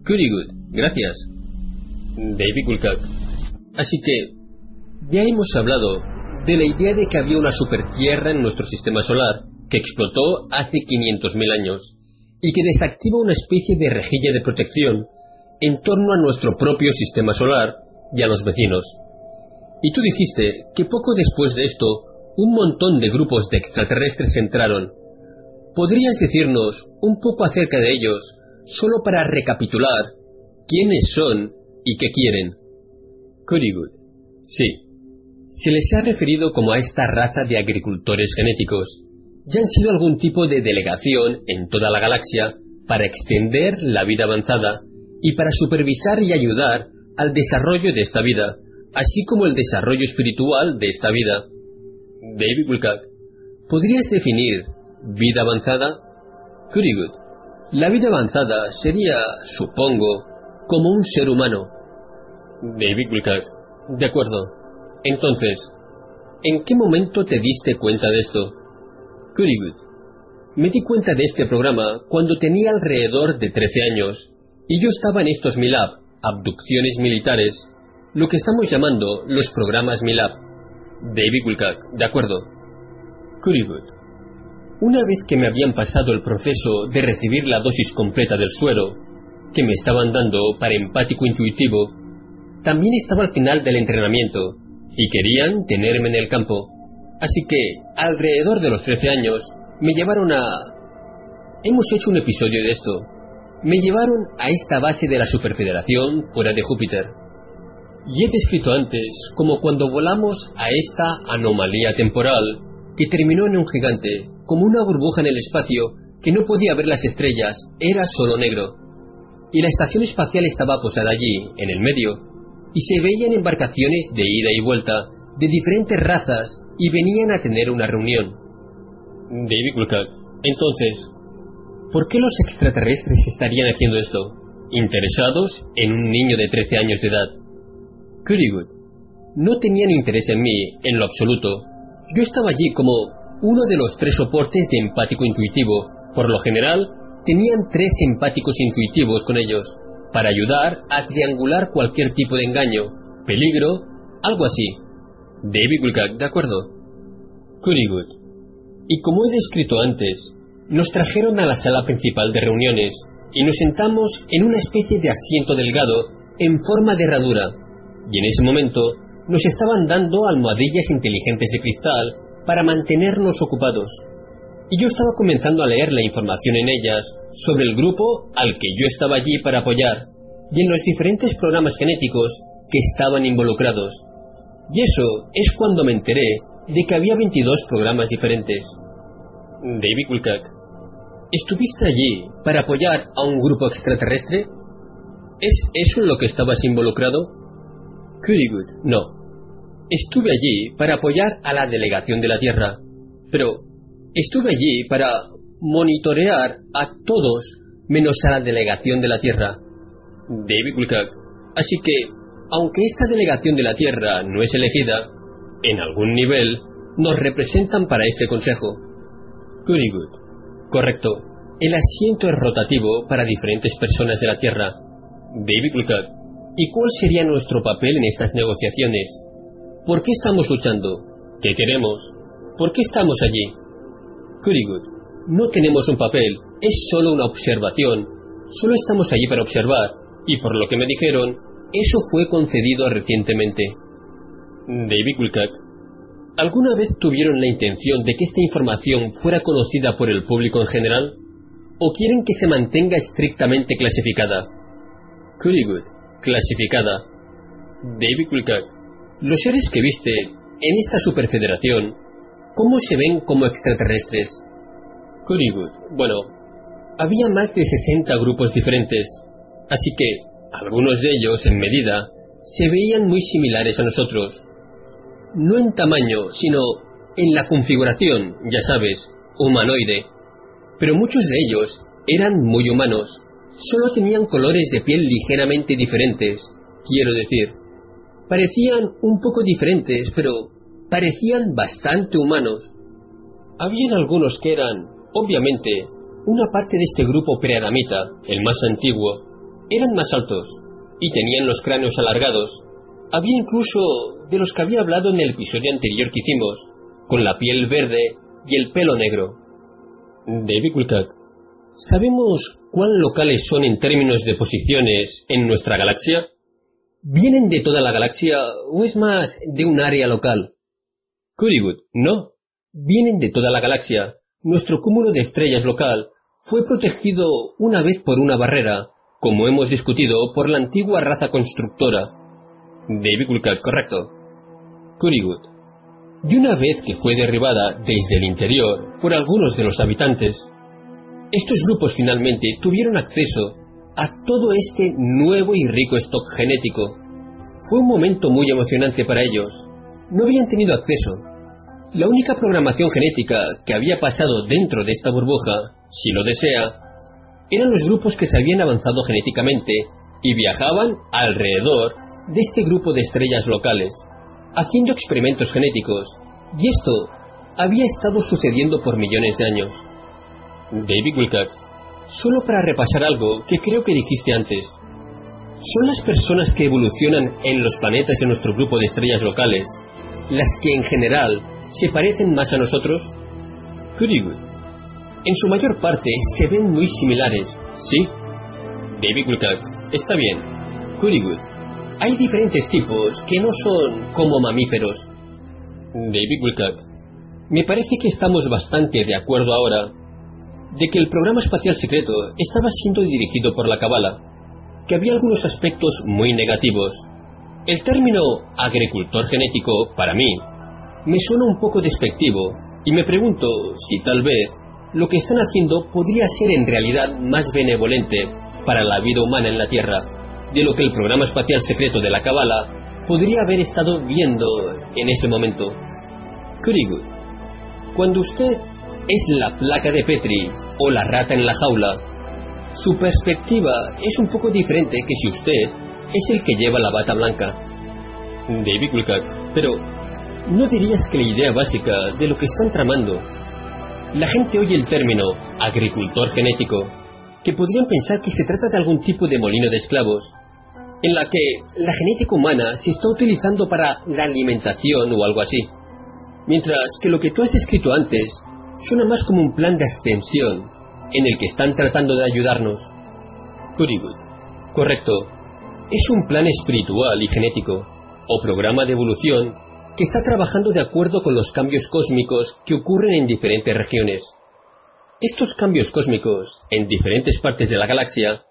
Curry Good, gracias. David Kulkak. Así que, ya hemos hablado de la idea de que había una supertierra en nuestro sistema solar que explotó hace 500.000 años y que desactiva una especie de rejilla de protección en torno a nuestro propio sistema solar y a los vecinos. Y tú dijiste que poco después de esto, un montón de grupos de extraterrestres entraron. ¿Podrías decirnos un poco acerca de ellos, solo para recapitular quiénes son y qué quieren? Currywood. Sí. Se les ha referido como a esta raza de agricultores genéticos. Ya han sido algún tipo de delegación en toda la galaxia para extender la vida avanzada y para supervisar y ayudar al desarrollo de esta vida así como el desarrollo espiritual de esta vida. David Wilcock, ¿podrías definir vida avanzada? Good. La vida avanzada sería, supongo, como un ser humano. David Wilcock, de acuerdo. Entonces, ¿en qué momento te diste cuenta de esto? Good. Me di cuenta de este programa cuando tenía alrededor de 13 años y yo estaba en estos MILAB, abducciones militares, lo que estamos llamando los programas MILAB. David Wilcock, de acuerdo. Currywood. Una vez que me habían pasado el proceso de recibir la dosis completa del suero, que me estaban dando para empático intuitivo, también estaba al final del entrenamiento, y querían tenerme en el campo. Así que, alrededor de los 13 años, me llevaron a... Hemos hecho un episodio de esto. Me llevaron a esta base de la Superfederación fuera de Júpiter. Y he descrito antes como cuando volamos a esta anomalía temporal que terminó en un gigante, como una burbuja en el espacio que no podía ver las estrellas, era solo negro. Y la estación espacial estaba posada allí, en el medio, y se veían embarcaciones de ida y vuelta, de diferentes razas, y venían a tener una reunión. David Wilcock, entonces, ¿por qué los extraterrestres estarían haciendo esto? ¿Interesados en un niño de 13 años de edad? Currywood. No tenían interés en mí, en lo absoluto. Yo estaba allí como uno de los tres soportes de empático intuitivo. Por lo general, tenían tres empáticos intuitivos con ellos, para ayudar a triangular cualquier tipo de engaño, peligro, algo así. David Wilcock, de acuerdo. Currywood. Y como he descrito antes, nos trajeron a la sala principal de reuniones y nos sentamos en una especie de asiento delgado en forma de herradura y en ese momento nos estaban dando almohadillas inteligentes de cristal para mantenernos ocupados. Y yo estaba comenzando a leer la información en ellas sobre el grupo al que yo estaba allí para apoyar y en los diferentes programas genéticos que estaban involucrados. Y eso es cuando me enteré de que había 22 programas diferentes. David Wilcock, ¿estuviste allí para apoyar a un grupo extraterrestre? ¿Es eso en lo que estabas involucrado? Currywood, no. Estuve allí para apoyar a la delegación de la Tierra, pero estuve allí para monitorear a todos menos a la delegación de la Tierra. David Wilcock. Así que, aunque esta delegación de la Tierra no es elegida, en algún nivel nos representan para este consejo. Currywood. Correcto. El asiento es rotativo para diferentes personas de la Tierra. David Wilcock. ¿Y cuál sería nuestro papel en estas negociaciones? ¿Por qué estamos luchando? ¿Qué queremos? ¿Por qué estamos allí? Kurigud, no tenemos un papel, es solo una observación. Solo estamos allí para observar, y por lo que me dijeron, eso fue concedido recientemente. David Wilcock, ¿alguna vez tuvieron la intención de que esta información fuera conocida por el público en general? ¿O quieren que se mantenga estrictamente clasificada? Currywood, clasificada. David Wilcock, los seres que viste en esta superfederación, ¿cómo se ven como extraterrestres? Currywood, bueno, había más de 60 grupos diferentes, así que algunos de ellos, en medida, se veían muy similares a nosotros. No en tamaño, sino en la configuración, ya sabes, humanoide. Pero muchos de ellos eran muy humanos. Solo tenían colores de piel ligeramente diferentes, quiero decir. Parecían un poco diferentes, pero parecían bastante humanos. Habían algunos que eran, obviamente, una parte de este grupo preadamita, el más antiguo, eran más altos y tenían los cráneos alargados. Había incluso de los que había hablado en el episodio anterior que hicimos, con la piel verde y el pelo negro. Wilcock, ¿sabemos cuán locales son en términos de posiciones en nuestra galaxia? ¿Vienen de toda la galaxia o es más de un área local? Currywood, no. Vienen de toda la galaxia. Nuestro cúmulo de estrellas local fue protegido una vez por una barrera como hemos discutido, por la antigua raza constructora. David Wilcock, correcto. Currywood. Y una vez que fue derribada desde el interior por algunos de los habitantes, estos grupos finalmente tuvieron acceso a todo este nuevo y rico stock genético. Fue un momento muy emocionante para ellos. No habían tenido acceso. La única programación genética que había pasado dentro de esta burbuja, si lo desea, eran los grupos que se habían avanzado genéticamente y viajaban alrededor de este grupo de estrellas locales, haciendo experimentos genéticos, y esto había estado sucediendo por millones de años. David Wilcock, solo para repasar algo que creo que dijiste antes, ¿son las personas que evolucionan en los planetas de nuestro grupo de estrellas locales las que en general se parecen más a nosotros? En su mayor parte se ven muy similares, ¿sí? David Wilcock, está bien. Currywood, hay diferentes tipos que no son como mamíferos. David Wilcock, me parece que estamos bastante de acuerdo ahora de que el programa espacial secreto estaba siendo dirigido por la Cabala, que había algunos aspectos muy negativos. El término agricultor genético, para mí, me suena un poco despectivo, y me pregunto si tal vez lo que están haciendo podría ser en realidad más benevolente para la vida humana en la Tierra de lo que el programa espacial secreto de la Cabala podría haber estado viendo en ese momento. Currywood, cuando usted es la placa de Petri o la rata en la jaula, su perspectiva es un poco diferente que si usted es el que lleva la bata blanca. David Wilcock, pero ¿no dirías que la idea básica de lo que están tramando la gente oye el término agricultor genético, que podrían pensar que se trata de algún tipo de molino de esclavos, en la que la genética humana se está utilizando para la alimentación o algo así, mientras que lo que tú has escrito antes suena más como un plan de ascensión en el que están tratando de ayudarnos. Currywood. Correcto. Es un plan espiritual y genético, o programa de evolución que está trabajando de acuerdo con los cambios cósmicos que ocurren en diferentes regiones. Estos cambios cósmicos en diferentes partes de la galaxia,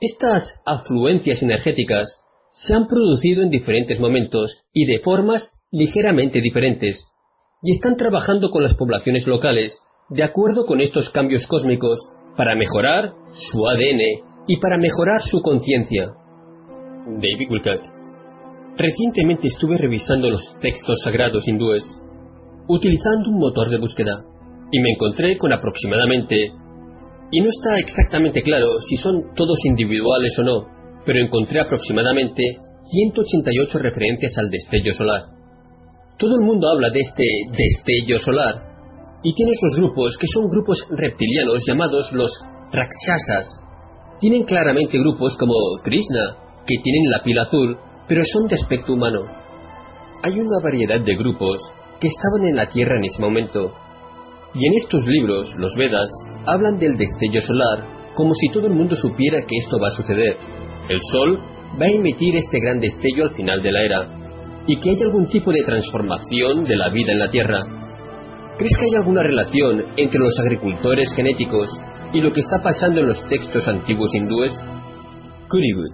estas afluencias energéticas, se han producido en diferentes momentos y de formas ligeramente diferentes, y están trabajando con las poblaciones locales de acuerdo con estos cambios cósmicos para mejorar su ADN y para mejorar su conciencia. David Wilcock Recientemente estuve revisando los textos sagrados hindúes, utilizando un motor de búsqueda, y me encontré con aproximadamente, y no está exactamente claro si son todos individuales o no, pero encontré aproximadamente 188 referencias al destello solar. Todo el mundo habla de este destello solar, y tienes los grupos que son grupos reptilianos llamados los Rakshasas. Tienen claramente grupos como Krishna, que tienen la pila azul pero son de aspecto humano. hay una variedad de grupos que estaban en la Tierra en ese momento. Y en estos libros, los Vedas, hablan del destello solar como si todo el mundo supiera que esto va a suceder. El Sol va a emitir este gran destello al final de la era, y que hay algún tipo de transformación de la vida en la Tierra. ¿Crees que hay alguna relación entre los agricultores genéticos y lo que está pasando en los textos antiguos hindúes? Currywood.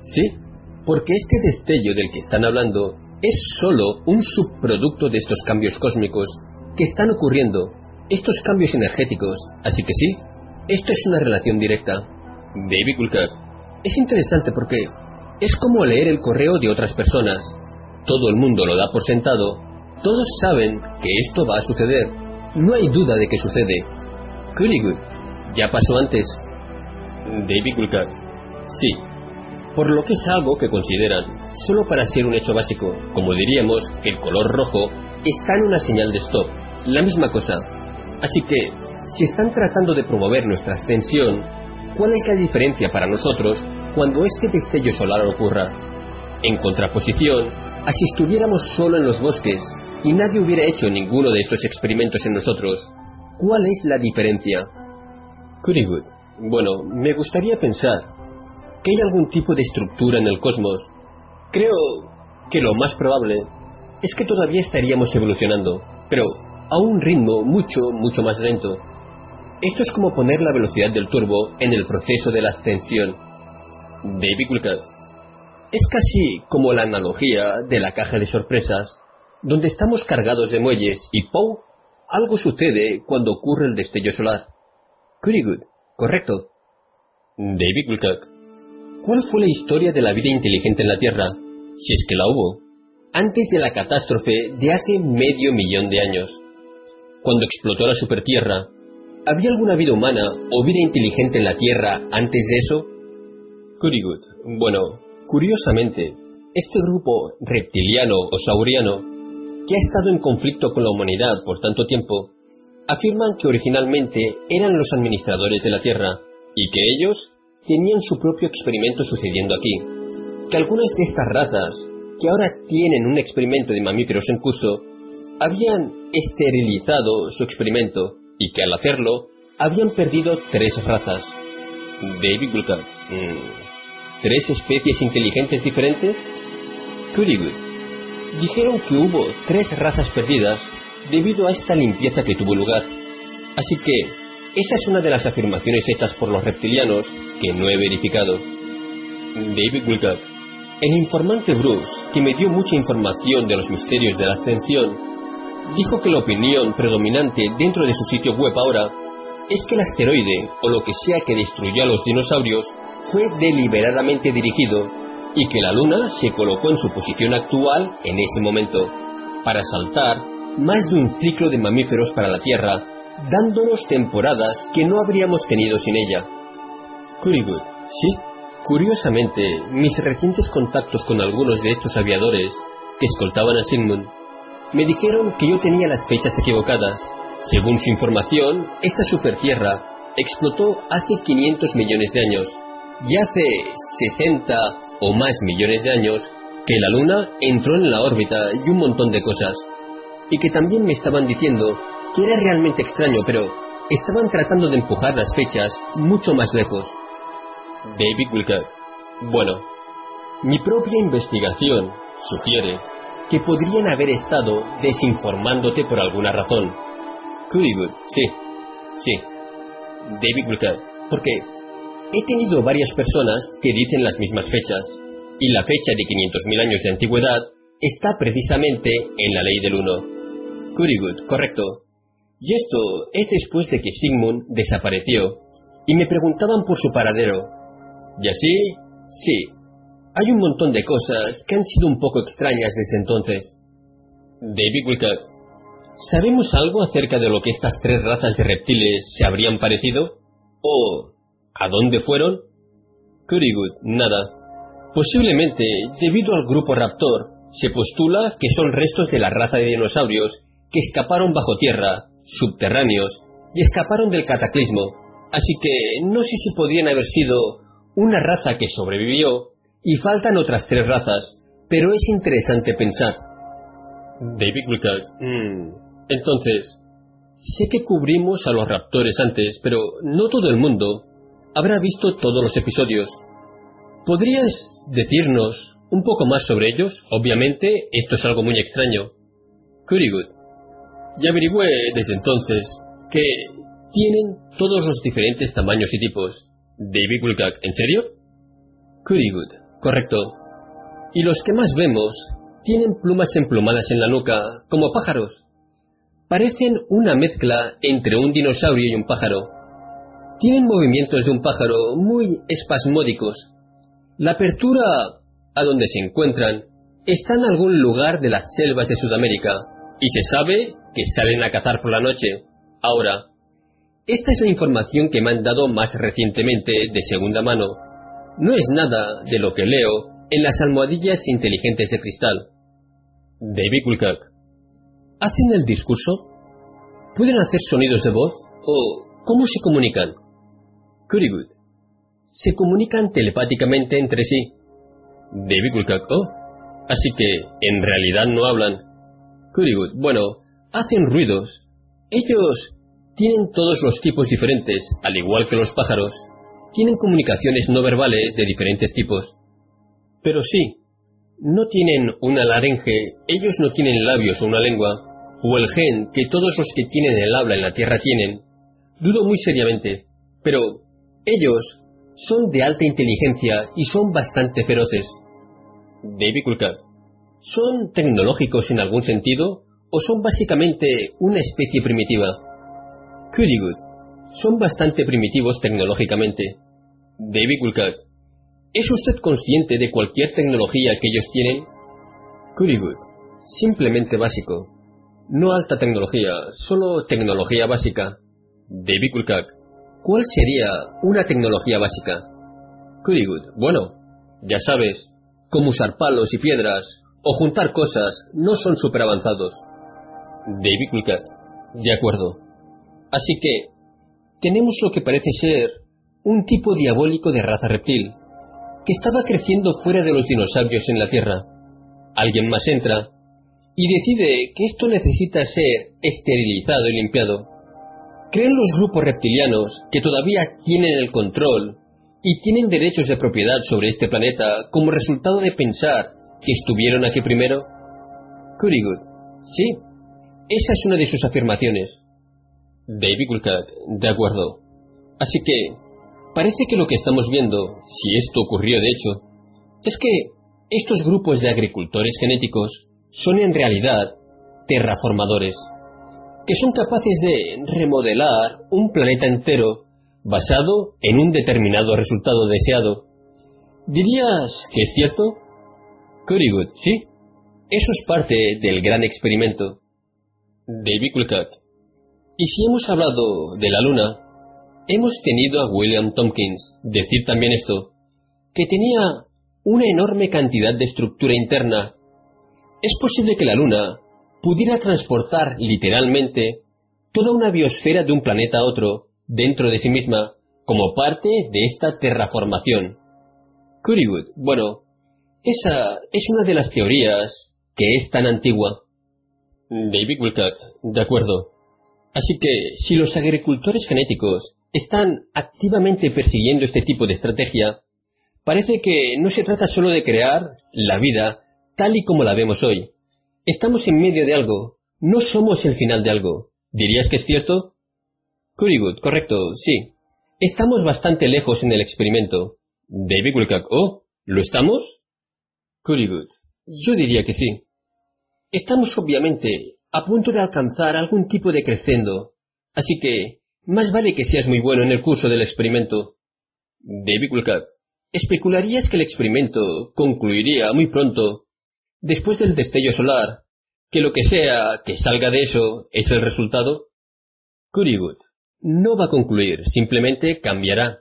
Sí, porque este destello del que están hablando es solo un subproducto de estos cambios cósmicos que están ocurriendo, estos cambios energéticos, así que sí, esto es una relación directa. David Wilcock. Es interesante porque es como leer el correo de otras personas. Todo el mundo lo da por sentado, todos saben que esto va a suceder, no hay duda de que sucede. Currywood. ¿Ya pasó antes? David Wilcock. Sí, por lo que es algo que consideran, solo para ser un hecho básico, como diríamos que el color rojo está en una señal de stop, la misma cosa. Así que, si están tratando de promover nuestra ascensión, ¿cuál es la diferencia para nosotros cuando este destello solar ocurra? En contraposición, a si estuviéramos solo en los bosques y nadie hubiera hecho ninguno de estos experimentos en nosotros, ¿cuál es la diferencia? Currywood. Bueno, me gustaría pensar que hay algún tipo de estructura en el cosmos. Creo que lo más probable es que todavía estaríamos evolucionando, pero a un ritmo mucho, mucho más lento. Esto es como poner la velocidad del turbo en el proceso de la ascensión. David Wilcock. Es casi como la analogía de la caja de sorpresas, donde estamos cargados de muelles y ¡pum! Algo sucede cuando ocurre el destello solar. Good. correcto. David Wilcock. ¿Cuál fue la historia de la vida inteligente en la Tierra, si es que la hubo, antes de la catástrofe de hace medio millón de años? Cuando explotó la supertierra, ¿había alguna vida humana o vida inteligente en la Tierra antes de eso? Currywood. Bueno, curiosamente, este grupo reptiliano o sauriano, que ha estado en conflicto con la humanidad por tanto tiempo, afirman que originalmente eran los administradores de la Tierra y que ellos tenían su propio experimento sucediendo aquí, que algunas de estas razas, que ahora tienen un experimento de mamíferos en curso, habían esterilizado su experimento y que al hacerlo habían perdido tres razas. David Gulka, mm, ¿tres especies inteligentes diferentes? Currywood, dijeron que hubo tres razas perdidas debido a esta limpieza que tuvo lugar. Así que esa es una de las afirmaciones hechas por los reptilianos que no he verificado. David Wilcock. El informante Bruce, que me dio mucha información de los misterios de la ascensión, dijo que la opinión predominante dentro de su sitio web ahora es que el asteroide, o lo que sea que destruyó a los dinosaurios, fue deliberadamente dirigido y que la Luna se colocó en su posición actual en ese momento, para saltar más de un ciclo de mamíferos para la Tierra dándonos temporadas que no habríamos tenido sin ella. Currywood, sí. Curiosamente, mis recientes contactos con algunos de estos aviadores que escoltaban a Sigmund me dijeron que yo tenía las fechas equivocadas. Según su información, esta supertierra explotó hace 500 millones de años y hace 60 o más millones de años que la Luna entró en la órbita y un montón de cosas. Y que también me estaban diciendo que era realmente extraño, pero estaban tratando de empujar las fechas mucho más lejos. David Wilcock. Bueno, mi propia investigación sugiere que podrían haber estado desinformándote por alguna razón. Currywood, sí, sí. David Wilcock, porque he tenido varias personas que dicen las mismas fechas, y la fecha de 500.000 años de antigüedad está precisamente en la ley del 1. Currywood, correcto. Y esto es después de que Sigmund desapareció y me preguntaban por su paradero. Y así, sí, hay un montón de cosas que han sido un poco extrañas desde entonces. David Wilcock, ¿sabemos algo acerca de lo que estas tres razas de reptiles se habrían parecido? ¿O a dónde fueron? Currywood, nada. Posiblemente, debido al grupo Raptor, se postula que son restos de la raza de dinosaurios que escaparon bajo tierra subterráneos, y escaparon del cataclismo, así que no sé si podrían haber sido una raza que sobrevivió, y faltan otras tres razas, pero es interesante pensar. David Wilcock. Mm. Entonces, sé que cubrimos a los raptores antes, pero no todo el mundo habrá visto todos los episodios. ¿Podrías decirnos un poco más sobre ellos? Obviamente, esto es algo muy extraño. Currywood. Ya averigüé desde entonces que tienen todos los diferentes tamaños y tipos. David Wilcock, ¿en serio? Currywood. Correcto. Y los que más vemos tienen plumas emplumadas en la nuca, como pájaros. Parecen una mezcla entre un dinosaurio y un pájaro. Tienen movimientos de un pájaro muy espasmódicos. La apertura a donde se encuentran está en algún lugar de las selvas de Sudamérica, y se sabe que salen a cazar por la noche. Ahora, esta es la información que me han dado más recientemente de segunda mano. No es nada de lo que leo en las almohadillas inteligentes de cristal. David Wilcock. ¿Hacen el discurso? ¿Pueden hacer sonidos de voz? ¿O cómo se comunican? Currywood. Se comunican telepáticamente entre sí. David Wilcock. Oh, así que en realidad no hablan. Currywood. Bueno, hacen ruidos. Ellos tienen todos los tipos diferentes, al igual que los pájaros. Tienen comunicaciones no verbales de diferentes tipos. Pero sí, no tienen una laringe, ellos no tienen labios o una lengua, o el gen que todos los que tienen el habla en la Tierra tienen. Dudo muy seriamente, pero ellos son de alta inteligencia y son bastante feroces. David Kulka, ¿son tecnológicos en algún sentido o son básicamente una especie primitiva? Currywood, son bastante primitivos tecnológicamente. David Kulka, ¿Es usted consciente de cualquier tecnología que ellos tienen? Currywood, simplemente básico. No alta tecnología, solo tecnología básica. David Kulkak, ¿cuál sería una tecnología básica? Currywood, bueno, ya sabes, como usar palos y piedras o juntar cosas no son súper avanzados. David Kulkak, de acuerdo. Así que, tenemos lo que parece ser un tipo diabólico de raza reptil que estaba creciendo fuera de los dinosaurios en la Tierra. Alguien más entra y decide que esto necesita ser esterilizado y limpiado. Creen los grupos reptilianos que todavía tienen el control y tienen derechos de propiedad sobre este planeta como resultado de pensar que estuvieron aquí primero? Currywood. Sí, esa es una de sus afirmaciones. David Gulcat, de acuerdo. Así que, Parece que lo que estamos viendo, si esto ocurrió de hecho, es que estos grupos de agricultores genéticos son en realidad terraformadores, que son capaces de remodelar un planeta entero basado en un determinado resultado deseado. ¿Dirías que es cierto? Currywood, sí. Eso es parte del gran experimento. David Wilcock. Y si hemos hablado de la Luna, Hemos tenido a William Tompkins decir también esto, que tenía una enorme cantidad de estructura interna. Es posible que la Luna pudiera transportar literalmente toda una biosfera de un planeta a otro dentro de sí misma como parte de esta terraformación. Currywood, bueno, esa es una de las teorías que es tan antigua. David Wilcock, de acuerdo. Así que si los agricultores genéticos están activamente persiguiendo este tipo de estrategia, parece que no se trata solo de crear la vida tal y como la vemos hoy. Estamos en medio de algo, no somos el final de algo. ¿Dirías que es cierto? Currywood, correcto, sí. Estamos bastante lejos en el experimento. David Wilcock, oh, ¿lo estamos? Currywood, yo diría que sí. Estamos obviamente a punto de alcanzar algún tipo de crescendo, así que más vale que seas muy bueno en el curso del experimento. David Wilcock, ¿especularías que el experimento concluiría muy pronto, después del destello solar, que lo que sea que salga de eso es el resultado? Currywood, no va a concluir, simplemente cambiará.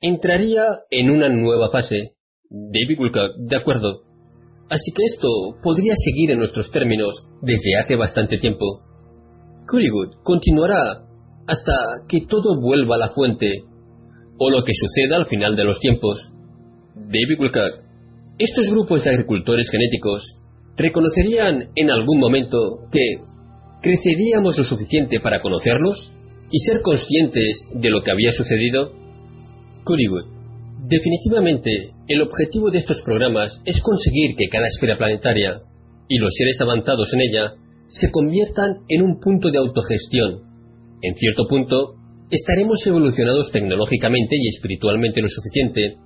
Entraría en una nueva fase. David Wilcock, de acuerdo. Así que esto podría seguir en nuestros términos desde hace bastante tiempo. Currywood continuará hasta que todo vuelva a la fuente, o lo que suceda al final de los tiempos. David Wilcock, estos grupos de agricultores genéticos ¿reconocerían en algún momento que creceríamos lo suficiente para conocernos y ser conscientes de lo que había sucedido? Currywood, definitivamente el objetivo de estos programas es conseguir que cada esfera planetaria y los seres avanzados en ella se conviertan en un punto de autogestión. En cierto punto, estaremos evolucionados tecnológicamente y espiritualmente lo suficiente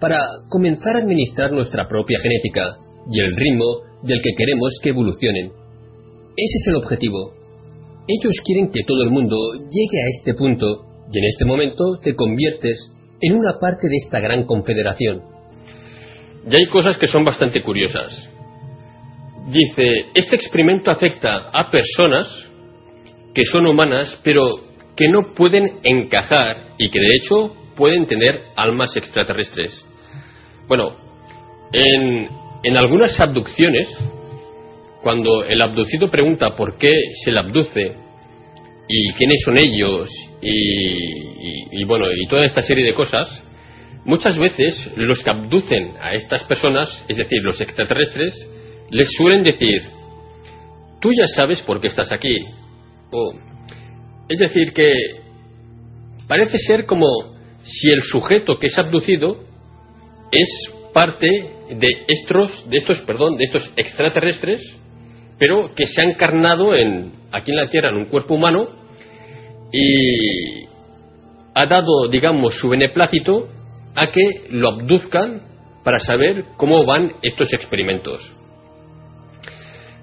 para comenzar a administrar nuestra propia genética y el ritmo del que queremos que evolucionen. Ese es el objetivo. Ellos quieren que todo el mundo llegue a este punto y en este momento te conviertes en una parte de esta gran confederación. Y hay cosas que son bastante curiosas. Dice, este experimento afecta a personas que son humanas, pero que no pueden encajar y que de hecho pueden tener almas extraterrestres. Bueno, en, algunas abducciones, cuando el abducido pregunta por qué se le abduce y quiénes son ellos y, y, bueno y toda esta serie de cosas, muchas veces los que abducen a estas personas, es decir, los extraterrestres, les suelen decir, tú ya sabes por qué estás aquí. O, es decir, que parece ser como si el sujeto que es abducido es parte de estos, de estos, perdón, de estos extraterrestres, pero que se ha encarnado en, aquí en la Tierra en un cuerpo humano y ha dado, digamos, su beneplácito a que lo abduzcan para saber cómo van estos experimentos.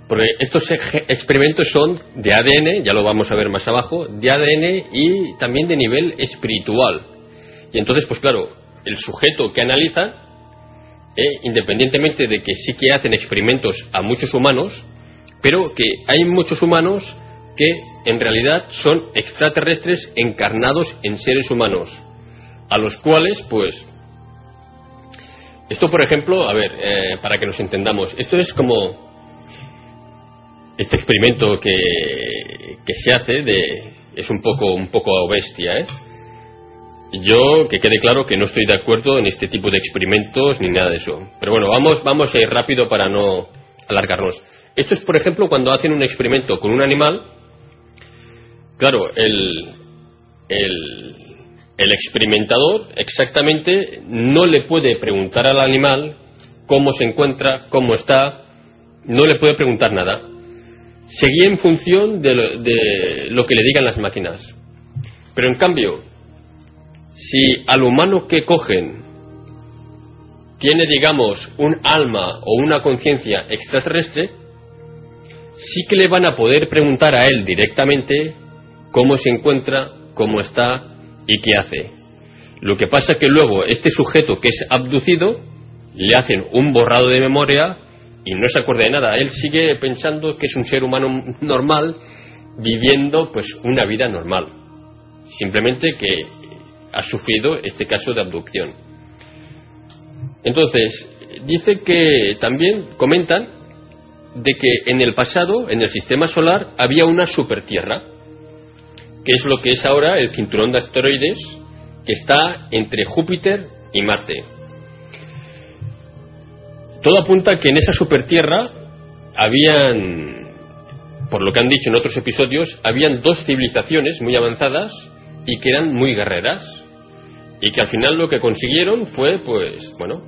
Porque estos experimentos son de ADN, ya lo vamos a ver más abajo, de ADN y también de nivel espiritual. Y entonces, pues claro, el sujeto que analiza, eh, independientemente de que sí que hacen experimentos a muchos humanos, pero que hay muchos humanos que en realidad son extraterrestres encarnados en seres humanos, a los cuales, pues, esto por ejemplo, a ver, eh, para que nos entendamos, esto es como este experimento que, que se hace de, es un poco, un poco bestia, ¿eh? Yo, que quede claro que no estoy de acuerdo en este tipo de experimentos ni nada de eso. Pero bueno, vamos, vamos a ir rápido para no alargarnos. Esto es, por ejemplo, cuando hacen un experimento con un animal. Claro, el, el, experimentador exactamente no le puede preguntar al animal cómo se encuentra, cómo está, no le puede preguntar nada seguía en función de lo, que le digan las máquinas. Pero en cambio, si al humano que cogen tiene, digamos, un alma o una conciencia extraterrestre, sí que le van a poder preguntar a él directamente cómo se encuentra, cómo está y qué hace. Lo que pasa es que luego este sujeto que es abducido le hacen un borrado de memoria y no se acuerda de nada. Él sigue pensando que es un ser humano normal viviendo pues una vida normal. Simplemente que ha sufrido este caso de abducción. Entonces, dice que también comentan de que en el pasado, en el sistema solar, había una supertierra, que es lo que es ahora el cinturón de asteroides, que está entre Júpiter y Marte. Todo apunta que en esa supertierra habían, por lo que han dicho en otros episodios, habían dos civilizaciones muy avanzadas y que eran muy guerreras. Y que al final lo que consiguieron fue, pues, bueno,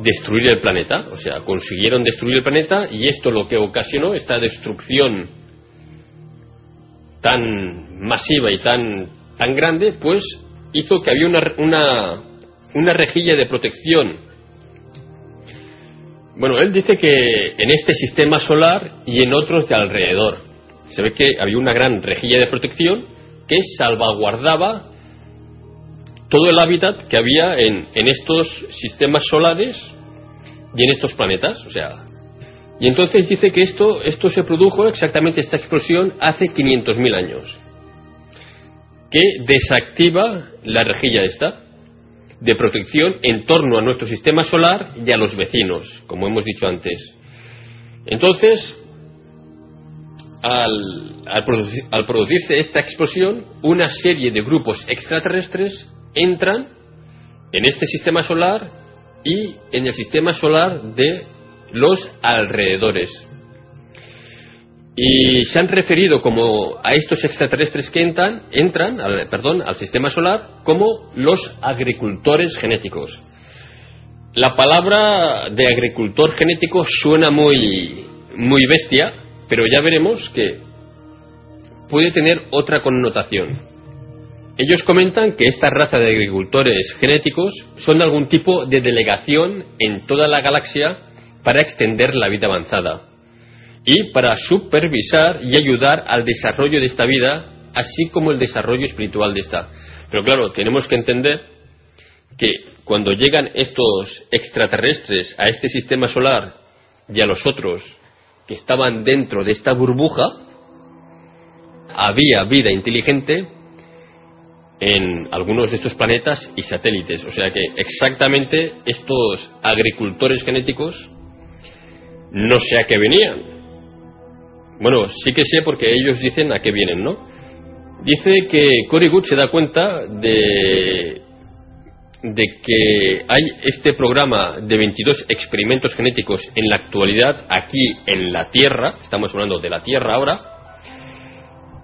destruir el planeta. O sea, consiguieron destruir el planeta y esto lo que ocasionó, esta destrucción tan masiva y tan, tan grande, pues hizo que había una, una, una rejilla de protección bueno, él dice que en este sistema solar y en otros de alrededor se ve que había una gran rejilla de protección que salvaguardaba todo el hábitat que había en, estos sistemas solares y en estos planetas. O sea, y entonces dice que esto, esto se produjo exactamente esta explosión hace 500.000 años, que desactiva la rejilla esta de protección en torno a nuestro sistema solar y a los vecinos, como hemos dicho antes. Entonces, al, producirse esta explosión, una serie de grupos extraterrestres entran en este sistema solar y en el sistema solar de los alrededores. Y se han referido como a estos extraterrestres que entran, entran al, perdón, al sistema solar como los agricultores genéticos. La palabra de agricultor genético suena muy, muy bestia, pero ya veremos que puede tener otra connotación. Ellos comentan que esta raza de agricultores genéticos son algún tipo de delegación en toda la galaxia para extender la vida avanzada y para supervisar y ayudar al desarrollo de esta vida, así como el desarrollo espiritual de esta. Pero claro, tenemos que entender que cuando llegan estos extraterrestres a este sistema solar y a los otros que estaban dentro de esta burbuja, había vida inteligente en algunos de estos planetas y satélites. O sea que exactamente estos agricultores genéticos no sé a qué venían. Bueno, sí que sé porque ellos dicen a qué vienen, ¿no? Dice que Cory Good se da cuenta de, de que hay este programa de 22 experimentos genéticos en la actualidad aquí en la Tierra, estamos hablando de la Tierra ahora,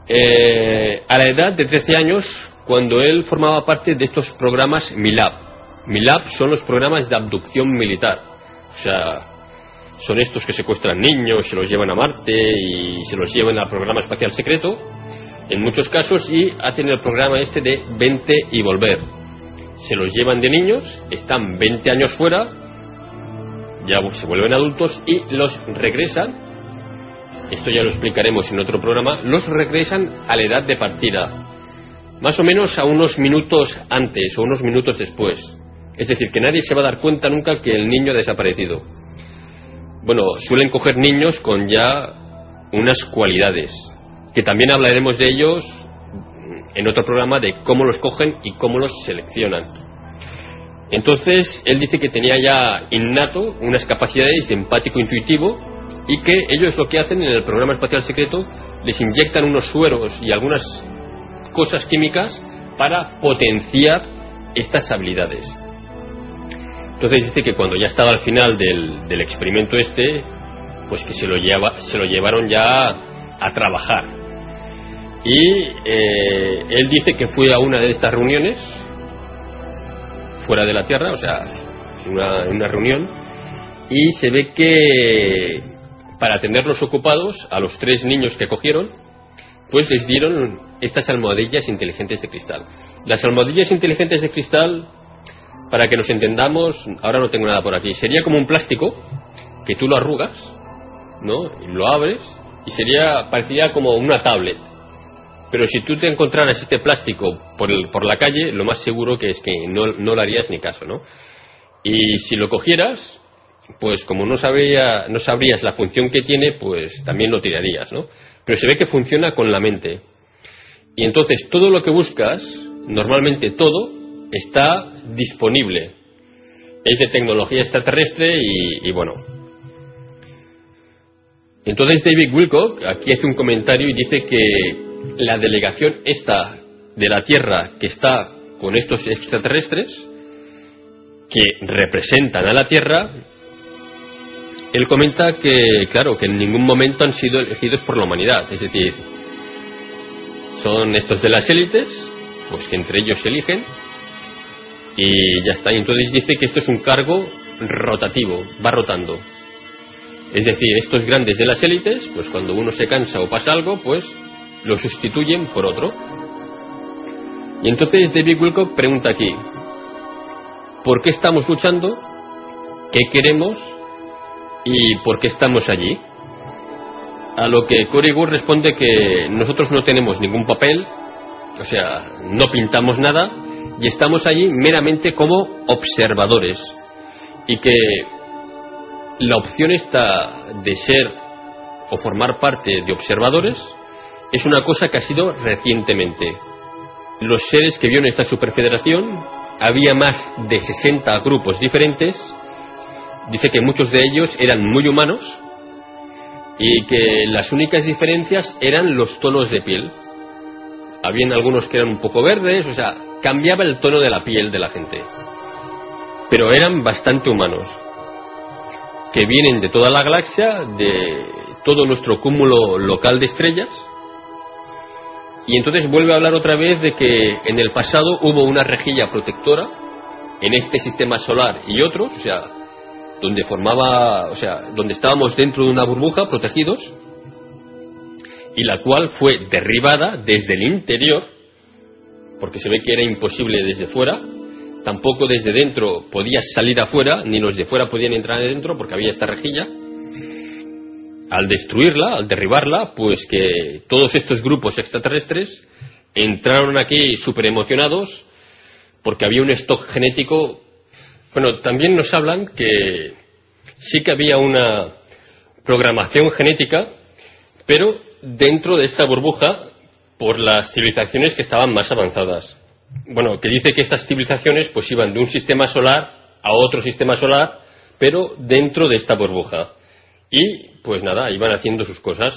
eh, a la edad de 13 años, cuando él formaba parte de estos programas MILAB. MILAB son los programas de abducción militar. O sea, son estos que secuestran niños, se los llevan a Marte y se los llevan al programa espacial secreto, en muchos casos, y hacen el programa este de 20 y volver. Se los llevan de niños, están 20 años fuera, ya se vuelven adultos y los regresan, esto ya lo explicaremos en otro programa, los regresan a la edad de partida, más o menos a unos minutos antes o unos minutos después. Es decir, que nadie se va a dar cuenta nunca que el niño ha desaparecido. Bueno, suelen coger niños con ya unas cualidades, que también hablaremos de ellos en otro programa de cómo los cogen y cómo los seleccionan. Entonces, él dice que tenía ya innato unas capacidades de empático intuitivo y que ellos lo que hacen en el programa espacial secreto les inyectan unos sueros y algunas cosas químicas para potenciar estas habilidades. Entonces dice que cuando ya estaba al final del, experimento este, pues que se lo, lleva, se lo llevaron ya a trabajar. Y eh, él dice que fue a una de estas reuniones, fuera de la Tierra, o sea, en una, una reunión, y se ve que para tenerlos ocupados, a los tres niños que cogieron, pues les dieron estas almohadillas inteligentes de cristal. Las almohadillas inteligentes de cristal para que nos entendamos, ahora no tengo nada por aquí, sería como un plástico que tú lo arrugas, ¿no? Lo abres y sería parecía como una tablet. Pero si tú te encontraras este plástico por, por la calle, lo más seguro que es que no, no le harías ni caso, ¿no? Y si lo cogieras, pues como no, sabía, no sabrías la función que tiene, pues también lo tirarías, ¿no? Pero se ve que funciona con la mente. Y entonces todo lo que buscas, normalmente todo, está disponible. Es de tecnología extraterrestre y, bueno. Entonces David Wilcock aquí hace un comentario y dice que la delegación esta de la Tierra que está con estos extraterrestres, que representan a la Tierra, él comenta que, claro, que en ningún momento han sido elegidos por la humanidad. Es decir, son estos de las élites, pues que entre ellos se eligen, y ya está. Y entonces dice que esto es un cargo rotativo, va rotando. Es decir, estos grandes de las élites, pues cuando uno se cansa o pasa algo, pues lo sustituyen por otro. Y entonces David Wilcock pregunta aquí, ¿por qué estamos luchando? ¿Qué queremos? ¿Y por qué estamos allí? A lo que Corey Gould responde que nosotros no tenemos ningún papel, o sea, no pintamos nada, y estamos allí meramente como observadores y que la opción esta de ser o formar parte de observadores es una cosa que ha sido recientemente. Los seres que vio en esta superfederación había más de 60 grupos diferentes. Dice que muchos de ellos eran muy humanos y que las únicas diferencias eran los tonos de piel. Habían algunos que eran un poco verdes, o sea, cambiaba el tono de la piel de la gente. Pero eran bastante humanos. que vienen de toda la galaxia, de todo nuestro cúmulo local de estrellas. Y entonces vuelve a hablar otra vez de que en el pasado hubo una rejilla protectora en este sistema solar y otros, o sea, donde formaba, o sea, donde estábamos dentro de una burbuja protegidos y la cual fue derribada desde el interior porque se ve que era imposible desde fuera, tampoco desde dentro podías salir afuera, ni los de fuera podían entrar adentro porque había esta rejilla. Al destruirla, al derribarla, pues que todos estos grupos extraterrestres entraron aquí súper emocionados porque había un stock genético. Bueno, también nos hablan que sí que había una programación genética, pero dentro de esta burbuja por las civilizaciones que estaban más avanzadas. Bueno, que dice que estas civilizaciones pues iban de un sistema solar a otro sistema solar, pero dentro de esta burbuja. Y pues nada, iban haciendo sus cosas.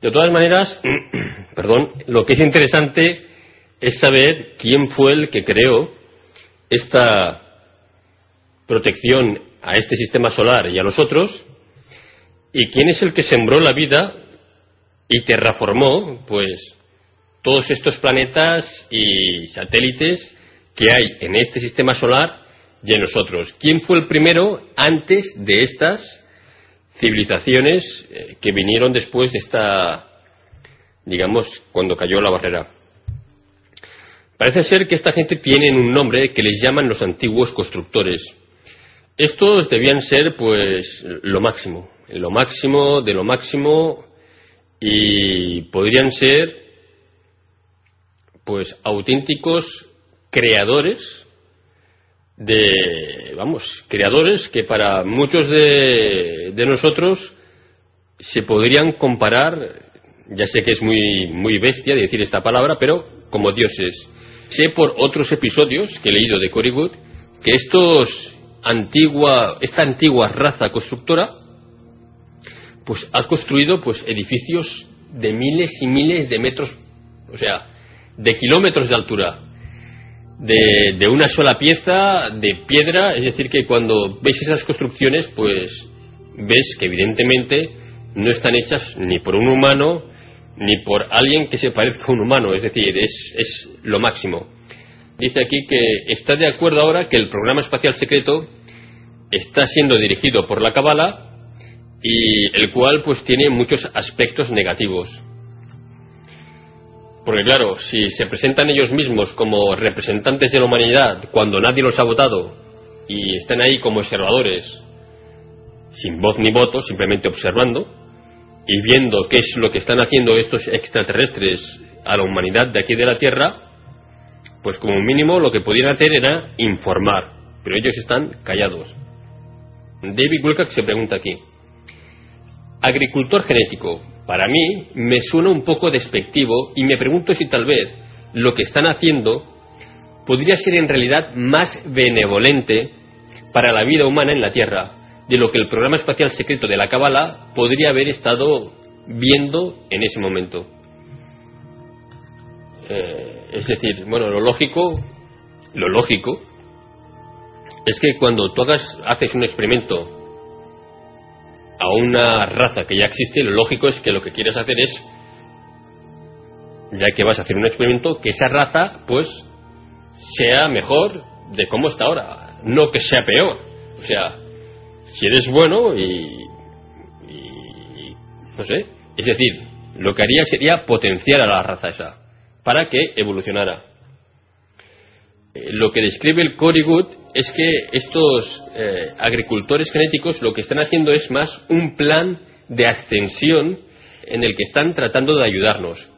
De todas maneras, perdón, lo que es interesante es saber quién fue el que creó esta protección a este sistema solar y a los otros, y quién es el que sembró la vida y terraformó, pues, todos estos planetas y satélites que hay en este sistema solar y en nosotros. ¿Quién fue el primero antes de estas civilizaciones eh, que vinieron después de esta, digamos, cuando cayó la barrera? Parece ser que esta gente tiene un nombre que les llaman los antiguos constructores. Estos debían ser, pues, lo máximo, lo máximo de lo máximo y podrían ser pues auténticos creadores de, vamos, creadores que para muchos de, de nosotros se podrían comparar, ya sé que es muy, muy bestia decir esta palabra, pero como dioses. Sé por otros episodios que he leído de Cory Wood que estos esta antigua raza constructora pues ha construido pues edificios de miles y miles de metros, o sea, de kilómetros de altura, de, una sola pieza de piedra, es decir, que cuando ves esas construcciones, pues ves que evidentemente no están hechas ni por un humano ni por alguien que se parezca a un humano, es decir, es, es lo máximo. Dice aquí que está de acuerdo ahora que el programa espacial secreto está siendo dirigido por la Cabala y el cual pues tiene muchos aspectos negativos. Porque claro, si se presentan ellos mismos como representantes de la humanidad cuando nadie los ha votado y están ahí como observadores, sin voz ni voto, simplemente observando y viendo qué es lo que están haciendo estos extraterrestres a la humanidad de aquí de la Tierra, pues como mínimo lo que podían hacer era informar, pero ellos están callados. David Wilcock se pregunta aquí, agricultor genético, para mí me suena un poco despectivo y me pregunto si tal vez lo que están haciendo podría ser en realidad más benevolente para la vida humana en la Tierra de lo que el programa espacial secreto de la Kabbalah podría haber estado viendo en ese momento. Eh, es decir, bueno, lo lógico, lo lógico es que cuando tú haces un experimento a una raza que ya existe, lo lógico es que lo que quieres hacer es, ya que vas a hacer un experimento, que esa raza, pues, sea mejor de cómo está ahora, no que sea peor. O sea, si eres bueno y, y no sé, es decir, lo que haría sería potenciar a la raza esa, para que evolucionara. Eh, lo que describe el Cory Good es que estos eh, agricultores genéticos lo que están haciendo es más un plan de ascensión en el que están tratando de ayudarnos.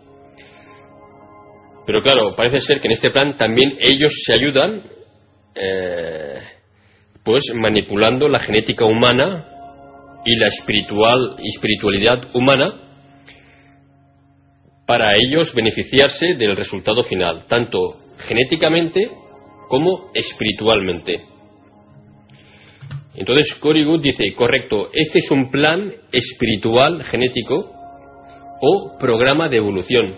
Pero claro, parece ser que en este plan también ellos se ayudan, eh, pues manipulando la genética humana y la espiritual, espiritualidad humana para ellos beneficiarse del resultado final, tanto genéticamente como espiritualmente. Entonces Cory dice, correcto, este es un plan espiritual genético o programa de evolución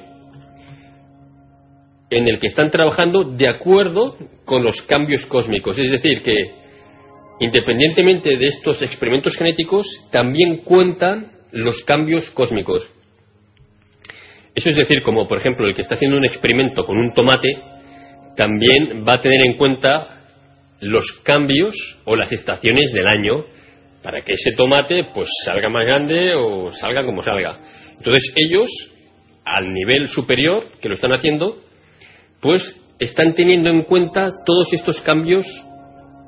en el que están trabajando de acuerdo con los cambios cósmicos. Es decir, que independientemente de estos experimentos genéticos, también cuentan los cambios cósmicos. Eso es decir, como por ejemplo el que está haciendo un experimento con un tomate, también va a tener en cuenta los cambios o las estaciones del año para que ese tomate pues salga más grande o salga como salga. Entonces ellos, al nivel superior que lo están haciendo, pues están teniendo en cuenta todos estos cambios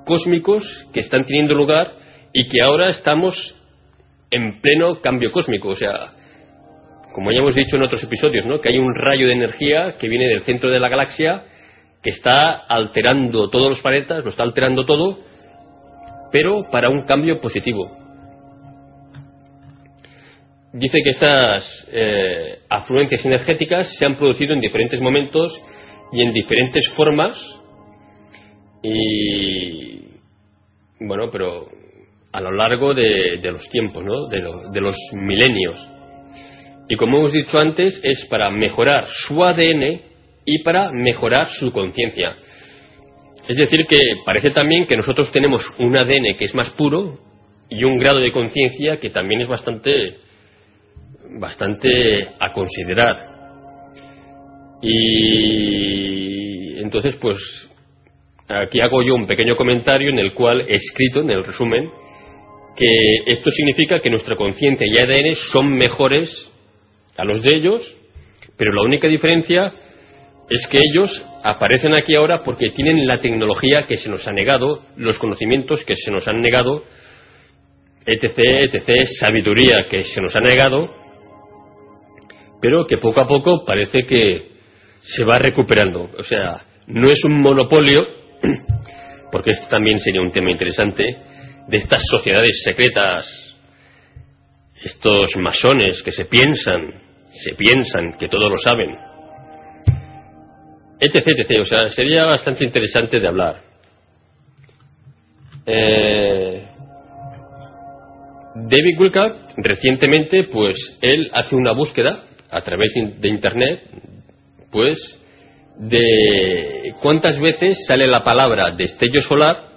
cósmicos que están teniendo lugar y que ahora estamos en pleno cambio cósmico. O sea, como ya hemos dicho en otros episodios, ¿no? que hay un rayo de energía que viene del centro de la galaxia que está alterando todos los planetas, lo está alterando todo, pero para un cambio positivo. Dice que estas eh, afluencias energéticas se han producido en diferentes momentos y en diferentes formas y bueno, pero a lo largo de, los tiempos, ¿no? de, de los milenios. Y como hemos dicho antes, es para mejorar su ADN y para mejorar su conciencia. Es decir, que parece también que nosotros tenemos un ADN que es más puro y un grado de conciencia que también es bastante, bastante a considerar. Y entonces, pues, aquí hago yo un pequeño comentario en el cual he escrito, en el resumen, que esto significa que nuestra conciencia y ADN son mejores a los de ellos, pero la única diferencia es que ellos aparecen aquí ahora porque tienen la tecnología que se nos ha negado, los conocimientos que se nos han negado, etc., etc., sabiduría que se nos ha negado, pero que poco a poco parece que se va recuperando. O sea, no es un monopolio, porque esto también sería un tema interesante, de estas sociedades secretas, estos masones que se piensan, se piensan que todo lo saben etc, etc. O sea, sería bastante interesante de hablar. Eh, David Wilcock, recientemente, pues él hace una búsqueda a través de Internet, pues, de cuántas veces sale la palabra destello solar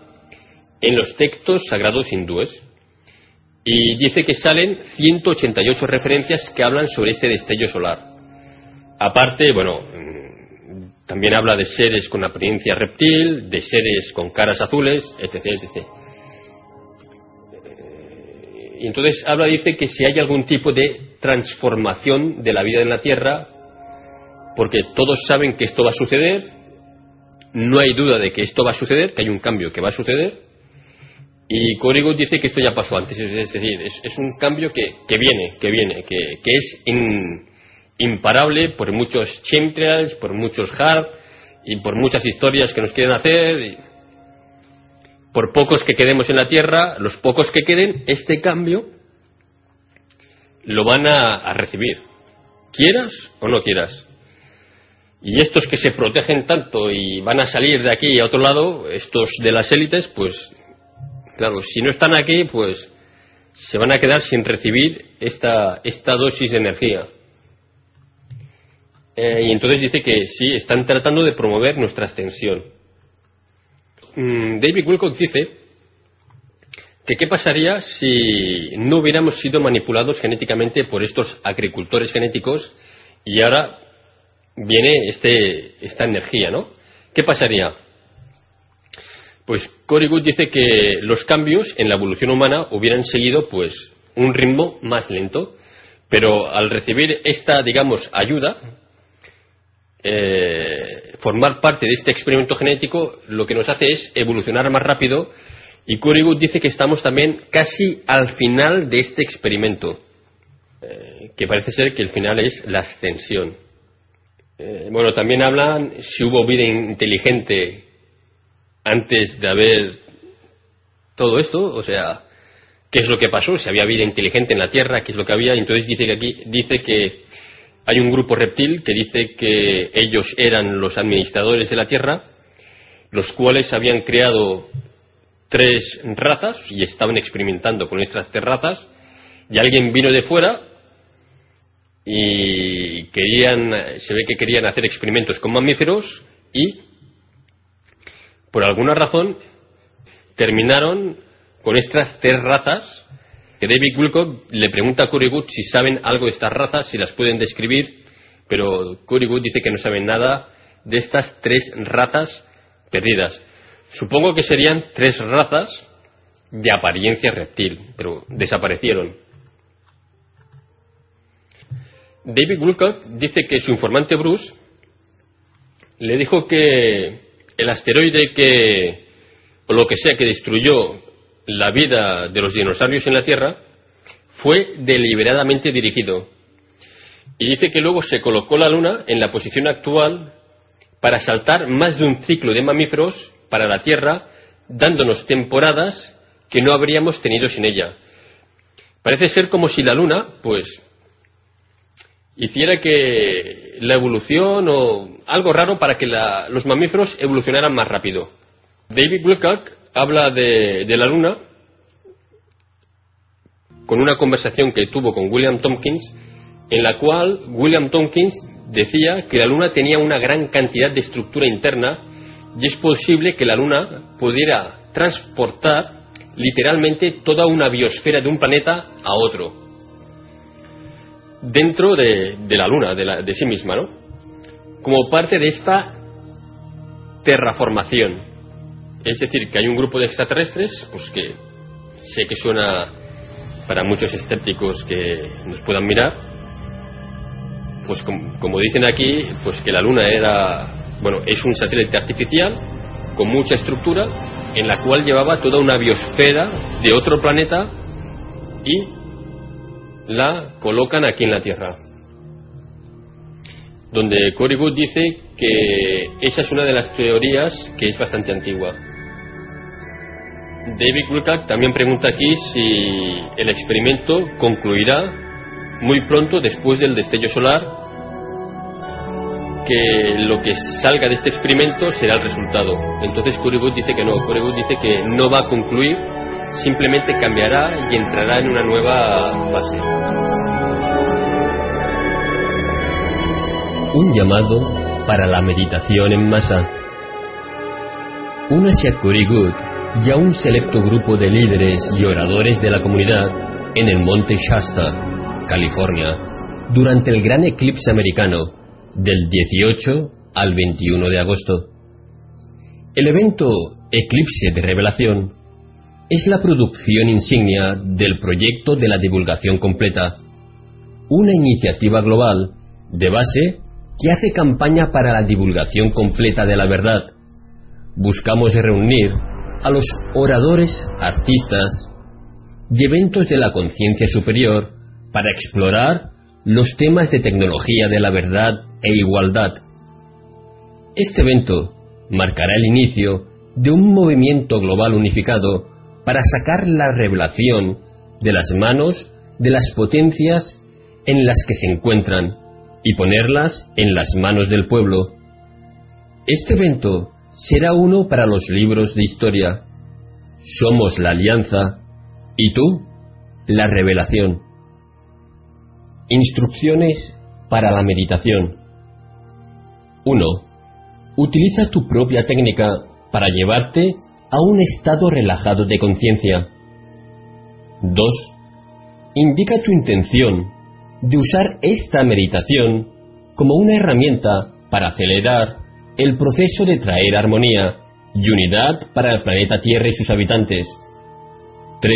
en los textos sagrados hindúes. Y dice que salen 188 referencias que hablan sobre este destello solar. Aparte, bueno, también habla de seres con apariencia reptil, de seres con caras azules, etc. etc. Y entonces habla, dice que si hay algún tipo de transformación de la vida en la Tierra, porque todos saben que esto va a suceder, no hay duda de que esto va a suceder, que hay un cambio que va a suceder, y Corrigo dice que esto ya pasó antes, es decir, es, un cambio que, viene, que viene, que, es in, imparable por muchos chemtrails, por muchos hard y por muchas historias que nos quieren hacer. Por pocos que quedemos en la Tierra, los pocos que queden, este cambio lo van a, a recibir, quieras o no quieras. Y estos que se protegen tanto y van a salir de aquí a otro lado, estos de las élites, pues claro, si no están aquí, pues se van a quedar sin recibir esta, esta dosis de energía. Eh, y entonces dice que sí, están tratando de promover nuestra ascensión. Mm, David Wilcock dice que qué pasaría si no hubiéramos sido manipulados genéticamente por estos agricultores genéticos y ahora viene este, esta energía, ¿no? ¿Qué pasaría? Pues Cory Good dice que los cambios en la evolución humana hubieran seguido pues un ritmo más lento, pero al recibir esta, digamos, ayuda eh, formar parte de este experimento genético lo que nos hace es evolucionar más rápido y Curry dice que estamos también casi al final de este experimento, eh, que parece ser que el final es la ascensión. Eh, bueno, también hablan si hubo vida inteligente antes de haber todo esto, o sea, qué es lo que pasó, si había vida inteligente en la Tierra, qué es lo que había, entonces dice que aquí dice que hay un grupo reptil que dice que ellos eran los administradores de la Tierra, los cuales habían creado tres razas y estaban experimentando con estas tres razas, y alguien vino de fuera y querían, se ve que querían hacer experimentos con mamíferos y, por alguna razón, terminaron con estas tres razas que David Wilcock le pregunta a Curry si saben algo de estas razas, si las pueden describir, pero Curry dice que no saben nada de estas tres razas perdidas. Supongo que serían tres razas de apariencia reptil, pero desaparecieron. David Wilcock dice que su informante Bruce le dijo que el asteroide que, o lo que sea que destruyó la vida de los dinosaurios en la Tierra, fue deliberadamente dirigido. Y dice que luego se colocó la Luna en la posición actual para saltar más de un ciclo de mamíferos para la Tierra, dándonos temporadas que no habríamos tenido sin ella. Parece ser como si la Luna, pues, hiciera que la evolución o algo raro para que los mamíferos evolucionaran más rápido. David Wilcock habla de, de, la Luna con una conversación que tuvo con William Tompkins, en la cual William Tompkins decía que la Luna tenía una gran cantidad de estructura interna y es posible que la Luna pudiera transportar literalmente toda una biosfera de un planeta a otro dentro de, la Luna, de, sí misma, ¿no? Como parte de esta terraformación. Es decir, que hay un grupo de extraterrestres, pues que sé que suena para muchos escépticos que nos puedan mirar, pues como, dicen aquí, pues que la Luna era, bueno, es un satélite artificial con mucha estructura en la cual llevaba toda una biosfera de otro planeta y la colocan aquí en la Tierra. Donde Cory Good dice que esa es una de las teorías que es bastante antigua. David Wilcock también pregunta aquí si el experimento concluirá muy pronto después del destello solar, que lo que salga de este experimento será el resultado. Entonces Cory Good dice que no, Cory Good dice que no va a concluir simplemente cambiará y entrará en una nueva fase. Un llamado para la meditación en masa. Únase a Good y a un selecto grupo de líderes y oradores de la comunidad en el monte Shasta, California, durante el gran eclipse americano del 18 al 21 de agosto. El evento Eclipse de Revelación es la producción insignia del proyecto de la divulgación completa, una iniciativa global de base que hace campaña para la divulgación completa de la verdad. Buscamos reunir a los oradores, artistas y eventos de la conciencia superior para explorar los temas de tecnología de la verdad e igualdad. Este evento marcará el inicio de un movimiento global unificado para sacar la revelación de las manos de las potencias en las que se encuentran y ponerlas en las manos del pueblo. Este evento será uno para los libros de historia. Somos la alianza y tú la revelación. Instrucciones para la meditación. 1. Utiliza tu propia técnica para llevarte a un estado relajado de conciencia. 2. Indica tu intención de usar esta meditación como una herramienta para acelerar el proceso de traer armonía y unidad para el planeta Tierra y sus habitantes. 3.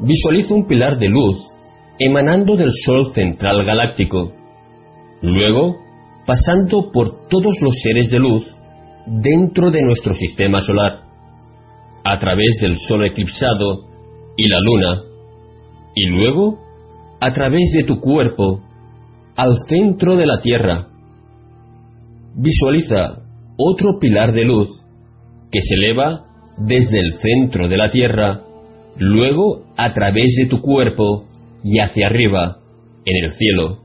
Visualiza un pilar de luz emanando del Sol central galáctico, luego pasando por todos los seres de luz dentro de nuestro sistema solar a través del sol eclipsado y la luna, y luego a través de tu cuerpo al centro de la Tierra. Visualiza otro pilar de luz que se eleva desde el centro de la Tierra, luego a través de tu cuerpo y hacia arriba, en el cielo,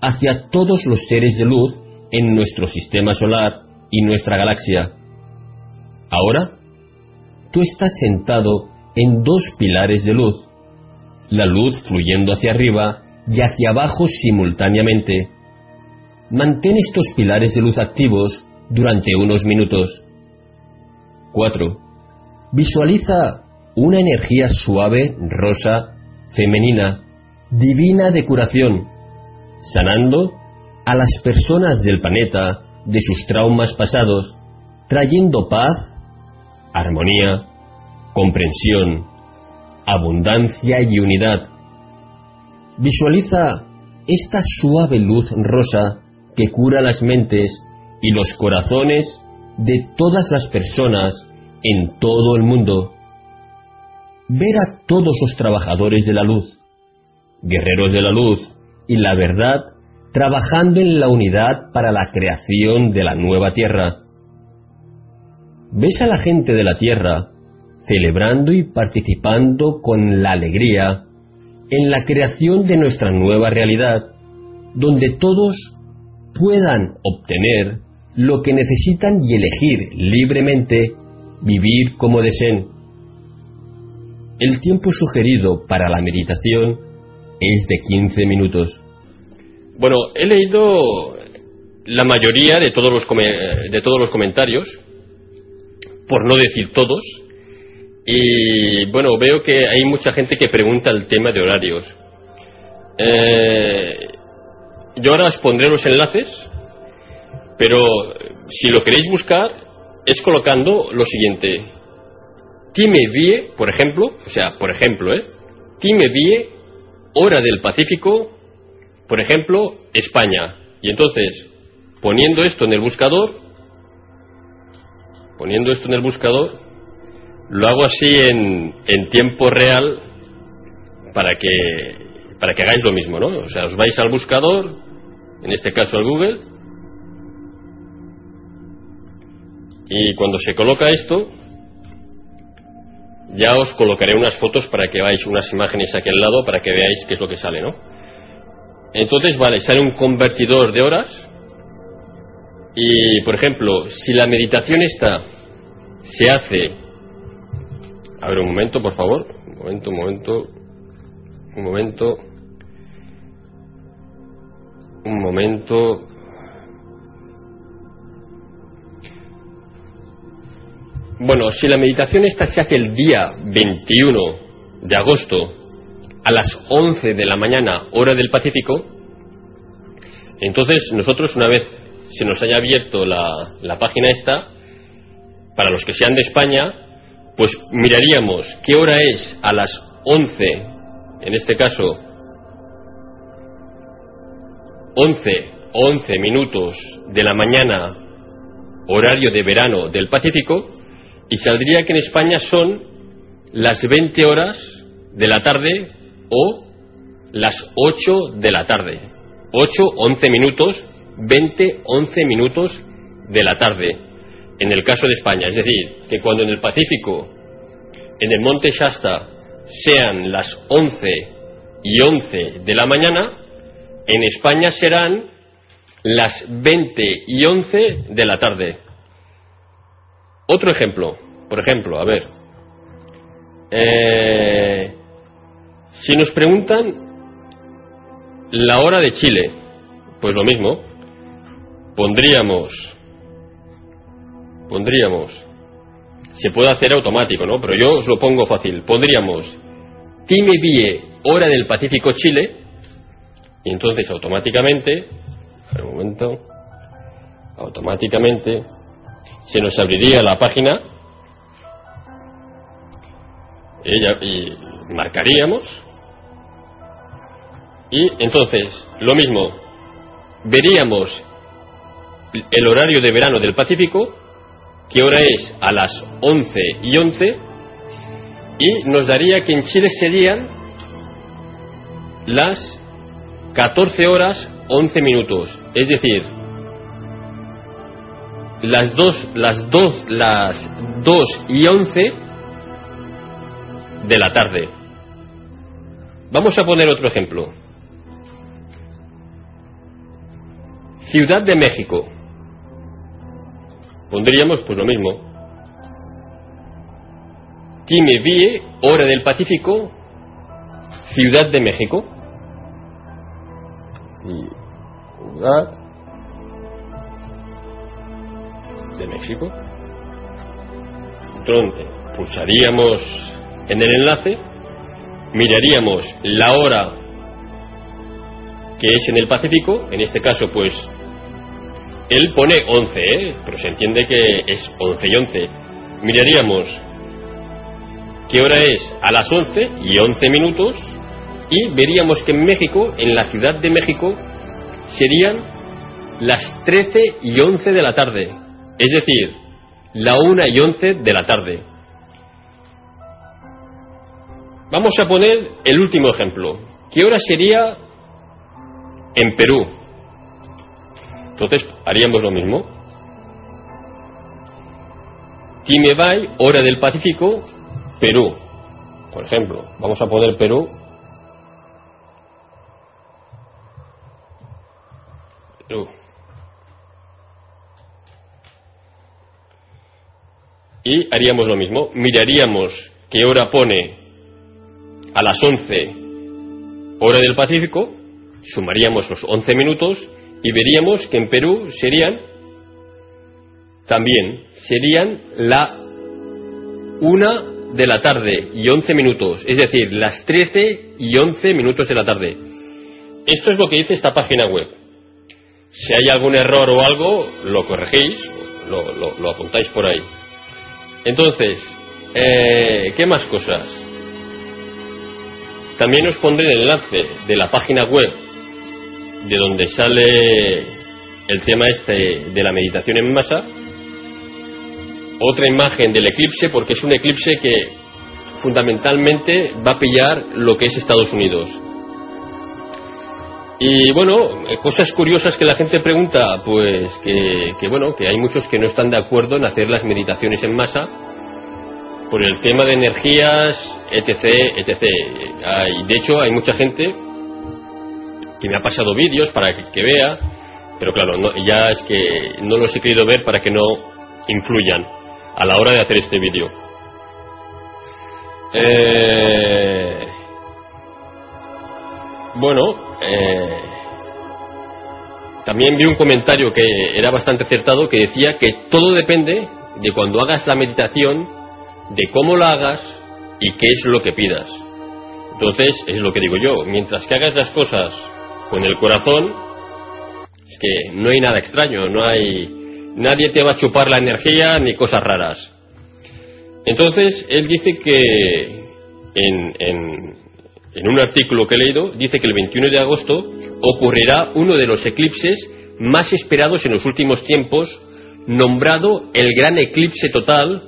hacia todos los seres de luz en nuestro sistema solar y nuestra galaxia. Ahora, tú estás sentado en dos pilares de luz, la luz fluyendo hacia arriba y hacia abajo simultáneamente. Mantén estos pilares de luz activos durante unos minutos. 4. Visualiza una energía suave, rosa, femenina, divina de curación, sanando a las personas del planeta de sus traumas pasados, trayendo paz, armonía, comprensión, abundancia y unidad. Visualiza esta suave luz rosa que cura las mentes y los corazones de todas las personas en todo el mundo. Ver a todos los trabajadores de la luz, guerreros de la luz y la verdad trabajando en la unidad para la creación de la nueva tierra. Ves a la gente de la tierra celebrando y participando con la alegría en la creación de nuestra nueva realidad, donde todos puedan obtener lo que necesitan y elegir libremente vivir como deseen. El tiempo sugerido para la meditación es de 15 minutos. Bueno, he leído la mayoría de todos los, de todos los comentarios, por no decir todos, y bueno, veo que hay mucha gente que pregunta el tema de horarios. Eh, yo ahora os pondré los enlaces, pero si lo queréis buscar, es colocando lo siguiente. Time Vie, por ejemplo, o sea, por ejemplo, ¿eh? Time Vie, hora del Pacífico, por ejemplo, España. Y entonces, poniendo esto en el buscador, poniendo esto en el buscador, lo hago así en, en tiempo real para que, para que hagáis lo mismo, ¿no? O sea, os vais al buscador, en este caso al Google, y cuando se coloca esto, ya os colocaré unas fotos para que veáis unas imágenes aquí al lado para que veáis qué es lo que sale, ¿no? Entonces, vale, sale un convertidor de horas y, por ejemplo, si la meditación esta se hace... A ver, un momento, por favor. Un momento, un momento. Un momento. Un momento. Bueno, si la meditación esta se hace el día 21 de agosto a las 11 de la mañana, hora del Pacífico, entonces nosotros una vez se nos haya abierto la, la página esta, para los que sean de España, pues miraríamos qué hora es a las 11, en este caso 11, 11 minutos de la mañana, horario de verano del Pacífico, y saldría que en España son las 20 horas de la tarde o las 8 de la tarde. 8, 11 minutos, 20, 11 minutos de la tarde, en el caso de España. Es decir, que cuando en el Pacífico, en el Monte Shasta, sean las 11 y 11 de la mañana, en España serán las 20 y 11 de la tarde. Otro ejemplo, por ejemplo, a ver, eh, si nos preguntan la hora de Chile, pues lo mismo, pondríamos, pondríamos, se puede hacer automático, ¿no? Pero yo os lo pongo fácil, pondríamos Time Vie, hora del Pacífico Chile, y entonces automáticamente, un momento, automáticamente se nos abriría la página. Y marcaríamos. Y entonces lo mismo veríamos el horario de verano del Pacífico que hora es a las 11 y 11 y nos daría que en Chile serían las 14 horas 11 minutos es decir las dos, las dos, las dos y once de la tarde. Vamos a poner otro ejemplo. Ciudad de México. Pondríamos pues lo mismo. Time Vie, hora del Pacífico, Ciudad de México. Ciudad de México. pulsaríamos en el enlace, miraríamos la hora que es en el Pacífico, en este caso pues él pone 11, ¿eh? pero se entiende que es 11 y 11. Miraríamos qué hora es a las 11 y 11 minutos y veríamos que en México, en la Ciudad de México, serían las 13 y 11 de la tarde, es decir, la 1 y 11 de la tarde. Vamos a poner el último ejemplo. ¿Qué hora sería en Perú? Entonces haríamos lo mismo. Timebay, hora del Pacífico, Perú. Por ejemplo, vamos a poner Perú. Y haríamos lo mismo. Miraríamos qué hora pone a las 11 hora del Pacífico, sumaríamos los 11 minutos y veríamos que en Perú serían también serían la una de la tarde y 11 minutos, es decir, las 13 y 11 minutos de la tarde. Esto es lo que dice esta página web. Si hay algún error o algo, lo corregís, lo, lo, apuntáis por ahí. Entonces, eh, ¿qué más cosas? También os pondré el enlace de la página web de donde sale el tema este de la meditación en masa. Otra imagen del eclipse, porque es un eclipse que fundamentalmente va a pillar lo que es Estados Unidos. Y bueno, cosas curiosas que la gente pregunta, pues que, que, bueno, que hay muchos que no están de acuerdo en hacer las meditaciones en masa por el tema de energías, etc, etc. Hay, de hecho, hay mucha gente que me ha pasado vídeos para que, vea, pero claro, ya es que no los he querido ver para que no influyan a la hora de hacer este vídeo. Eh, bueno, eh, también vi un comentario que era bastante acertado que decía que todo depende de cuando hagas la meditación, de cómo la hagas y qué es lo que pidas. Entonces, es lo que digo yo, mientras que hagas las cosas con el corazón, es que no hay nada extraño, no hay nadie te va a chupar la energía ni cosas raras. Entonces, él dice que en, en, en un artículo que he leído, dice que el 21 de agosto ocurrirá uno de los eclipses más esperados en los últimos tiempos, nombrado el gran eclipse total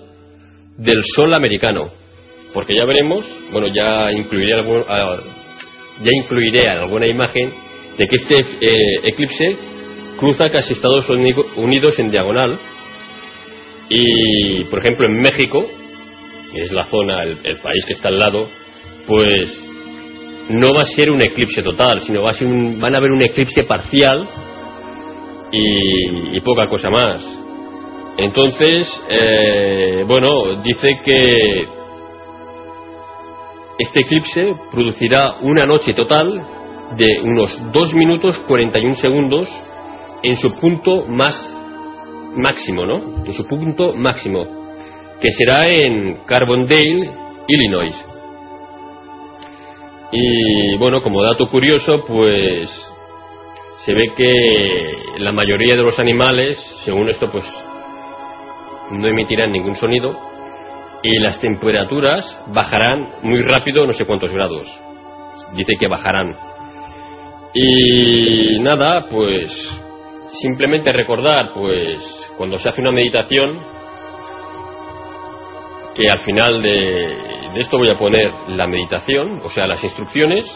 del Sol americano. Porque ya veremos, bueno, ya incluiré, algún, ya incluiré alguna imagen de que este eh, eclipse cruza casi Estados Unidos en diagonal y, por ejemplo, en México, que es la zona, el, país que está al lado, pues no va a ser un eclipse total, sino va a ser un, van a haber un eclipse parcial y, poca cosa más. Entonces, eh, bueno, dice que este eclipse producirá una noche total de unos 2 minutos 41 segundos en su punto más máximo, ¿no? En su punto máximo, que será en Carbondale, Illinois. Y bueno, como dato curioso, pues se ve que la mayoría de los animales, según esto, pues no emitirán ningún sonido y las temperaturas bajarán muy rápido, no sé cuántos grados. Dice que bajarán y nada, pues simplemente recordar, pues cuando se hace una meditación, que al final de, esto voy a poner la meditación, o sea, las instrucciones,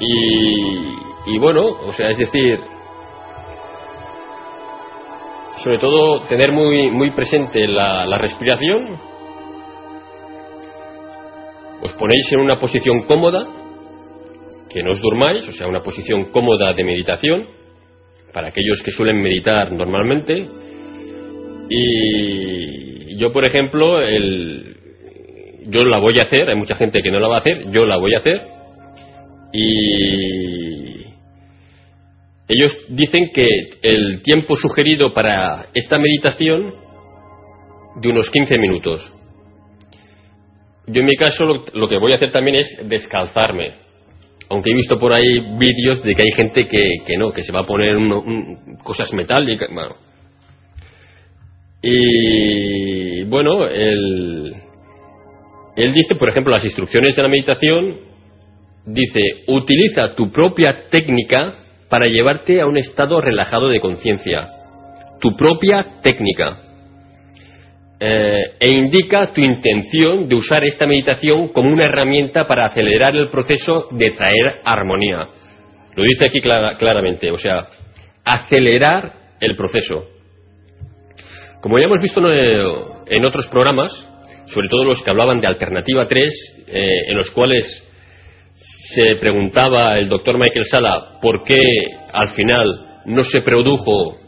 y, y bueno, o sea, es decir, sobre todo tener muy, muy presente la, la respiración, os ponéis en una posición cómoda, que no os durmáis, o sea, una posición cómoda de meditación, para aquellos que suelen meditar normalmente. Y yo, por ejemplo, el, yo la voy a hacer, hay mucha gente que no la va a hacer, yo la voy a hacer. Y ellos dicen que el tiempo sugerido para esta meditación de unos 15 minutos. yo en mi caso lo, que voy a hacer también es descalzarme. Aunque he visto por ahí vídeos de que hay gente que, no, que se va a poner cosas metálicas. Y bueno, él, dice, por ejemplo, las instrucciones de la meditación, dice, utiliza tu propia técnica para llevarte a un estado relajado de conciencia. Tu propia técnica. Eh, e indica tu intención de usar esta meditación como una herramienta para acelerar el proceso de traer armonía. Lo dice aquí claramente, o sea, acelerar el proceso. Como ya hemos visto en otros programas, sobre todo los que hablaban de Alternativa 3, eh, en los cuales se preguntaba el doctor Michael Sala por qué al final no se produjo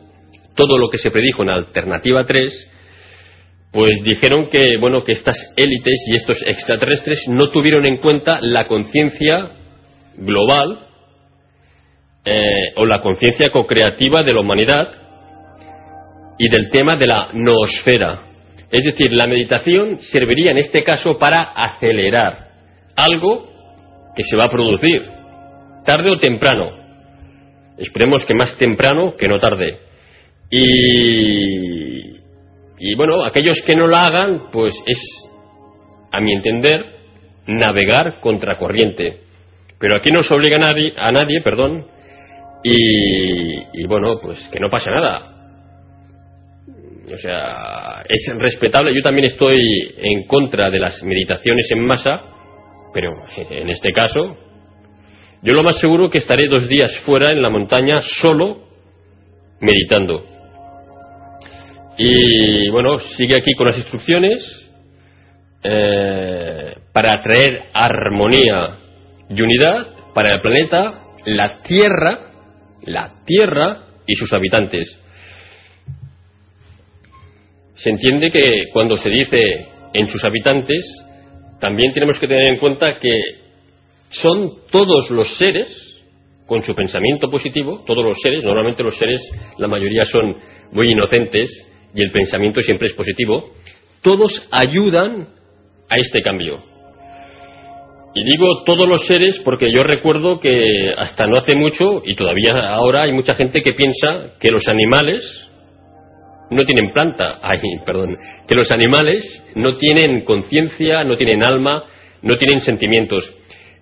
todo lo que se predijo en Alternativa 3, pues dijeron que bueno que estas élites y estos extraterrestres no tuvieron en cuenta la conciencia global eh, o la conciencia co-creativa de la humanidad y del tema de la noosfera. Es decir, la meditación serviría en este caso para acelerar algo que se va a producir, tarde o temprano. Esperemos que más temprano que no tarde. Y y bueno, aquellos que no la hagan, pues es, a mi entender, navegar contracorriente. Pero aquí no se obliga a nadie, a nadie perdón, y, bueno, pues que no pasa nada. O sea, es respetable. Yo también estoy en contra de las meditaciones en masa, pero en este caso, yo lo más seguro que estaré dos días fuera en la montaña solo meditando. Y bueno, sigue aquí con las instrucciones eh, para traer armonía y unidad para el planeta, la Tierra, la Tierra y sus habitantes. Se entiende que cuando se dice en sus habitantes, también tenemos que tener en cuenta que son todos los seres, con su pensamiento positivo, todos los seres, normalmente los seres, la mayoría son muy inocentes, y el pensamiento siempre es positivo, todos ayudan a este cambio. Y digo todos los seres porque yo recuerdo que hasta no hace mucho, y todavía ahora hay mucha gente que piensa que los animales no tienen planta, ay, perdón, que los animales no tienen conciencia, no tienen alma, no tienen sentimientos.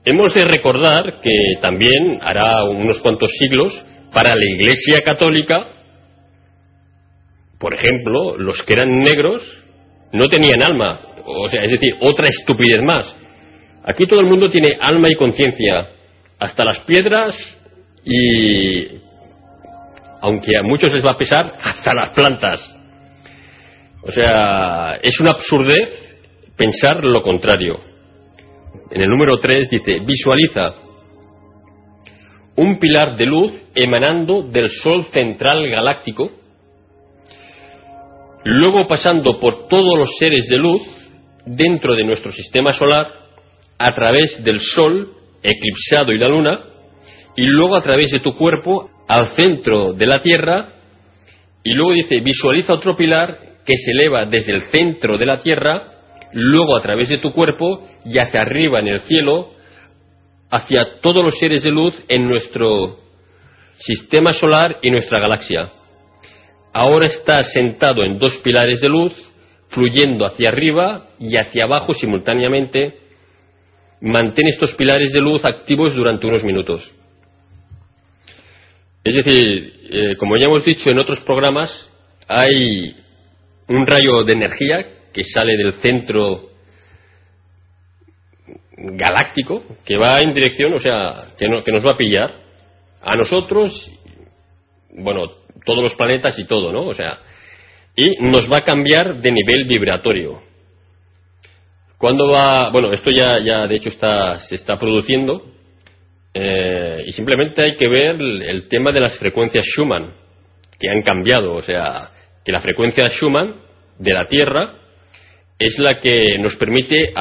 Hemos de recordar que también hará unos cuantos siglos, para la Iglesia Católica, por ejemplo, los que eran negros no tenían alma, o sea, es decir, otra estupidez más. Aquí todo el mundo tiene alma y conciencia, hasta las piedras y, aunque a muchos les va a pesar, hasta las plantas. O sea, es una absurdez pensar lo contrario. En el número 3 dice, visualiza un pilar de luz emanando del Sol central galáctico luego pasando por todos los seres de luz dentro de nuestro sistema solar a través del Sol eclipsado y la Luna, y luego a través de tu cuerpo al centro de la Tierra, y luego dice, visualiza otro pilar que se eleva desde el centro de la Tierra, luego a través de tu cuerpo y hacia arriba en el cielo, hacia todos los seres de luz en nuestro sistema solar y nuestra galaxia ahora está sentado en dos pilares de luz, fluyendo hacia arriba y hacia abajo simultáneamente. Mantén estos pilares de luz activos durante unos minutos. Es decir, eh, como ya hemos dicho en otros programas, hay un rayo de energía que sale del centro galáctico que va en dirección, o sea, que, que nos va a pillar a nosotros, bueno, todos los planetas y todo, ¿no? O sea, y nos va a cambiar de nivel vibratorio. ¿Cuándo va? Bueno, esto ya, ya de hecho está, se está produciendo eh, y simplemente hay que ver el, tema de las frecuencias Schumann que han cambiado, o sea, que la frecuencia Schumann de la Tierra es la que nos permite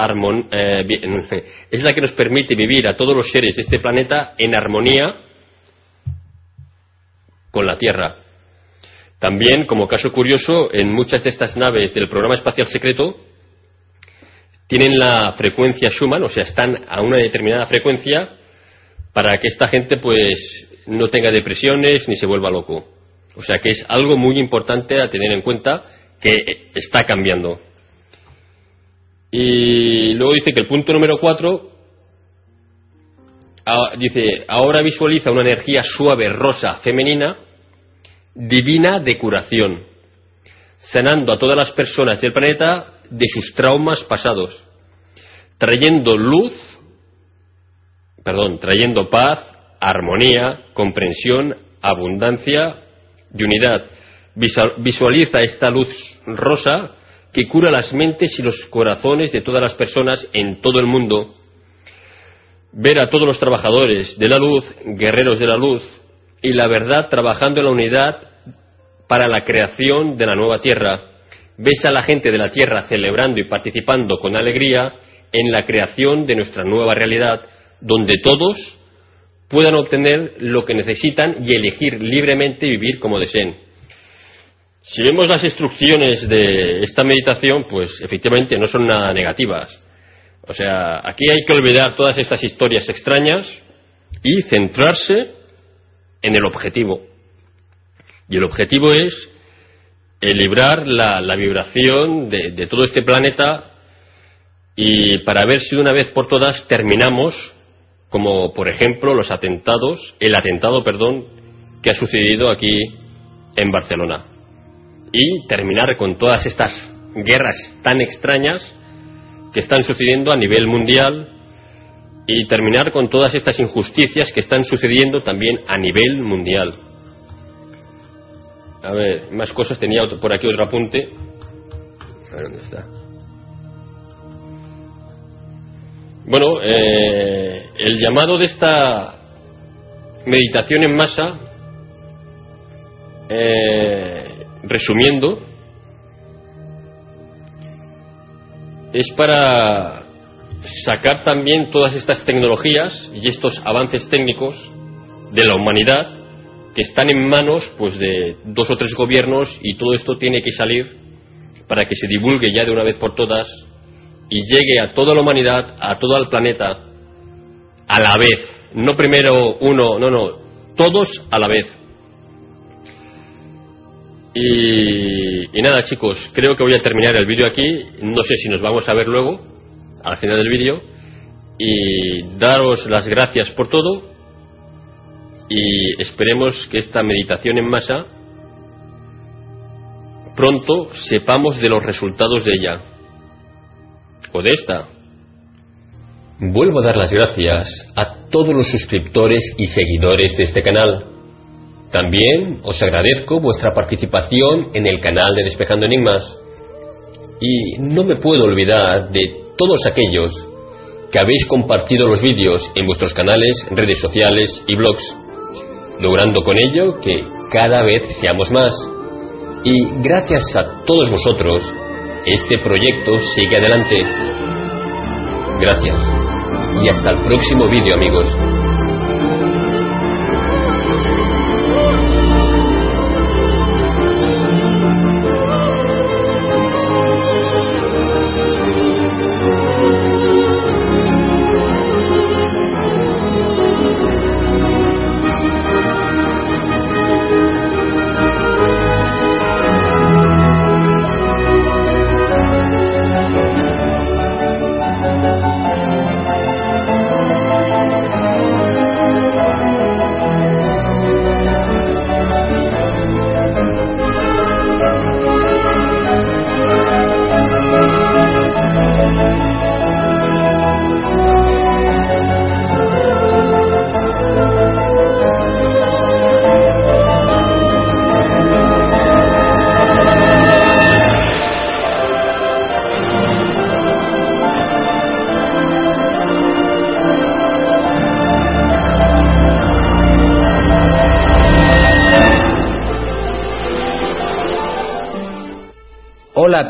eh, es la que nos permite vivir a todos los seres de este planeta en armonía con la Tierra. También, como caso curioso, en muchas de estas naves del programa espacial secreto tienen la frecuencia Schumann, o sea, están a una determinada frecuencia para que esta gente pues no tenga depresiones ni se vuelva loco. O sea que es algo muy importante a tener en cuenta que está cambiando. Y luego dice que el punto número cuatro ah, dice, ahora visualiza una energía suave, rosa, femenina, divina de curación, sanando a todas las personas del planeta de sus traumas pasados, trayendo luz, perdón, trayendo paz, armonía, comprensión, abundancia y unidad. Visualiza esta luz rosa que cura las mentes y los corazones de todas las personas en todo el mundo. Ver a todos los trabajadores de la luz, guerreros de la luz, y la verdad trabajando en la unidad para la creación de la nueva tierra. Ves a la gente de la tierra celebrando y participando con alegría en la creación de nuestra nueva realidad, donde todos puedan obtener lo que necesitan y elegir libremente vivir como deseen. Si vemos las instrucciones de esta meditación, pues efectivamente no son nada negativas. O sea, aquí hay que olvidar todas estas historias extrañas y centrarse en el objetivo. Y el objetivo es librar la, vibración de, todo este planeta y para ver si de una vez por todas terminamos, como por ejemplo los atentados, el atentado, perdón, que ha sucedido aquí en Barcelona. Y terminar con todas estas guerras tan extrañas que están sucediendo a nivel mundial y terminar con todas estas injusticias que están sucediendo también a nivel mundial. A ver, más cosas. Tenía por aquí otro apunte. A ver dónde está. Bueno, eh, el llamado de esta meditación en masa, eh, resumiendo, es para sacar también todas estas tecnologías y estos avances técnicos de la humanidad que están en manos pues de dos o tres gobiernos y todo esto tiene que salir para que se divulgue ya de una vez por todas y llegue a toda la humanidad, a todo el planeta a la vez, no primero uno, no, no, todos a la vez. Y, nada chicos, creo que voy a terminar el vídeo aquí, no sé si nos vamos a ver luego, al final del vídeo, y daros las gracias por todo. Y esperemos que esta meditación en masa pronto sepamos de los resultados de ella de esta. Vuelvo a dar las gracias a todos los suscriptores y seguidores de este canal. También os agradezco vuestra participación en el canal de Despejando Enigmas. Y no me puedo olvidar de todos aquellos que habéis compartido los vídeos en vuestros canales, redes sociales y blogs logrando con ello que cada vez seamos más. Y gracias a todos vosotros, este proyecto sigue adelante. Gracias. Y hasta el próximo vídeo amigos.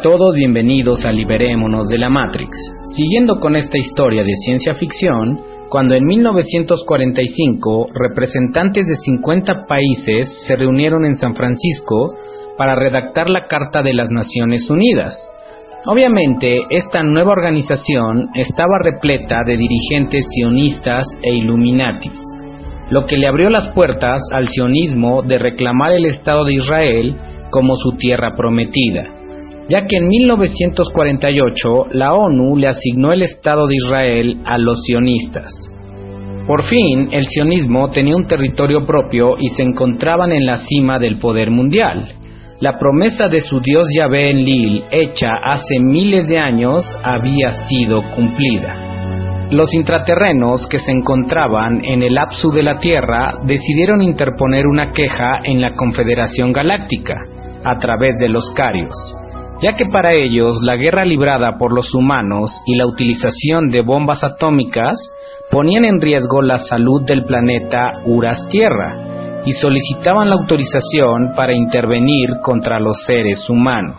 Todos, bienvenidos a Liberémonos de la Matrix. Siguiendo con esta historia de ciencia ficción, cuando en 1945 representantes de 50 países se reunieron en San Francisco para redactar la Carta de las Naciones Unidas, Obviamente, esta nueva organización estaba repleta de dirigentes sionistas e illuminatis, lo que le abrió las puertas al sionismo de reclamar el Estado de Israel como su tierra prometida, ya que en 1948 la ONU le asignó el Estado de Israel a los sionistas. Por fin, el sionismo tenía un territorio propio y se encontraban en la cima del poder mundial. La promesa de su Dios Yahvé en Lil, hecha hace miles de años, había sido cumplida. Los intraterrenos que se encontraban en el apsu de la Tierra decidieron interponer una queja en la Confederación Galáctica, a través de los Carios, ya que para ellos la guerra librada por los humanos y la utilización de bombas atómicas ponían en riesgo la salud del planeta Uras Tierra y solicitaban la autorización para intervenir contra los seres humanos.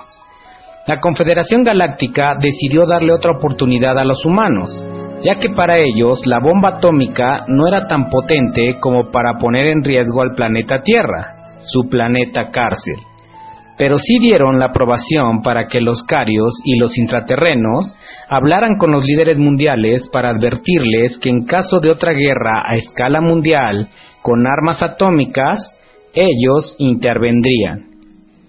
La Confederación Galáctica decidió darle otra oportunidad a los humanos, ya que para ellos la bomba atómica no era tan potente como para poner en riesgo al planeta Tierra, su planeta cárcel pero sí dieron la aprobación para que los carios y los intraterrenos hablaran con los líderes mundiales para advertirles que en caso de otra guerra a escala mundial con armas atómicas, ellos intervendrían.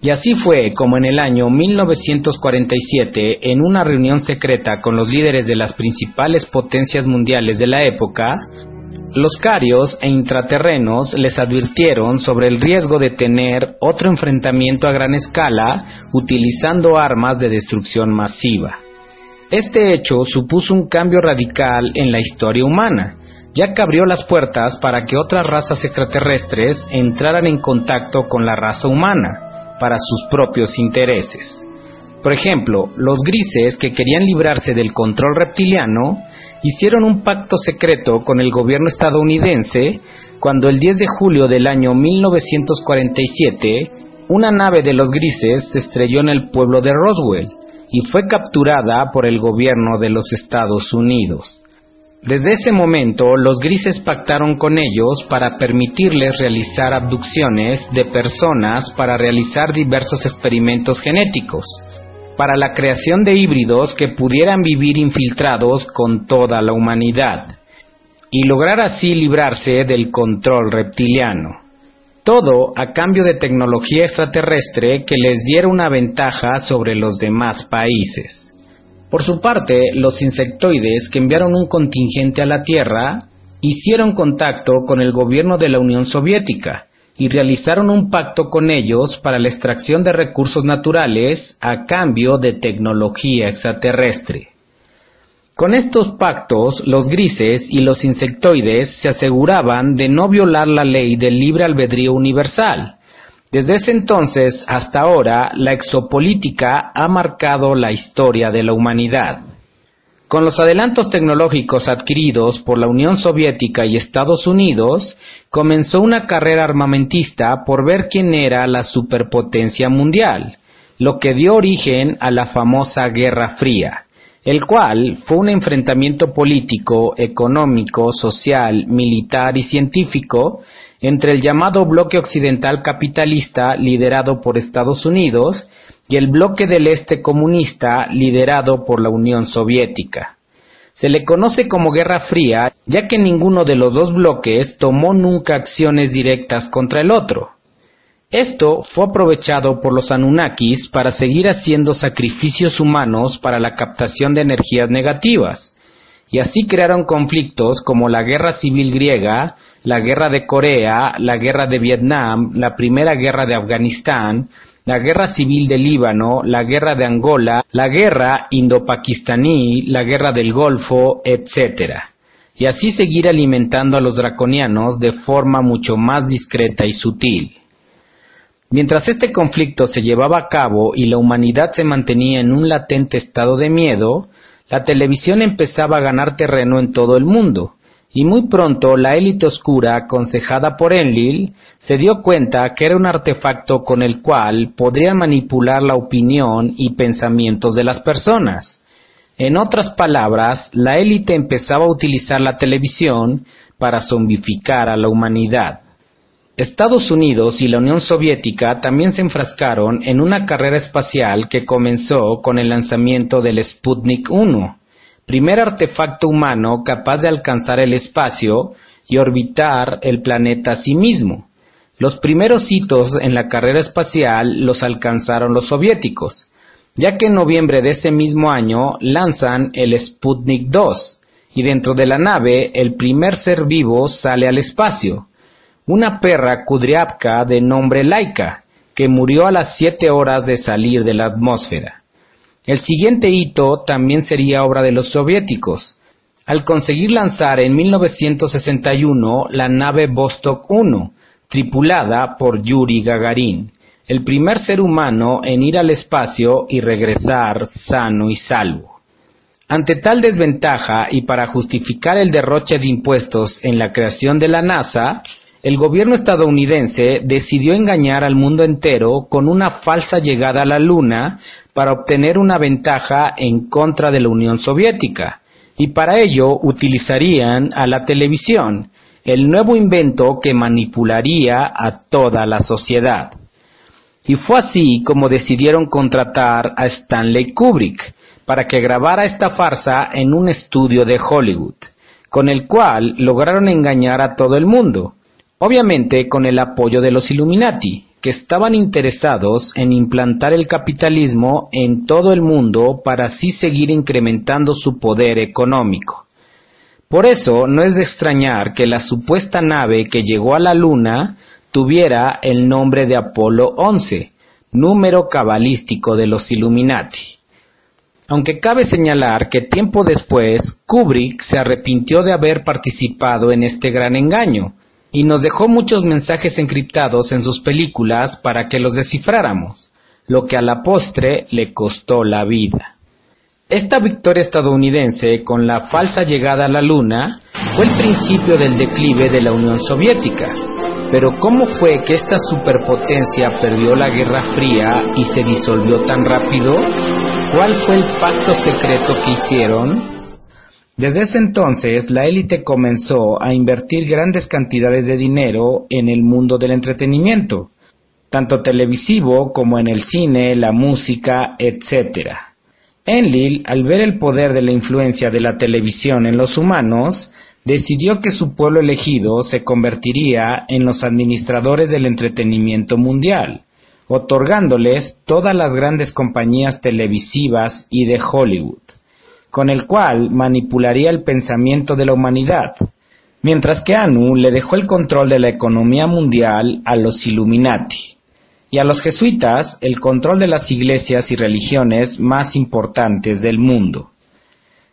Y así fue como en el año 1947, en una reunión secreta con los líderes de las principales potencias mundiales de la época, los carios e intraterrenos les advirtieron sobre el riesgo de tener otro enfrentamiento a gran escala utilizando armas de destrucción masiva. Este hecho supuso un cambio radical en la historia humana, ya que abrió las puertas para que otras razas extraterrestres entraran en contacto con la raza humana para sus propios intereses. Por ejemplo, los grises que querían librarse del control reptiliano hicieron un pacto secreto con el gobierno estadounidense cuando el 10 de julio del año 1947 una nave de los grises se estrelló en el pueblo de Roswell y fue capturada por el gobierno de los Estados Unidos. Desde ese momento, los grises pactaron con ellos para permitirles realizar abducciones de personas para realizar diversos experimentos genéticos para la creación de híbridos que pudieran vivir infiltrados con toda la humanidad y lograr así librarse del control reptiliano. Todo a cambio de tecnología extraterrestre que les diera una ventaja sobre los demás países. Por su parte, los insectoides que enviaron un contingente a la Tierra hicieron contacto con el gobierno de la Unión Soviética y realizaron un pacto con ellos para la extracción de recursos naturales a cambio de tecnología extraterrestre. Con estos pactos, los grises y los insectoides se aseguraban de no violar la ley del libre albedrío universal. Desde ese entonces hasta ahora, la exopolítica ha marcado la historia de la humanidad. Con los adelantos tecnológicos adquiridos por la Unión Soviética y Estados Unidos, comenzó una carrera armamentista por ver quién era la superpotencia mundial, lo que dio origen a la famosa Guerra Fría, el cual fue un enfrentamiento político, económico, social, militar y científico entre el llamado bloque occidental capitalista liderado por Estados Unidos y el bloque del Este comunista liderado por la Unión Soviética. Se le conoce como Guerra Fría ya que ninguno de los dos bloques tomó nunca acciones directas contra el otro. Esto fue aprovechado por los Anunnakis para seguir haciendo sacrificios humanos para la captación de energías negativas, y así crearon conflictos como la Guerra Civil Griega, la Guerra de Corea, la Guerra de Vietnam, la Primera Guerra de Afganistán, la guerra civil del Líbano, la guerra de Angola, la guerra indo-pakistaní, la guerra del Golfo, etc. Y así seguir alimentando a los draconianos de forma mucho más discreta y sutil. Mientras este conflicto se llevaba a cabo y la humanidad se mantenía en un latente estado de miedo, la televisión empezaba a ganar terreno en todo el mundo, y muy pronto la élite oscura, aconsejada por Enlil, se dio cuenta que era un artefacto con el cual podrían manipular la opinión y pensamientos de las personas. En otras palabras, la élite empezaba a utilizar la televisión para zombificar a la humanidad. Estados Unidos y la Unión Soviética también se enfrascaron en una carrera espacial que comenzó con el lanzamiento del Sputnik 1, primer artefacto humano capaz de alcanzar el espacio y orbitar el planeta a sí mismo. Los primeros hitos en la carrera espacial los alcanzaron los soviéticos, ya que en noviembre de ese mismo año lanzan el Sputnik 2, y dentro de la nave el primer ser vivo sale al espacio, una perra kudryavka de nombre Laika, que murió a las siete horas de salir de la atmósfera. El siguiente hito también sería obra de los soviéticos, al conseguir lanzar en 1961 la nave Vostok 1, tripulada por Yuri Gagarin, el primer ser humano en ir al espacio y regresar sano y salvo. Ante tal desventaja y para justificar el derroche de impuestos en la creación de la NASA, el gobierno estadounidense decidió engañar al mundo entero con una falsa llegada a la Luna para obtener una ventaja en contra de la Unión Soviética, y para ello utilizarían a la televisión, el nuevo invento que manipularía a toda la sociedad. Y fue así como decidieron contratar a Stanley Kubrick para que grabara esta farsa en un estudio de Hollywood, con el cual lograron engañar a todo el mundo, obviamente con el apoyo de los Illuminati, que estaban interesados en implantar el capitalismo en todo el mundo para así seguir incrementando su poder económico. Por eso no es de extrañar que la supuesta nave que llegó a la Luna tuviera el nombre de Apolo 11, número cabalístico de los Illuminati. Aunque cabe señalar que tiempo después Kubrick se arrepintió de haber participado en este gran engaño, y nos dejó muchos mensajes encriptados en sus películas para que los descifráramos, lo que a la postre le costó la vida. Esta victoria estadounidense con la falsa llegada a la Luna fue el principio del declive de la Unión Soviética. Pero ¿cómo fue que esta superpotencia perdió la Guerra Fría y se disolvió tan rápido? ¿Cuál fue el pacto secreto que hicieron? Desde ese entonces, la élite comenzó a invertir grandes cantidades de dinero en el mundo del entretenimiento, tanto televisivo como en el cine, la música, etc. Enlil, al ver el poder de la influencia de la televisión en los humanos, decidió que su pueblo elegido se convertiría en los administradores del entretenimiento mundial, otorgándoles todas las grandes compañías televisivas y de Hollywood, con el cual manipularía el pensamiento de la humanidad, mientras que Anu le dejó el control de la economía mundial a los Illuminati y a los jesuitas el control de las iglesias y religiones más importantes del mundo.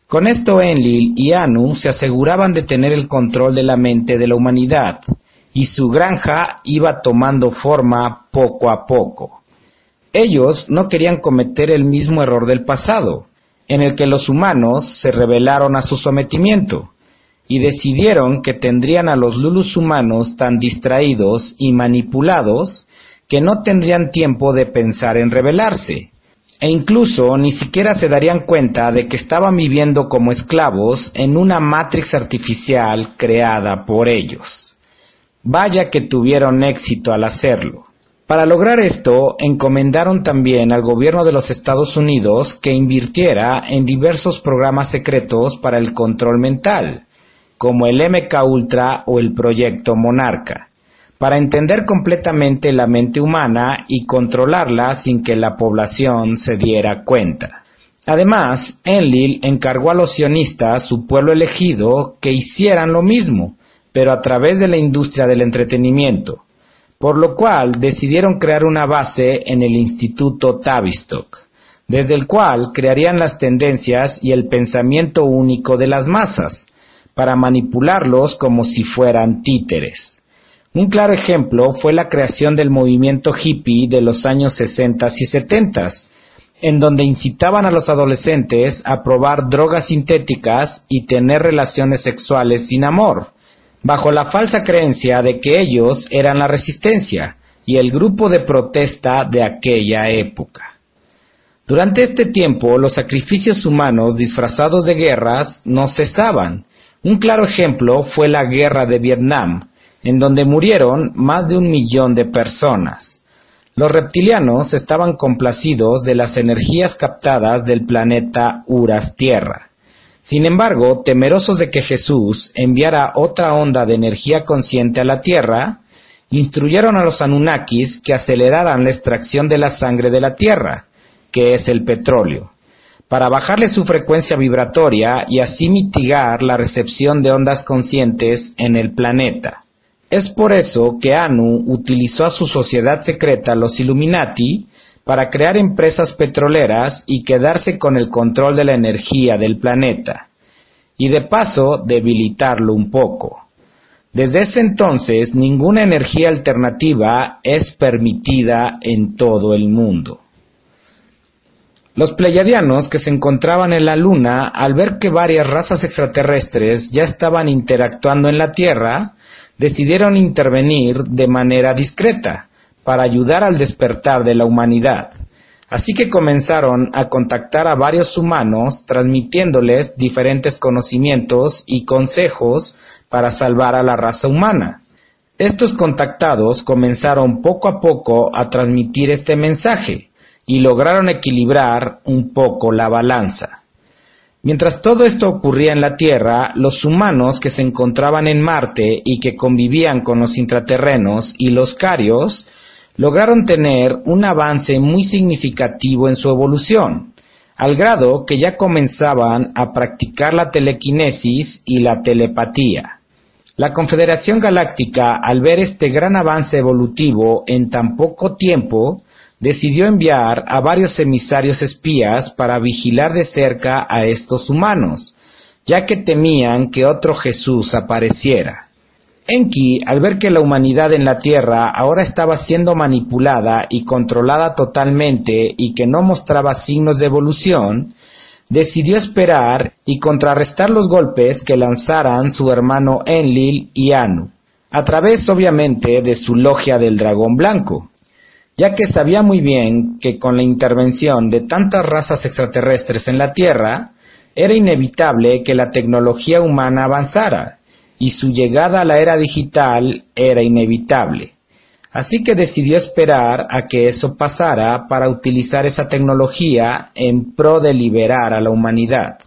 Con esto Enlil y Anu se aseguraban de tener el control de la mente de la humanidad, y su granja iba tomando forma poco a poco. Ellos no querían cometer el mismo error del pasado, en el que los humanos se rebelaron a su sometimiento, y decidieron que tendrían a los lulus humanos tan distraídos y manipulados que no tendrían tiempo de pensar en rebelarse, e incluso ni siquiera se darían cuenta de que estaban viviendo como esclavos en una matrix artificial creada por ellos. Vaya que tuvieron éxito al hacerlo. Para lograr esto, encomendaron también al gobierno de los Estados Unidos que invirtiera en diversos programas secretos para el control mental, como el MK Ultra o el Proyecto Monarca para entender completamente la mente humana y controlarla sin que la población se diera cuenta. Además, Enlil encargó a los sionistas, su pueblo elegido, que hicieran lo mismo, pero a través de la industria del entretenimiento, por lo cual decidieron crear una base en el Instituto Tavistock, desde el cual crearían las tendencias y el pensamiento único de las masas, para manipularlos como si fueran títeres. Un claro ejemplo fue la creación del movimiento hippie de los años 60 y 70, en donde incitaban a los adolescentes a probar drogas sintéticas y tener relaciones sexuales sin amor, bajo la falsa creencia de que ellos eran la resistencia y el grupo de protesta de aquella época. Durante este tiempo, los sacrificios humanos disfrazados de guerras no cesaban. Un claro ejemplo fue la guerra de Vietnam, en donde murieron más de un millón de personas. Los reptilianos estaban complacidos de las energías captadas del planeta Uras Tierra. Sin embargo, temerosos de que Jesús enviara otra onda de energía consciente a la Tierra, instruyeron a los Anunnakis que aceleraran la extracción de la sangre de la Tierra, que es el petróleo para bajarle su frecuencia vibratoria y así mitigar la recepción de ondas conscientes en el planeta. Es por eso que Anu utilizó a su sociedad secreta, los Illuminati, para crear empresas petroleras y quedarse con el control de la energía del planeta, y de paso debilitarlo un poco. Desde ese entonces ninguna energía alternativa es permitida en todo el mundo. Los pleiadianos que se encontraban en la Luna, al ver que varias razas extraterrestres ya estaban interactuando en la Tierra, decidieron intervenir de manera discreta para ayudar al despertar de la humanidad. Así que comenzaron a contactar a varios humanos transmitiéndoles diferentes conocimientos y consejos para salvar a la raza humana. Estos contactados comenzaron poco a poco a transmitir este mensaje, y lograron equilibrar un poco la balanza. Mientras todo esto ocurría en la Tierra, los humanos que se encontraban en Marte y que convivían con los intraterrenos y los carios, lograron tener un avance muy significativo en su evolución, al grado que ya comenzaban a practicar la telequinesis y la telepatía. La Confederación Galáctica, al ver este gran avance evolutivo en tan poco tiempo, decidió enviar a varios emisarios espías para vigilar de cerca a estos humanos, ya que temían que otro Jesús apareciera. Enki, al ver que la humanidad en la Tierra ahora estaba siendo manipulada y controlada totalmente y que no mostraba signos de evolución, decidió esperar y contrarrestar los golpes que lanzaran su hermano Enlil y Anu, a través obviamente de su logia del dragón blanco ya que sabía muy bien que con la intervención de tantas razas extraterrestres en la Tierra, era inevitable que la tecnología humana avanzara, y su llegada a la era digital era inevitable. Así que decidió esperar a que eso pasara para utilizar esa tecnología en pro de liberar a la humanidad.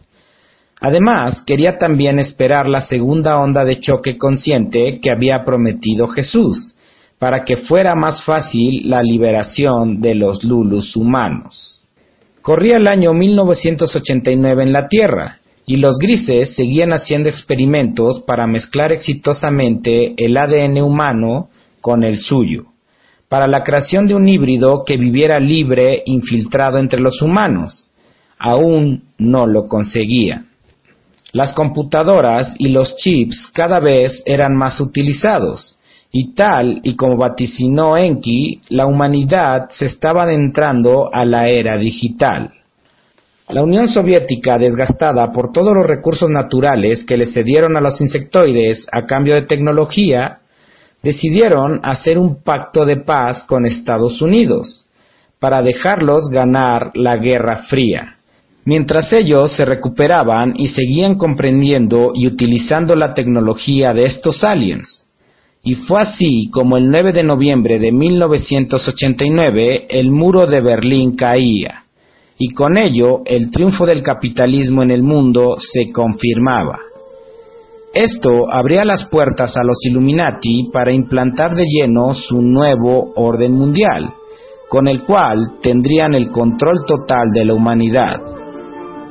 Además, quería también esperar la segunda onda de choque consciente que había prometido Jesús, para que fuera más fácil la liberación de los Lulus humanos. Corría el año 1989 en la Tierra, y los grises seguían haciendo experimentos para mezclar exitosamente el ADN humano con el suyo, para la creación de un híbrido que viviera libre infiltrado entre los humanos. Aún no lo conseguían. Las computadoras y los chips cada vez eran más utilizados, y tal y como vaticinó Enki, la humanidad se estaba adentrando a la era digital. La Unión Soviética, desgastada por todos los recursos naturales que le cedieron a los insectoides a cambio de tecnología, decidieron hacer un pacto de paz con Estados Unidos para dejarlos ganar la Guerra Fría. Mientras ellos se recuperaban y seguían comprendiendo y utilizando la tecnología de estos aliens, y fue así como el 9 de noviembre de 1989 el muro de Berlín caía, y con ello el triunfo del capitalismo en el mundo se confirmaba. Esto abría las puertas a los Illuminati para implantar de lleno su nuevo orden mundial, con el cual tendrían el control total de la humanidad.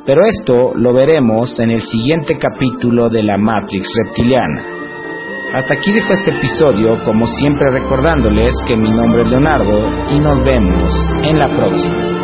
Pero esto lo veremos en el siguiente capítulo de la Matrix reptiliana. Hasta aquí dejo este episodio, como siempre recordándoles que mi nombre es Leonardo y nos vemos en la próxima.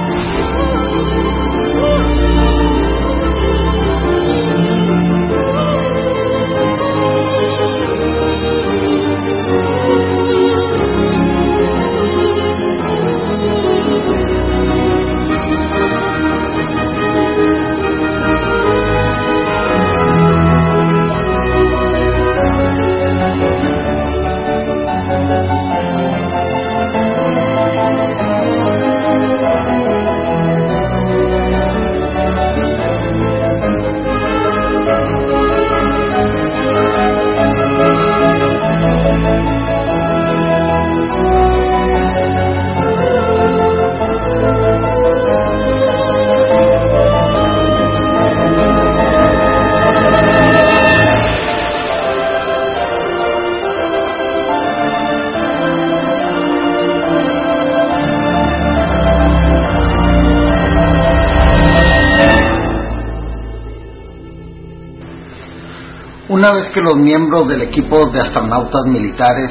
Los miembros del equipo de astronautas militares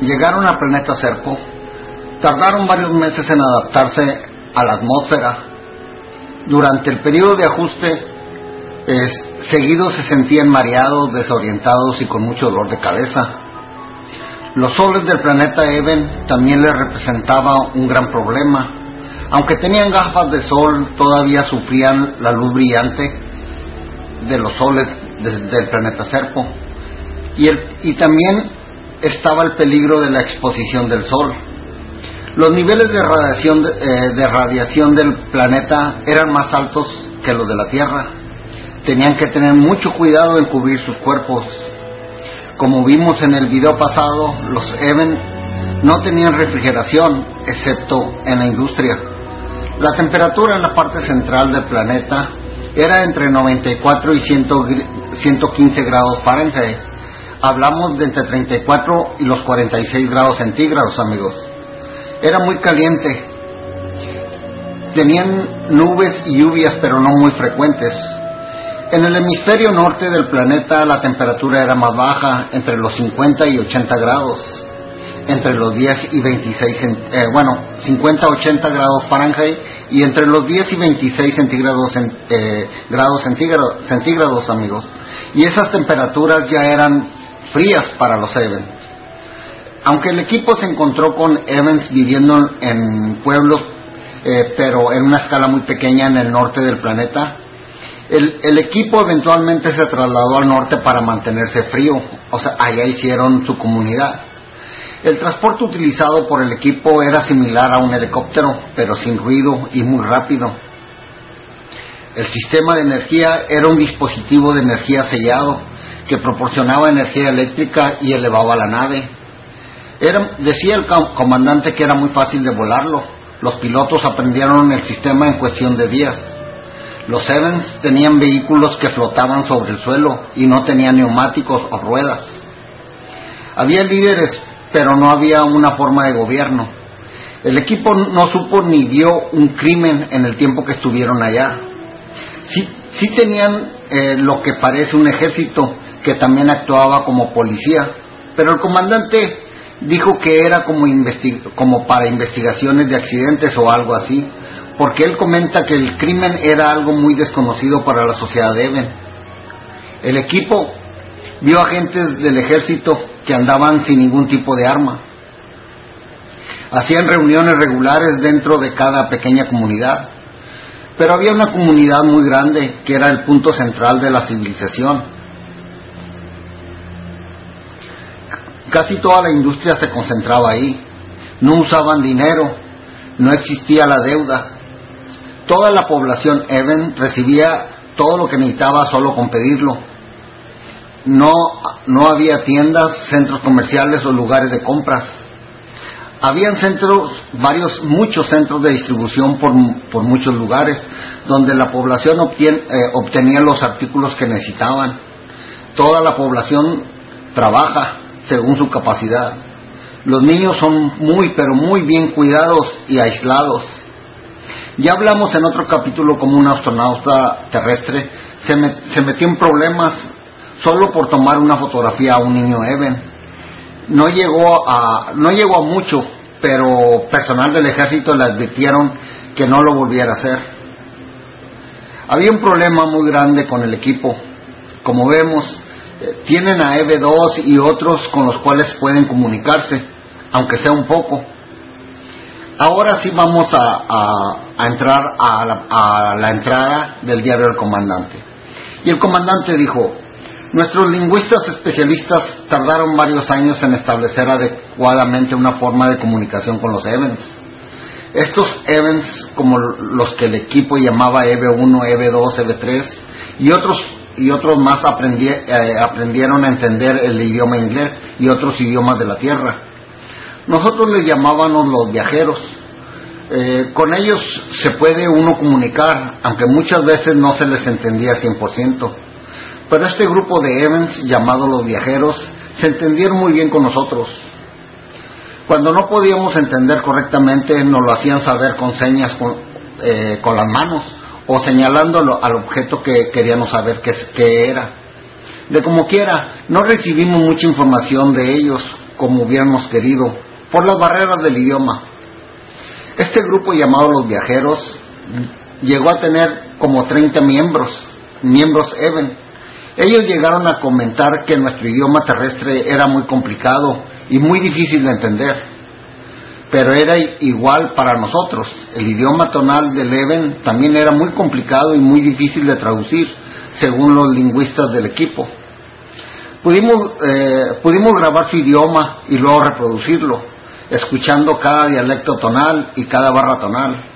llegaron al planeta Serpo, tardaron varios meses en adaptarse a la atmósfera. Durante el periodo de ajuste, seguidos se sentían mareados, desorientados y con mucho dolor de cabeza. Los soles del planeta Even también les representaba un gran problema. Aunque tenían gafas de sol, todavía sufrían la luz brillante de los soles del planeta Serpo. Y, y también estaba el peligro de la exposición del sol. Los niveles de radiación, eh, de radiación del planeta eran más altos que los de la Tierra. Tenían que tener mucho cuidado en cubrir sus cuerpos. Como vimos en el video pasado, los Even no tenían refrigeración, excepto en la industria. La temperatura en la parte central del planeta era entre 94 y 115 grados Fahrenheit. Hablamos de entre 34 y los 46 grados centígrados, amigos. Era muy caliente. Tenían nubes y lluvias, pero no muy frecuentes. En el hemisferio norte del planeta la temperatura era más baja, entre los 50 y 80 grados, entre los 10 y 26, eh, bueno, 50 80 grados Fahrenheit y entre los 10 y 26 centígrados, eh, grados centígrados, centígrados, amigos. Y esas temperaturas ya eran frías para los Evans. Aunque el equipo se encontró con Evans viviendo en pueblos, eh, pero en una escala muy pequeña en el norte del planeta, el, el, equipo eventualmente se trasladó al norte para mantenerse frío, o sea, allá hicieron su comunidad. El transporte utilizado por el equipo era similar a un helicóptero, pero sin ruido y muy rápido. El sistema de energía era un dispositivo de energía sellado que proporcionaba energía eléctrica y elevaba la nave. Era, decía el comandante que era muy fácil de volarlo. Los pilotos aprendieron el sistema en cuestión de días. Los Evans tenían vehículos que flotaban sobre el suelo y no tenían neumáticos o ruedas. Había líderes pero no había una forma de gobierno. El equipo no supo ni vio un crimen en el tiempo que estuvieron allá. Sí, sí tenían eh, lo que parece un ejército que también actuaba como policía, pero el comandante dijo que era como, como para investigaciones de accidentes o algo así, porque él comenta que el crimen era algo muy desconocido para la sociedad de Eben. El equipo vio agentes del ejército que andaban sin ningún tipo de arma. Hacían reuniones regulares dentro de cada pequeña comunidad. Pero había una comunidad muy grande que era el punto central de la civilización. Casi toda la industria se concentraba ahí. No usaban dinero, no existía la deuda. Toda la población Even recibía todo lo que necesitaba solo con pedirlo no, no había tiendas, centros comerciales o lugares de compras. Habían centros, varios, muchos centros de distribución por, por muchos lugares, donde la población eh, obtenía los artículos que necesitaban. Toda la población trabaja según su capacidad. Los niños son muy, pero muy bien cuidados y aislados. Ya hablamos en otro capítulo como un astronauta terrestre se, se metió en problemas solo por tomar una fotografía a un niño Even. No llegó a, no llegó a mucho, pero personal del ejército le advirtieron que no lo volviera a hacer. Había un problema muy grande con el equipo. Como vemos, eh, tienen a EV2 y otros con los cuales pueden comunicarse, aunque sea un poco. Ahora sí vamos a, entrar a la, a la entrada del diario del comandante. Y el comandante dijo, Nuestros lingüistas especialistas tardaron varios años en establecer adecuadamente una forma de comunicación con los events. Estos events, como los que el equipo llamaba EV1, EV2, EV3 y otros y otros más eh, aprendieron a entender el idioma inglés y otros idiomas de la tierra. Nosotros les llamábamos los viajeros. Eh, con ellos se puede uno comunicar, aunque muchas veces no se les entendía 100%. Pero este grupo de Evans, llamado los viajeros, se entendieron muy bien con nosotros. Cuando no podíamos entender correctamente, nos lo hacían saber con señas con, eh, las manos o señalándolo al objeto que queríamos saber qué, qué era. De como quiera, no recibimos mucha información de ellos como hubiéramos querido, por las barreras del idioma. Este grupo llamado Los Viajeros llegó a tener como 30 miembros, miembros Even. Ellos llegaron a comentar que nuestro idioma terrestre era muy complicado y muy difícil de entender, pero era igual para nosotros. El idioma tonal del Even también era muy complicado y muy difícil de traducir, según los lingüistas del equipo. Pudimos, eh, pudimos grabar su idioma y luego reproducirlo, escuchando cada dialecto tonal y cada barra tonal.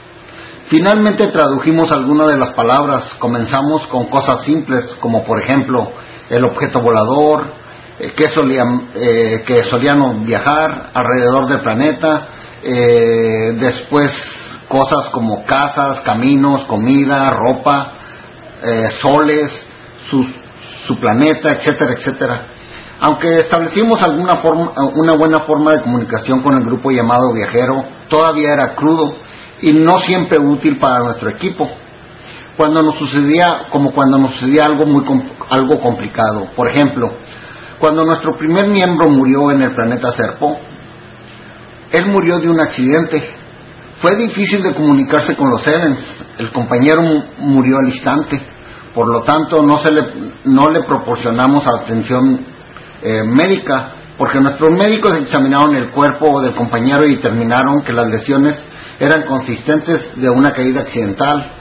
Finalmente tradujimos algunas de las palabras, comenzamos con cosas simples como por ejemplo el objeto volador, eh, que, solían, eh, que solían viajar alrededor del planeta, eh, después cosas como casas, caminos, comida, ropa, soles, su, su planeta, etcétera, etcétera. Aunque establecimos alguna forma, una buena forma de comunicación con el grupo llamado viajero, todavía era crudo y no siempre útil para nuestro equipo. Cuando nos sucedía, como cuando nos sucedía algo muy algo complicado. Por ejemplo, cuando nuestro primer miembro murió en el planeta Serpo, él murió de un accidente. Fue difícil de comunicarse con los Evans. El compañero murió al instante. Por lo tanto, no, se le, no le proporcionamos atención eh, médica, porque nuestros médicos examinaron el cuerpo del compañero y determinaron que las lesiones eran consistentes de una caída accidental.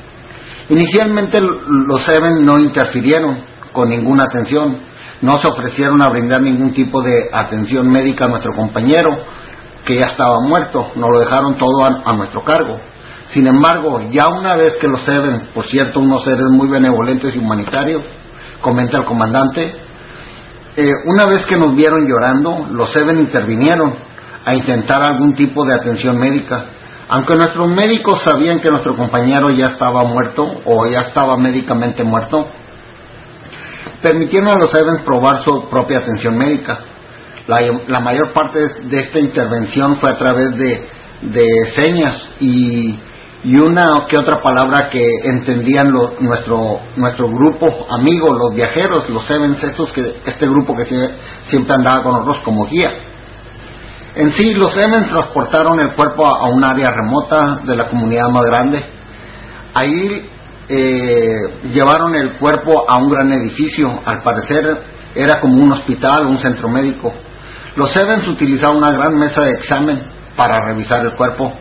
Inicialmente los Seven no interfirieron con ninguna atención, no se ofrecieron a brindar ningún tipo de atención médica a nuestro compañero, que ya estaba muerto, nos lo dejaron todo a, nuestro cargo. Sin embargo, ya una vez que los Seven, por cierto, unos seres muy benevolentes y humanitarios, comenta el comandante, eh, una vez que nos vieron llorando, los Seven intervinieron a intentar algún tipo de atención médica. Aunque nuestros médicos sabían que nuestro compañero ya estaba muerto o ya estaba médicamente muerto, permitieron a los Evans probar su propia atención médica. La, mayor parte de esta intervención fue a través de, señas y, una que otra palabra que entendían nuestro, nuestro grupo amigos, los viajeros, los Evans, estos que, este grupo que siempre andaba con nosotros como guía. En sí, los Evans transportaron el cuerpo a, un área remota de la comunidad más grande. Ahí eh, llevaron el cuerpo a un gran edificio. Al parecer era como un hospital, un centro médico. Los Evans utilizaron una gran mesa de examen para revisar el cuerpo.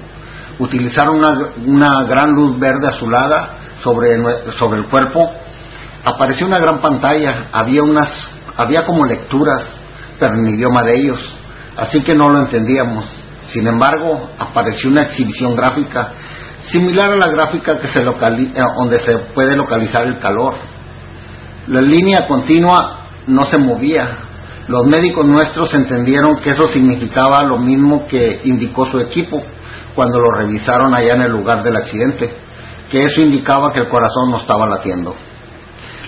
Utilizaron una, gran luz verde azulada sobre, sobre el cuerpo. Apareció una gran pantalla. Había unas, había como lecturas, pero en idioma de ellos así que no lo entendíamos. Sin embargo, apareció una exhibición gráfica similar a la gráfica que se localiza, eh, donde se puede localizar el calor. La línea continua no se movía. Los médicos nuestros entendieron que eso significaba lo mismo que indicó su equipo cuando lo revisaron allá en el lugar del accidente, que eso indicaba que el corazón no estaba latiendo.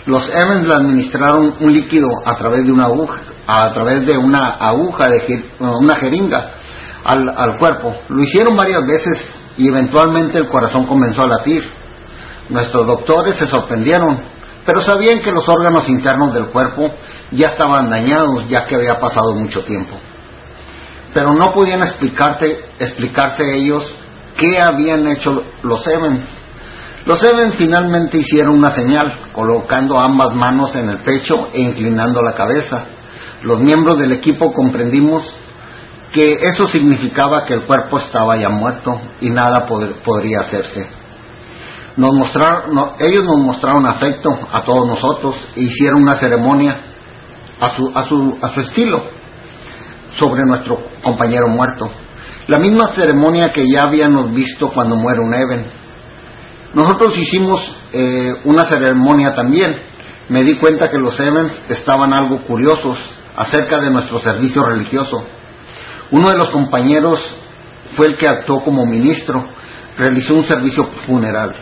Los Evans le administraron un líquido a través de una aguja, a través de una aguja, de una jeringa al, cuerpo. Lo hicieron varias veces y eventualmente el corazón comenzó a latir. Nuestros doctores se sorprendieron, pero sabían que los órganos internos del cuerpo ya estaban dañados ya que había pasado mucho tiempo. Pero no podían explicarte, explicarse ellos qué habían hecho los Evans. Los Evans finalmente hicieron una señal, colocando ambas manos en el pecho e inclinando la cabeza los miembros del equipo comprendimos que eso significaba que el cuerpo estaba ya muerto y nada podría hacerse. Ellos nos mostraron afecto a todos nosotros e hicieron una ceremonia a su, a su, estilo sobre nuestro compañero muerto. La misma ceremonia que ya habíamos visto cuando muere un Even. Nosotros hicimos eh, una ceremonia también. Me di cuenta que los Evans estaban algo curiosos acerca de nuestro servicio religioso. Uno de los compañeros fue el que actuó como ministro, realizó un servicio funeral.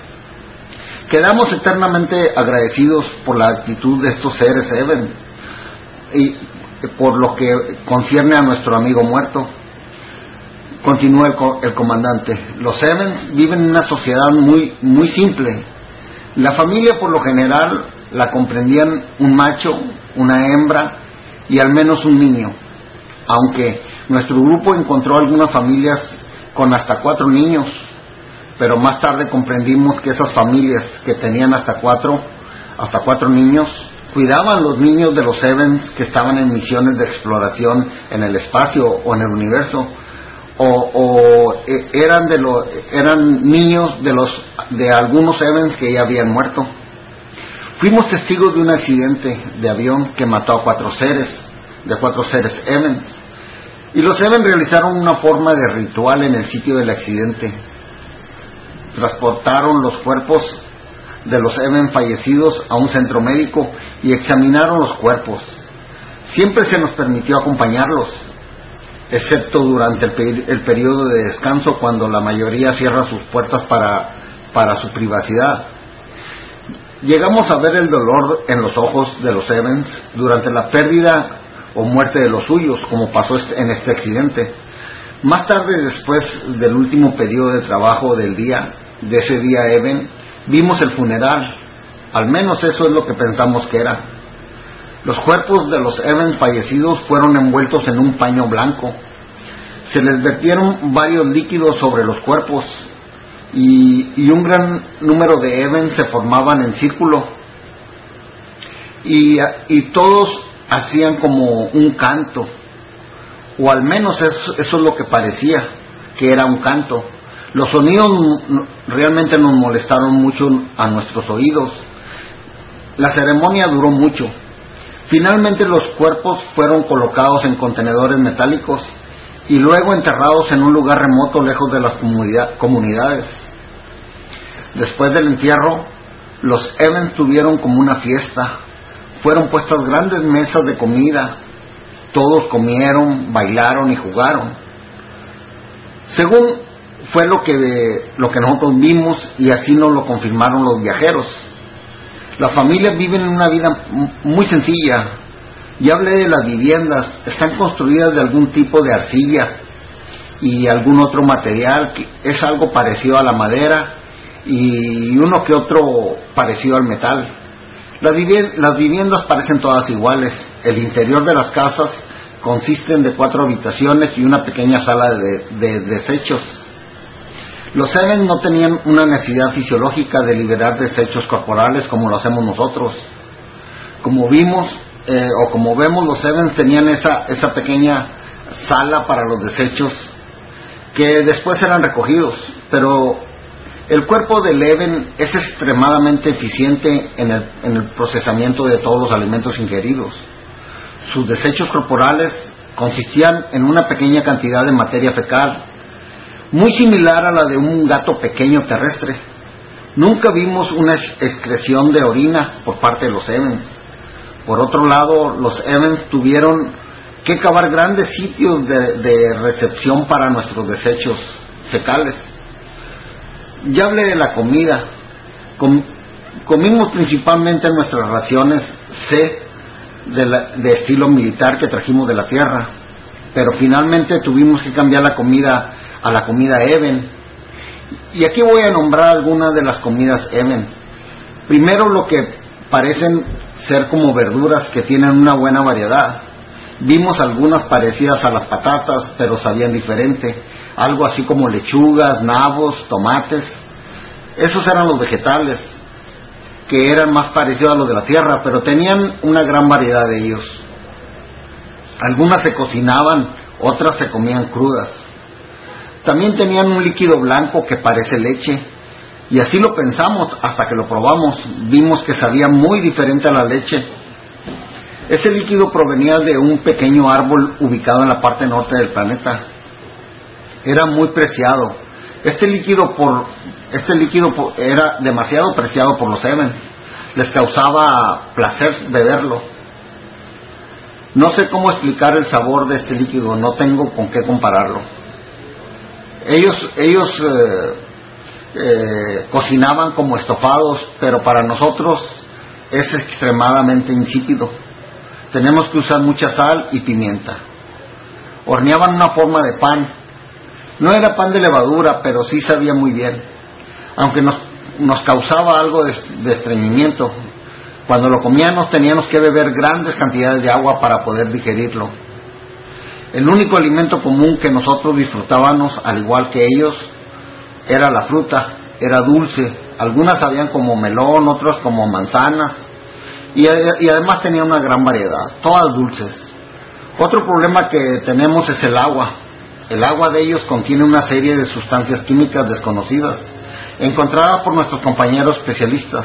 Quedamos eternamente agradecidos por la actitud de estos seres Even y por lo que concierne a nuestro amigo muerto. Continúa el, comandante. Los Evans viven en una sociedad muy, muy simple. La familia por lo general la comprendían un macho una hembra y al menos un niño, aunque nuestro grupo encontró algunas familias con hasta cuatro niños, pero más tarde comprendimos que esas familias que tenían hasta cuatro, hasta cuatro niños, cuidaban los niños de los Evans que estaban en misiones de exploración en el espacio o en el universo, o, eh, eran de los eran niños de los de algunos Evans que ya habían muerto. Fuimos testigos de un accidente de avión que mató a cuatro seres, de cuatro seres Evans. Y los Evans realizaron una forma de ritual en el sitio del accidente. Transportaron los cuerpos de los Evans fallecidos a un centro médico y examinaron los cuerpos. Siempre se nos permitió acompañarlos, excepto durante el, periodo de descanso cuando la mayoría cierra sus puertas para, para su privacidad. Llegamos a ver el dolor en los ojos de los Evans durante la pérdida o muerte de los suyos, como pasó en este accidente. Más tarde, después del último periodo de trabajo del día, de ese día Evan, vimos el funeral. Al menos eso es lo que pensamos que era. Los cuerpos de los Evans fallecidos fueron envueltos en un paño blanco. Se les vertieron varios líquidos sobre los cuerpos y, un gran número de Evans se formaban en círculo. Y, y, todos hacían como un canto, o al menos eso, eso es lo que parecía, que era un canto. Los sonidos realmente nos molestaron mucho a nuestros oídos. La ceremonia duró mucho. Finalmente los cuerpos fueron colocados en contenedores metálicos y luego enterrados en un lugar remoto lejos de las comunidades. Después del entierro, los Evans tuvieron como una fiesta. Fueron puestas grandes mesas de comida. Todos comieron, bailaron y jugaron. Según fue lo que, lo que nosotros vimos y así nos lo confirmaron los viajeros. Las familias viven en una vida muy sencilla. Ya hablé de las viviendas, están construidas de algún tipo de arcilla y algún otro material que es algo parecido a la madera y uno que otro parecido al metal. Las, las viviendas parecen todas iguales. El interior de las casas consisten de cuatro habitaciones y una pequeña sala de desechos los Seven no tenían una necesidad fisiológica de liberar desechos corporales como lo hacemos nosotros. Como vimos, eh, o como vemos, los Seven tenían esa, esa pequeña sala para los desechos que después eran recogidos. Pero el cuerpo de Leven es extremadamente eficiente en el, en el procesamiento de todos los alimentos ingeridos. Sus desechos corporales consistían en una pequeña cantidad de materia fecal muy similar a la de un gato pequeño terrestre. Nunca vimos una excreción de orina por parte de los Evans. Por otro lado, los Evans tuvieron que cavar grandes sitios de, recepción para nuestros desechos fecales. Ya hablé de la comida. comimos principalmente nuestras raciones C de estilo militar que trajimos de la tierra, pero finalmente tuvimos que cambiar la comida a la comida Even. Y aquí voy a nombrar algunas de las comidas Even. Primero lo que parecen ser como verduras que tienen una buena variedad. Vimos algunas parecidas a las patatas, pero sabían diferente. Algo así como lechugas, nabos, tomates. Esos eran los vegetales, que eran más parecidos a los de la tierra, pero tenían una gran variedad de ellos. Algunas se cocinaban, otras se comían crudas. También tenían un líquido blanco que parece leche. Y así lo pensamos hasta que lo probamos. Vimos que sabía muy diferente a la leche. Ese líquido provenía de un pequeño árbol ubicado en la parte norte del planeta. Era muy preciado. Este líquido por este líquido era demasiado preciado por los Seven. Les causaba placer beberlo. No sé cómo explicar el sabor de este líquido, no tengo con qué compararlo. Ellos, ellos eh, eh, cocinaban como estofados, pero para nosotros es extremadamente insípido. Tenemos que usar mucha sal y pimienta. Horneaban una forma de pan. No era pan de levadura, pero sí sabía muy bien. Aunque nos, nos causaba algo de, de estreñimiento. Cuando lo comíamos teníamos que beber grandes cantidades de agua para poder digerirlo. El único alimento común que nosotros disfrutábamos, al igual que ellos, era la fruta, era dulce. Algunas sabían como melón, otras como manzanas, y, además tenía una gran variedad, todas dulces. Otro problema que tenemos es el agua. El agua de ellos contiene una serie de sustancias químicas desconocidas, encontradas por nuestros compañeros especialistas.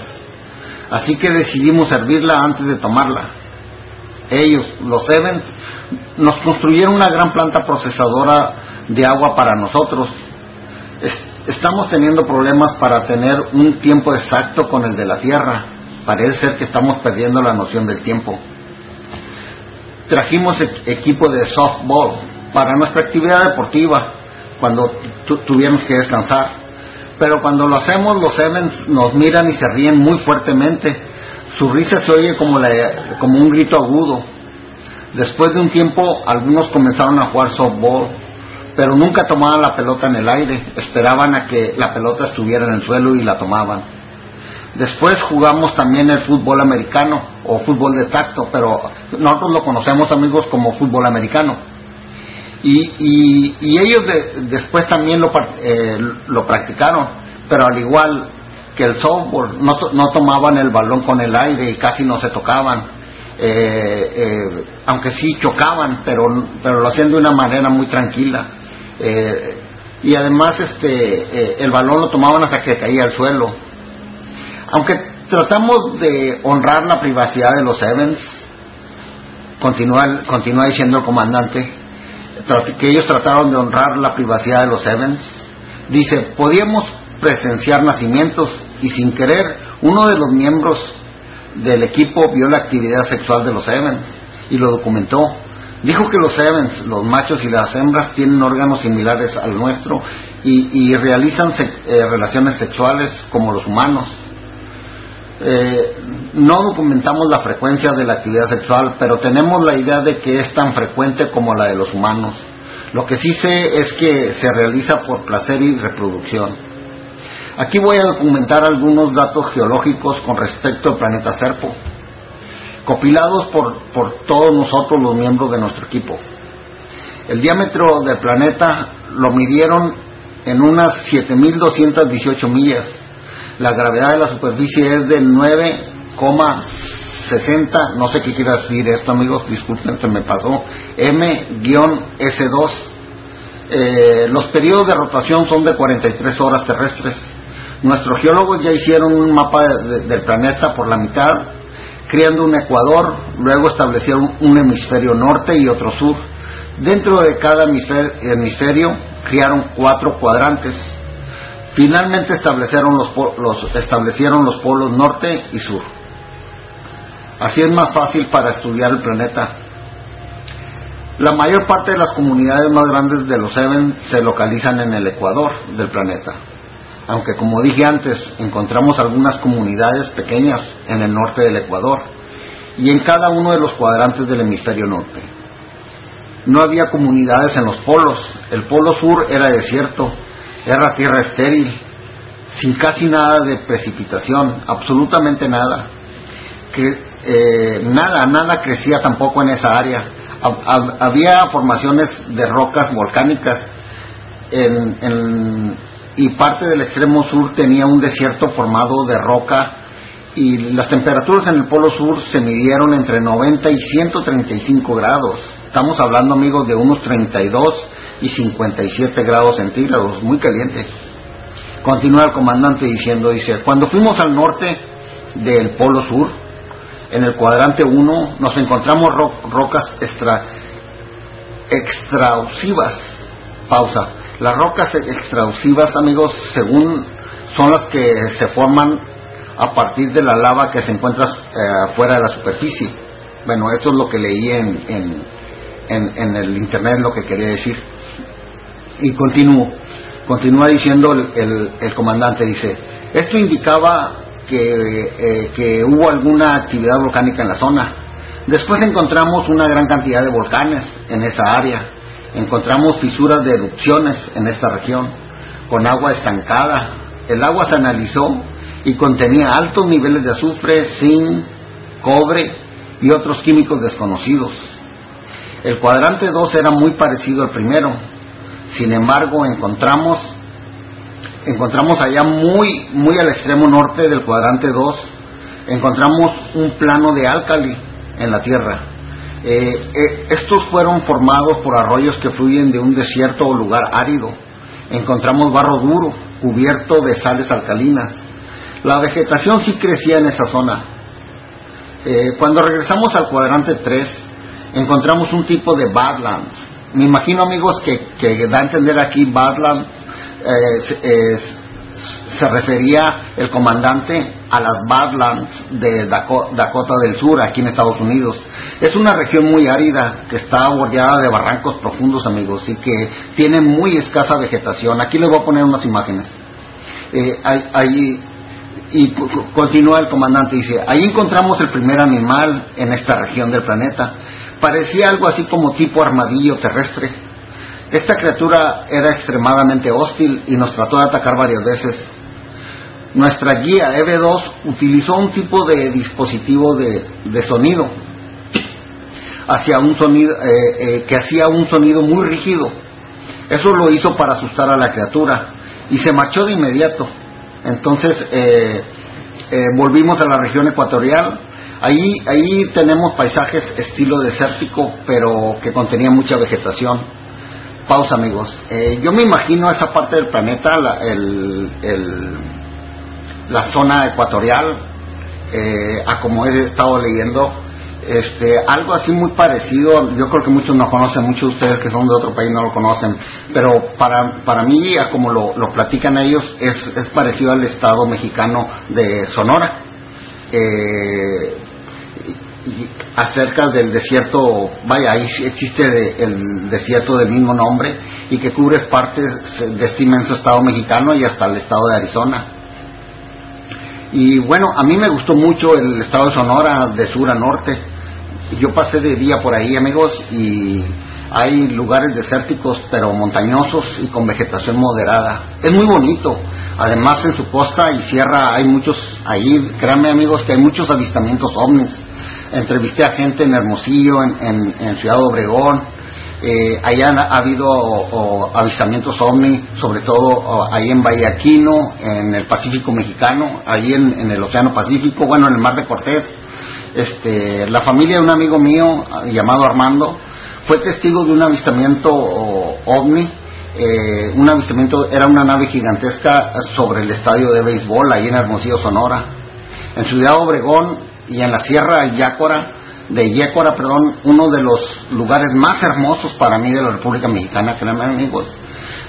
Así que decidimos servirla antes de tomarla. Ellos, los Evans, nos construyeron una gran planta procesadora de agua para nosotros. estamos teniendo problemas para tener un tiempo exacto con el de la Tierra. Parece ser que estamos perdiendo la noción del tiempo. Trajimos equipo de softball para nuestra actividad deportiva cuando tuviéramos que descansar. Pero cuando lo hacemos, los Evans nos miran y se ríen muy fuertemente. Su risa se oye como, como un grito agudo. Después de un tiempo, algunos comenzaron a jugar softball, pero nunca tomaban la pelota en el aire. Esperaban a que la pelota estuviera en el suelo y la tomaban. Después jugamos también el fútbol americano o fútbol de tacto, pero nosotros lo conocemos amigos como fútbol americano. Y, y, ellos después también lo, eh, lo practicaron, pero al igual que el softball, no, no, tomaban el balón con el aire y casi no se tocaban, eh, eh, aunque sí chocaban, pero, pero lo hacían de una manera muy tranquila. y además este, el balón lo tomaban hasta que caía al suelo. Aunque tratamos de honrar la privacidad de los Evans, continúa, continúa diciendo el comandante, que ellos trataron de honrar la privacidad de los Evans. Dice, podíamos presenciar nacimientos y sin querer uno de los miembros del equipo vio la actividad sexual de los Evans y lo documentó. Dijo que los Evans, los machos y las hembras, tienen órganos similares al nuestro y, realizan eh, relaciones sexuales como los humanos. Eh, no documentamos la frecuencia de la actividad sexual, pero tenemos la idea de que es tan frecuente como la de los humanos. Lo que sí sé es que se realiza por placer y reproducción. Aquí voy a documentar algunos datos geológicos con respecto al planeta Serpo, copilados por, por todos nosotros los miembros de nuestro equipo. El diámetro del planeta lo midieron en unas 7.218 millas la gravedad de la superficie es de 9,60, no sé qué quiere decir esto amigos, disculpen, se me pasó, M-S2. Eh, los periodos de rotación son de 43 horas terrestres. Nuestros geólogos ya hicieron un mapa del planeta por la mitad, creando un ecuador, luego establecieron un hemisferio norte y otro sur. Dentro de cada hemisferio crearon cuatro cuadrantes Finalmente establecieron los, establecieron los polos norte y sur. Así es más fácil para estudiar el planeta. La mayor parte de las comunidades más grandes de los Seven se localizan en el ecuador del planeta, aunque como dije antes, encontramos algunas comunidades pequeñas en el norte del Ecuador y en cada uno de los cuadrantes del hemisferio norte. No había comunidades en los polos, el polo sur era desierto era tierra estéril, sin casi nada de precipitación, absolutamente nada. Eh, nada, nada crecía tampoco en esa área. había formaciones de rocas volcánicas y parte del extremo sur tenía un desierto formado de roca y las temperaturas en el polo sur se midieron entre 90 y 135 grados. Estamos hablando, amigos, de unos 32 y 57 grados centígrados, muy caliente. Continúa el comandante diciendo, dice, cuando fuimos al norte del Polo Sur, en el cuadrante 1, nos encontramos rocas extra, extrausivas. Pausa. Las rocas extrausivas, amigos, según son las que se forman a partir de la lava que se encuentra eh, fuera de la superficie. Bueno, eso es lo que leí en, en, en el internet, lo que quería decir. Y continúo, continúa diciendo el, el, comandante, dice, esto indicaba que, eh, que hubo alguna actividad volcánica en la zona. Después encontramos una gran cantidad de volcanes en esa área. Encontramos fisuras de erupciones en esta región, con agua estancada. El agua se analizó y contenía altos niveles de azufre, zinc, cobre y otros químicos desconocidos. El cuadrante 2 era muy parecido al primero, sin embargo encontramos, encontramos allá muy, muy al extremo norte del cuadrante 2, encontramos un plano de álcali en la Tierra. Eh, eh, estos fueron formados por arroyos que fluyen de un desierto o lugar árido. Encontramos barro duro, cubierto de sales alcalinas. La vegetación sí crecía en esa zona. Eh, cuando regresamos al cuadrante 3, encontramos un tipo de Badlands. Me imagino, amigos, que, que da a entender aquí Badlands se refería el comandante a las Badlands de Dakota del Sur, aquí en Estados Unidos. Es una región muy árida que está bordeada de barrancos profundos, amigos, y que tiene muy escasa vegetación. Aquí les voy a poner unas imágenes. Eh, ahí, y continúa el comandante, dice, ahí encontramos el primer animal en esta región del planeta. Parecía algo así como tipo armadillo terrestre. Esta criatura era extremadamente hostil y nos trató de atacar varias veces nuestra guía EV2 utilizó un tipo de dispositivo de, sonido hacia un sonido eh, eh, que hacía un sonido muy rígido. Eso lo hizo para asustar a la criatura y se marchó de inmediato. Entonces eh, volvimos a la región ecuatorial. Ahí, ahí tenemos paisajes estilo desértico, pero que contenía mucha vegetación. Pausa, amigos. yo me imagino esa parte del planeta, el la zona ecuatorial, eh, a como he estado leyendo, este, algo así muy parecido, yo creo que muchos no conocen, muchos de ustedes que son de otro país no lo conocen, pero para, para mí, a como lo, lo platican ellos, es, es, parecido al estado mexicano de Sonora. Eh, acerca del desierto, vaya, ahí existe el desierto del mismo nombre y que cubre partes de este inmenso estado mexicano y hasta el estado de Arizona. Y bueno, a mí me gustó mucho el estado de Sonora de sur a norte. Yo pasé de día por ahí, amigos, y hay lugares desérticos pero montañosos y con vegetación moderada. Es muy bonito. Además, en su costa y sierra hay muchos, ahí, créanme amigos, que hay muchos avistamientos ovnis. Entrevisté a gente en Hermosillo, en, en Ciudad Obregón, eh, allá ha habido avistamientos ovni, sobre todo ahí en Aquino, en el Pacífico Mexicano, ahí en, el Océano Pacífico, bueno, en el Mar de Cortés. Este, la familia de un amigo mío llamado Armando fue testigo de un avistamiento ovni. Eh, un avistamiento era una nave gigantesca sobre el estadio de béisbol ahí en Hermosillo, Sonora. En Ciudad Obregón y en la Sierra Yácora de Yécora, perdón, uno de los lugares más hermosos para mí de la República Mexicana, créanme amigos.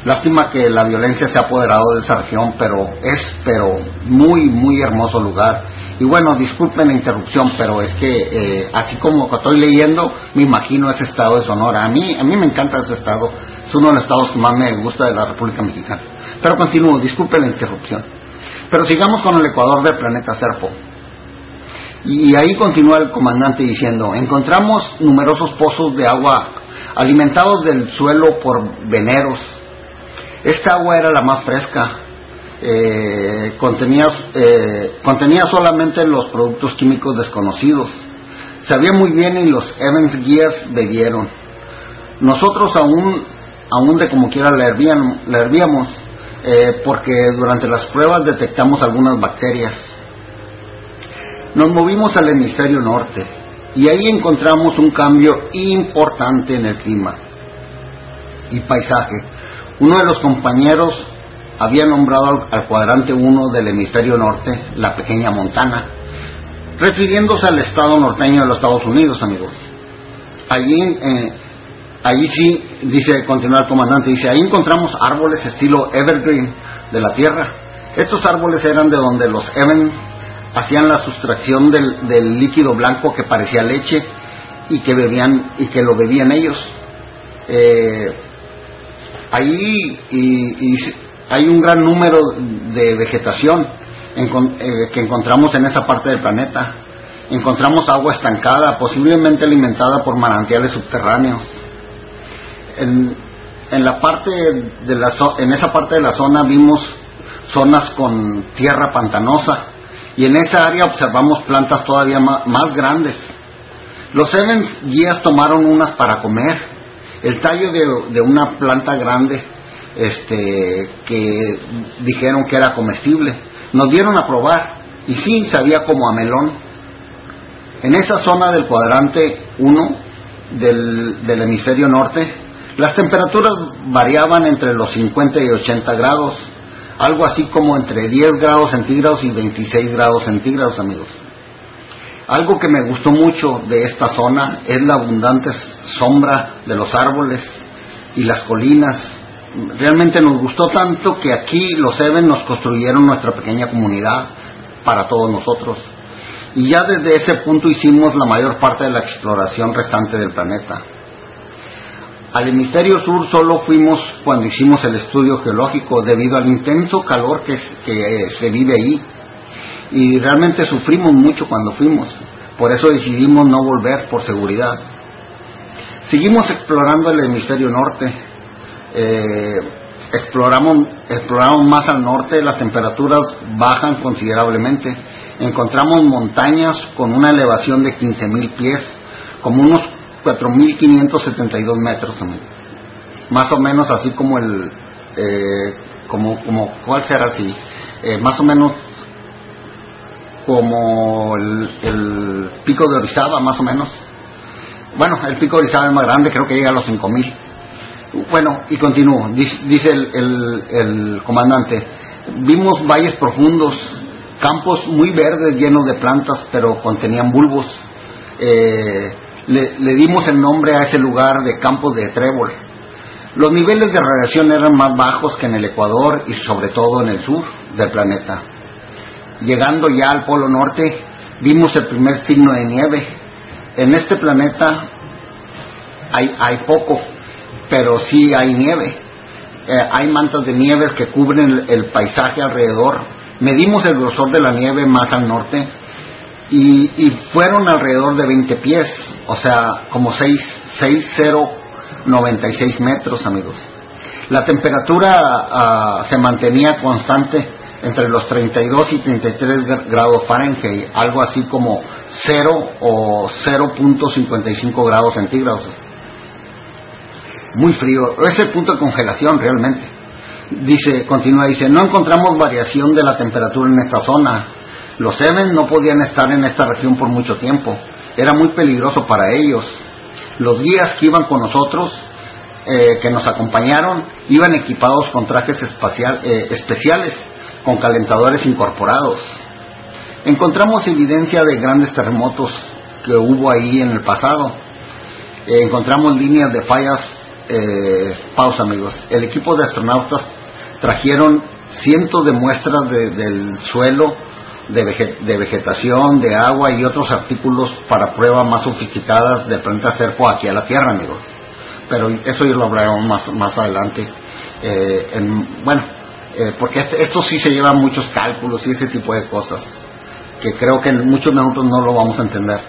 Lástima que la violencia se ha apoderado de esa región, pero es, pero muy, muy hermoso lugar. Y bueno, disculpen la interrupción, pero es que eh, así como estoy leyendo, me imagino ese estado de Sonora. A mí, a mí me encanta ese estado, es uno de los estados que más me gusta de la República Mexicana. Pero continúo, disculpen la interrupción. Pero sigamos con el Ecuador del planeta Serpo. Y ahí continúa el comandante diciendo, encontramos numerosos pozos de agua alimentados del suelo por veneros. Esta agua era la más fresca, eh, contenía, eh, contenía solamente los productos químicos desconocidos. Sabía muy bien y los Evans guías bebieron. Nosotros aún, aún de como quiera le hervíamos, eh, porque durante las pruebas detectamos algunas bacterias nos movimos al hemisferio norte y ahí encontramos un cambio importante en el clima y paisaje. Uno de los compañeros había nombrado al, cuadrante 1 del hemisferio norte la pequeña Montana, refiriéndose al estado norteño de los Estados Unidos, amigos. Allí, eh, allí sí, dice, continúa el comandante, dice, ahí encontramos árboles estilo evergreen de la tierra. Estos árboles eran de donde los Even hacían la sustracción del, líquido blanco que parecía leche y que bebían y que lo bebían ellos. Eh, ahí y, hay un gran número de vegetación eh, que encontramos en esa parte del planeta. Encontramos agua estancada, posiblemente alimentada por manantiales subterráneos. En, en la parte de la en esa parte de la zona vimos zonas con tierra pantanosa y en esa área observamos plantas todavía más, grandes. Los Evans guías tomaron unas para comer. El tallo de, una planta grande este, que dijeron que era comestible. Nos dieron a probar y sí, sabía como a melón. En esa zona del cuadrante 1 del, del hemisferio norte, las temperaturas variaban entre los 50 y 80 grados algo así como entre 10 grados centígrados y 26 grados centígrados, amigos. Algo que me gustó mucho de esta zona es la abundante sombra de los árboles y las colinas. Realmente nos gustó tanto que aquí los Even nos construyeron nuestra pequeña comunidad para todos nosotros. Y ya desde ese punto hicimos la mayor parte de la exploración restante del planeta. Al hemisferio sur solo fuimos cuando hicimos el estudio geológico debido al intenso calor que, que se vive ahí. Y realmente sufrimos mucho cuando fuimos. Por eso decidimos no volver por seguridad. Seguimos explorando el hemisferio norte. Eh, exploramos, exploramos más al norte, las temperaturas bajan considerablemente. Encontramos montañas con una elevación de 15.000 pies, como unos 4.572 metros. Más o menos así como el, eh, como, como, ¿cuál será así? Eh, más o menos como el, pico de Orizaba, más o menos. Bueno, el pico de Orizaba es más grande, creo que llega a los 5.000. Bueno, y continúo, dice el, el, el comandante, vimos valles profundos, campos muy verdes llenos de plantas, pero contenían bulbos. Eh, le, dimos el nombre a ese lugar de Campos de Trébol. Los niveles de radiación eran más bajos que en el Ecuador y sobre todo en el sur del planeta. Llegando ya al Polo Norte, vimos el primer signo de nieve. En este planeta hay, hay poco, pero sí hay nieve. Eh, hay mantas de nieve que cubren el paisaje alrededor. Medimos el grosor de la nieve más al norte y, fueron alrededor de 20 pies, o sea, como 6,096 metros, amigos. La temperatura ah, se mantenía constante entre los 32 y 33 grados Fahrenheit, algo así como 0 o 0.55 grados centígrados. Muy frío, es el punto de congelación realmente. Dice, continúa, dice, no encontramos variación de la temperatura en esta zona, los Seven no podían estar en esta región por mucho tiempo. Era muy peligroso para ellos. Los guías que iban con nosotros, eh, que nos acompañaron, iban equipados con trajes eh, especiales, con calentadores incorporados. Encontramos evidencia de grandes terremotos que hubo ahí en el pasado. Eh, encontramos líneas de fallas. pausa, amigos. El equipo de astronautas trajeron cientos de muestras del suelo de, vegetación, de agua y otros artículos para pruebas más sofisticadas de planeta cerco aquí a la Tierra, amigos. Pero eso ya lo hablaremos más, más adelante. Eh, en, bueno, eh, porque este, esto sí se lleva muchos cálculos y ese tipo de cosas, que creo que en muchos minutos no lo vamos a entender.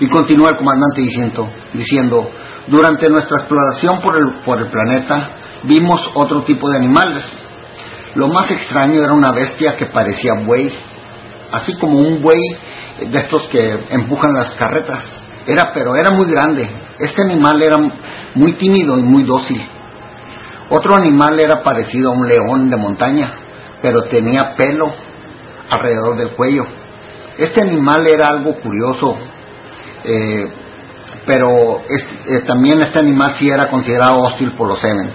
Y continúa el comandante diciendo, diciendo durante nuestra exploración por el, por el planeta vimos otro tipo de animales. Lo más extraño era una bestia que parecía buey, así como un buey de estos que empujan las carretas. Era, pero era muy grande. Este animal era muy tímido y muy dócil. Otro animal era parecido a un león de montaña, pero tenía pelo alrededor del cuello. Este animal era algo curioso, eh, pero eh, también este animal sí era considerado hostil por los Evans.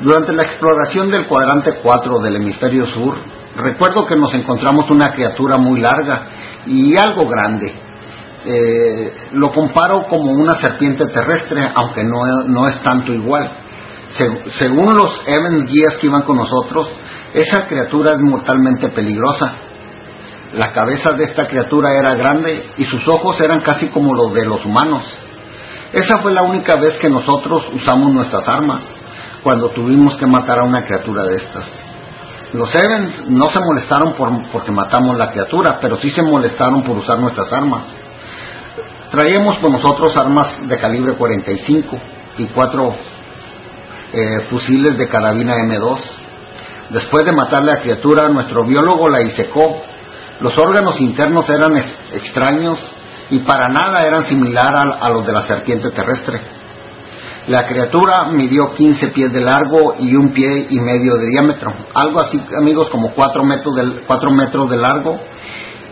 Durante la exploración del cuadrante 4 del hemisferio sur, Recuerdo que nos encontramos una criatura muy larga y algo grande. Eh, lo comparo como una serpiente terrestre, aunque no, es tanto igual. según los Evans guías que iban con nosotros, esa criatura es mortalmente peligrosa. La cabeza de esta criatura era grande y sus ojos eran casi como los de los humanos. Esa fue la única vez que nosotros usamos nuestras armas, cuando tuvimos que matar a una criatura de estas. Los Evans no se molestaron por, porque matamos la criatura, pero sí se molestaron por usar nuestras armas. Traíamos con nosotros armas de calibre 45 y cuatro eh, fusiles de carabina M2. Después de matar la criatura, nuestro biólogo la disecó Los órganos internos eran extraños y para nada eran similar a, los de la serpiente terrestre. La criatura midió 15 pies de largo y un pie y medio de diámetro. Algo así, amigos, como 4 metros de, 4 metros de largo,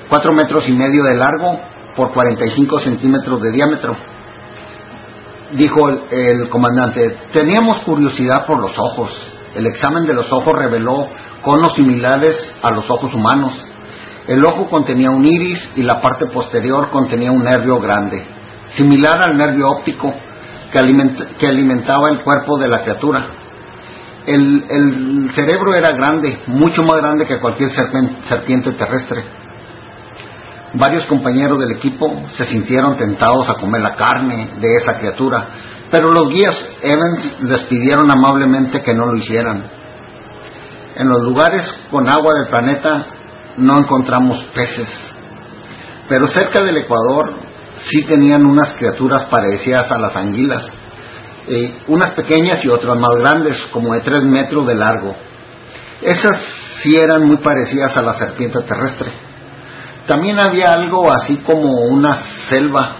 4 metros y medio de largo por 45 centímetros de diámetro. Dijo el comandante, teníamos curiosidad por los ojos. El examen de los ojos reveló conos similares a los ojos humanos el ojo contenía un iris y la parte posterior contenía un nervio grande, similar al nervio óptico que, alimentaba el cuerpo de la criatura. El, cerebro era grande, mucho más grande que cualquier serpiente terrestre. Varios compañeros del equipo se sintieron tentados a comer la carne de esa criatura, pero los guías Evans les pidieron amablemente que no lo hicieran. En los lugares con agua del planeta no encontramos peces, pero cerca del Ecuador sí tenían unas criaturas parecidas a las anguilas, eh, unas pequeñas y otras más grandes, como de tres metros de largo. Esas sí eran muy parecidas a la serpiente terrestre. También había algo así como una selva,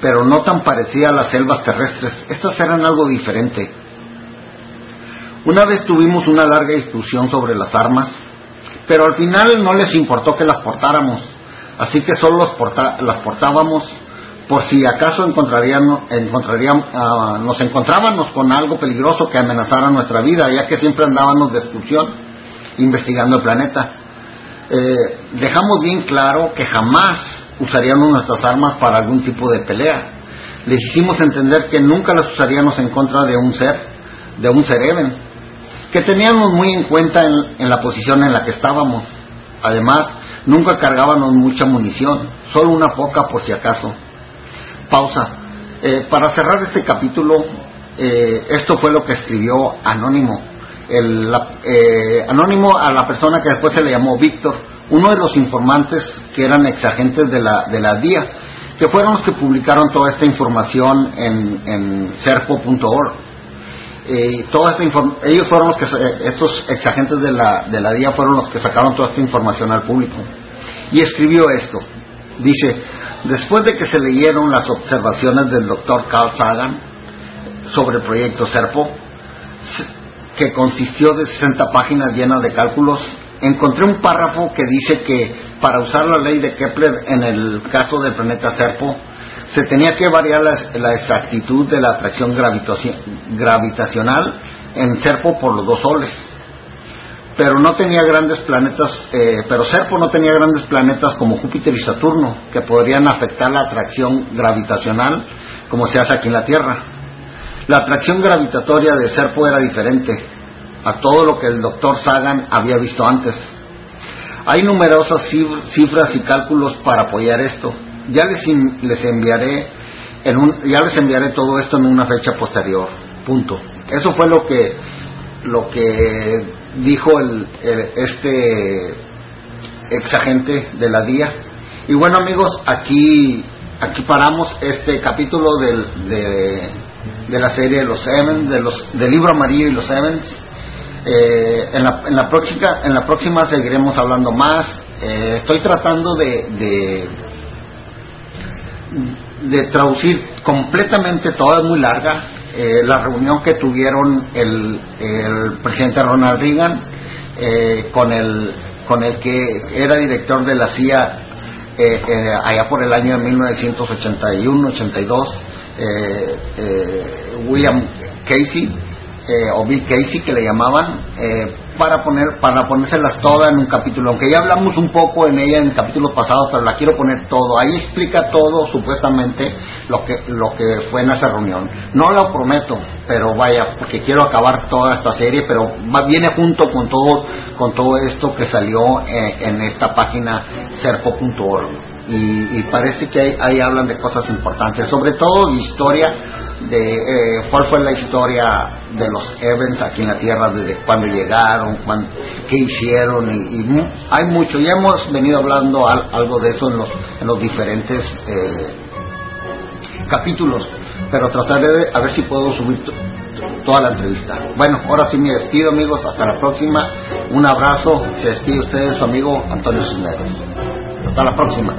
pero no tan parecida a las selvas terrestres. Estas eran algo diferente. Una vez tuvimos una larga discusión sobre las armas pero al final no les importó que las portáramos, así que solo las portábamos por si acaso encontraríamos, ah, nos encontrábamos con algo peligroso que amenazara nuestra vida, ya que siempre andábamos de excursión investigando el planeta. Eh, dejamos bien claro que jamás usaríamos nuestras armas para algún tipo de pelea. Les hicimos entender que nunca las usaríamos en contra de un ser, de un cereven, que teníamos muy en cuenta en, la posición en la que estábamos. Además, nunca cargábamos mucha munición, solo una poca por si acaso. Pausa. Eh, para cerrar este capítulo, eh, esto fue lo que escribió Anónimo. El, eh, anónimo a la persona que después se le llamó Víctor, uno de los informantes que eran exagentes de la, de la DIA, que fueron los que publicaron toda esta información en, en serpo.org eh, toda esta ellos fueron los que, eh, estos exagentes de la, de la DIA fueron los que sacaron toda esta información al público. Y escribió esto. Dice, después de que se leyeron las observaciones del doctor Carl Sagan sobre el proyecto SERPO, que consistió de 60 páginas llenas de cálculos, encontré un párrafo que dice que para usar la ley de Kepler en el caso del planeta SERPO, se tenía que variar la, exactitud de la atracción gravitacional en Serpo por los dos soles. Pero no tenía grandes planetas, eh, pero Serpo no tenía grandes planetas como Júpiter y Saturno que podrían afectar la atracción gravitacional como se hace aquí en la Tierra. La atracción gravitatoria de Serpo era diferente a todo lo que el doctor Sagan había visto antes. Hay numerosas cifras y cálculos para apoyar esto, ya les, les enviaré en un, ya les enviaré todo esto en una fecha posterior. Punto. Eso fue lo que lo que dijo el, este exagente de la DIA. Y bueno amigos, aquí aquí paramos este capítulo del, de, de la serie de los Sevens, de los, del libro amarillo y los Sevens. Eh, en, la, en, la próxima, en la próxima seguiremos hablando más. Eh, estoy tratando de de traducir completamente toda, es muy larga, eh, la reunión que tuvieron el, presidente Ronald Reagan eh, con, el, con el que era director de la CIA eh, allá por el año de 1981-82, William Casey, o Bill Casey que le llamaban, para poner para ponérselas todas en un capítulo aunque ya hablamos un poco en ella en capítulos pasados pero la quiero poner todo. Ahí explica todo supuestamente lo que lo que fue en esa reunión. No lo prometo pero vaya porque quiero acabar toda esta serie pero viene junto con todo con todo esto que salió eh, en, esta página serpo.org y, parece que ahí, hablan de cosas importantes sobre todo historia de eh, cuál fue la historia de los events aquí en la Tierra, desde cuando llegaron, qué hicieron, y, hay mucho. Ya hemos venido hablando algo de eso en los, en los diferentes eh, capítulos, pero trataré de a ver si puedo subir toda la entrevista. Bueno, ahora sí me despido amigos, hasta la próxima, un abrazo, se despide usted su amigo Antonio Cisneros. Hasta la próxima.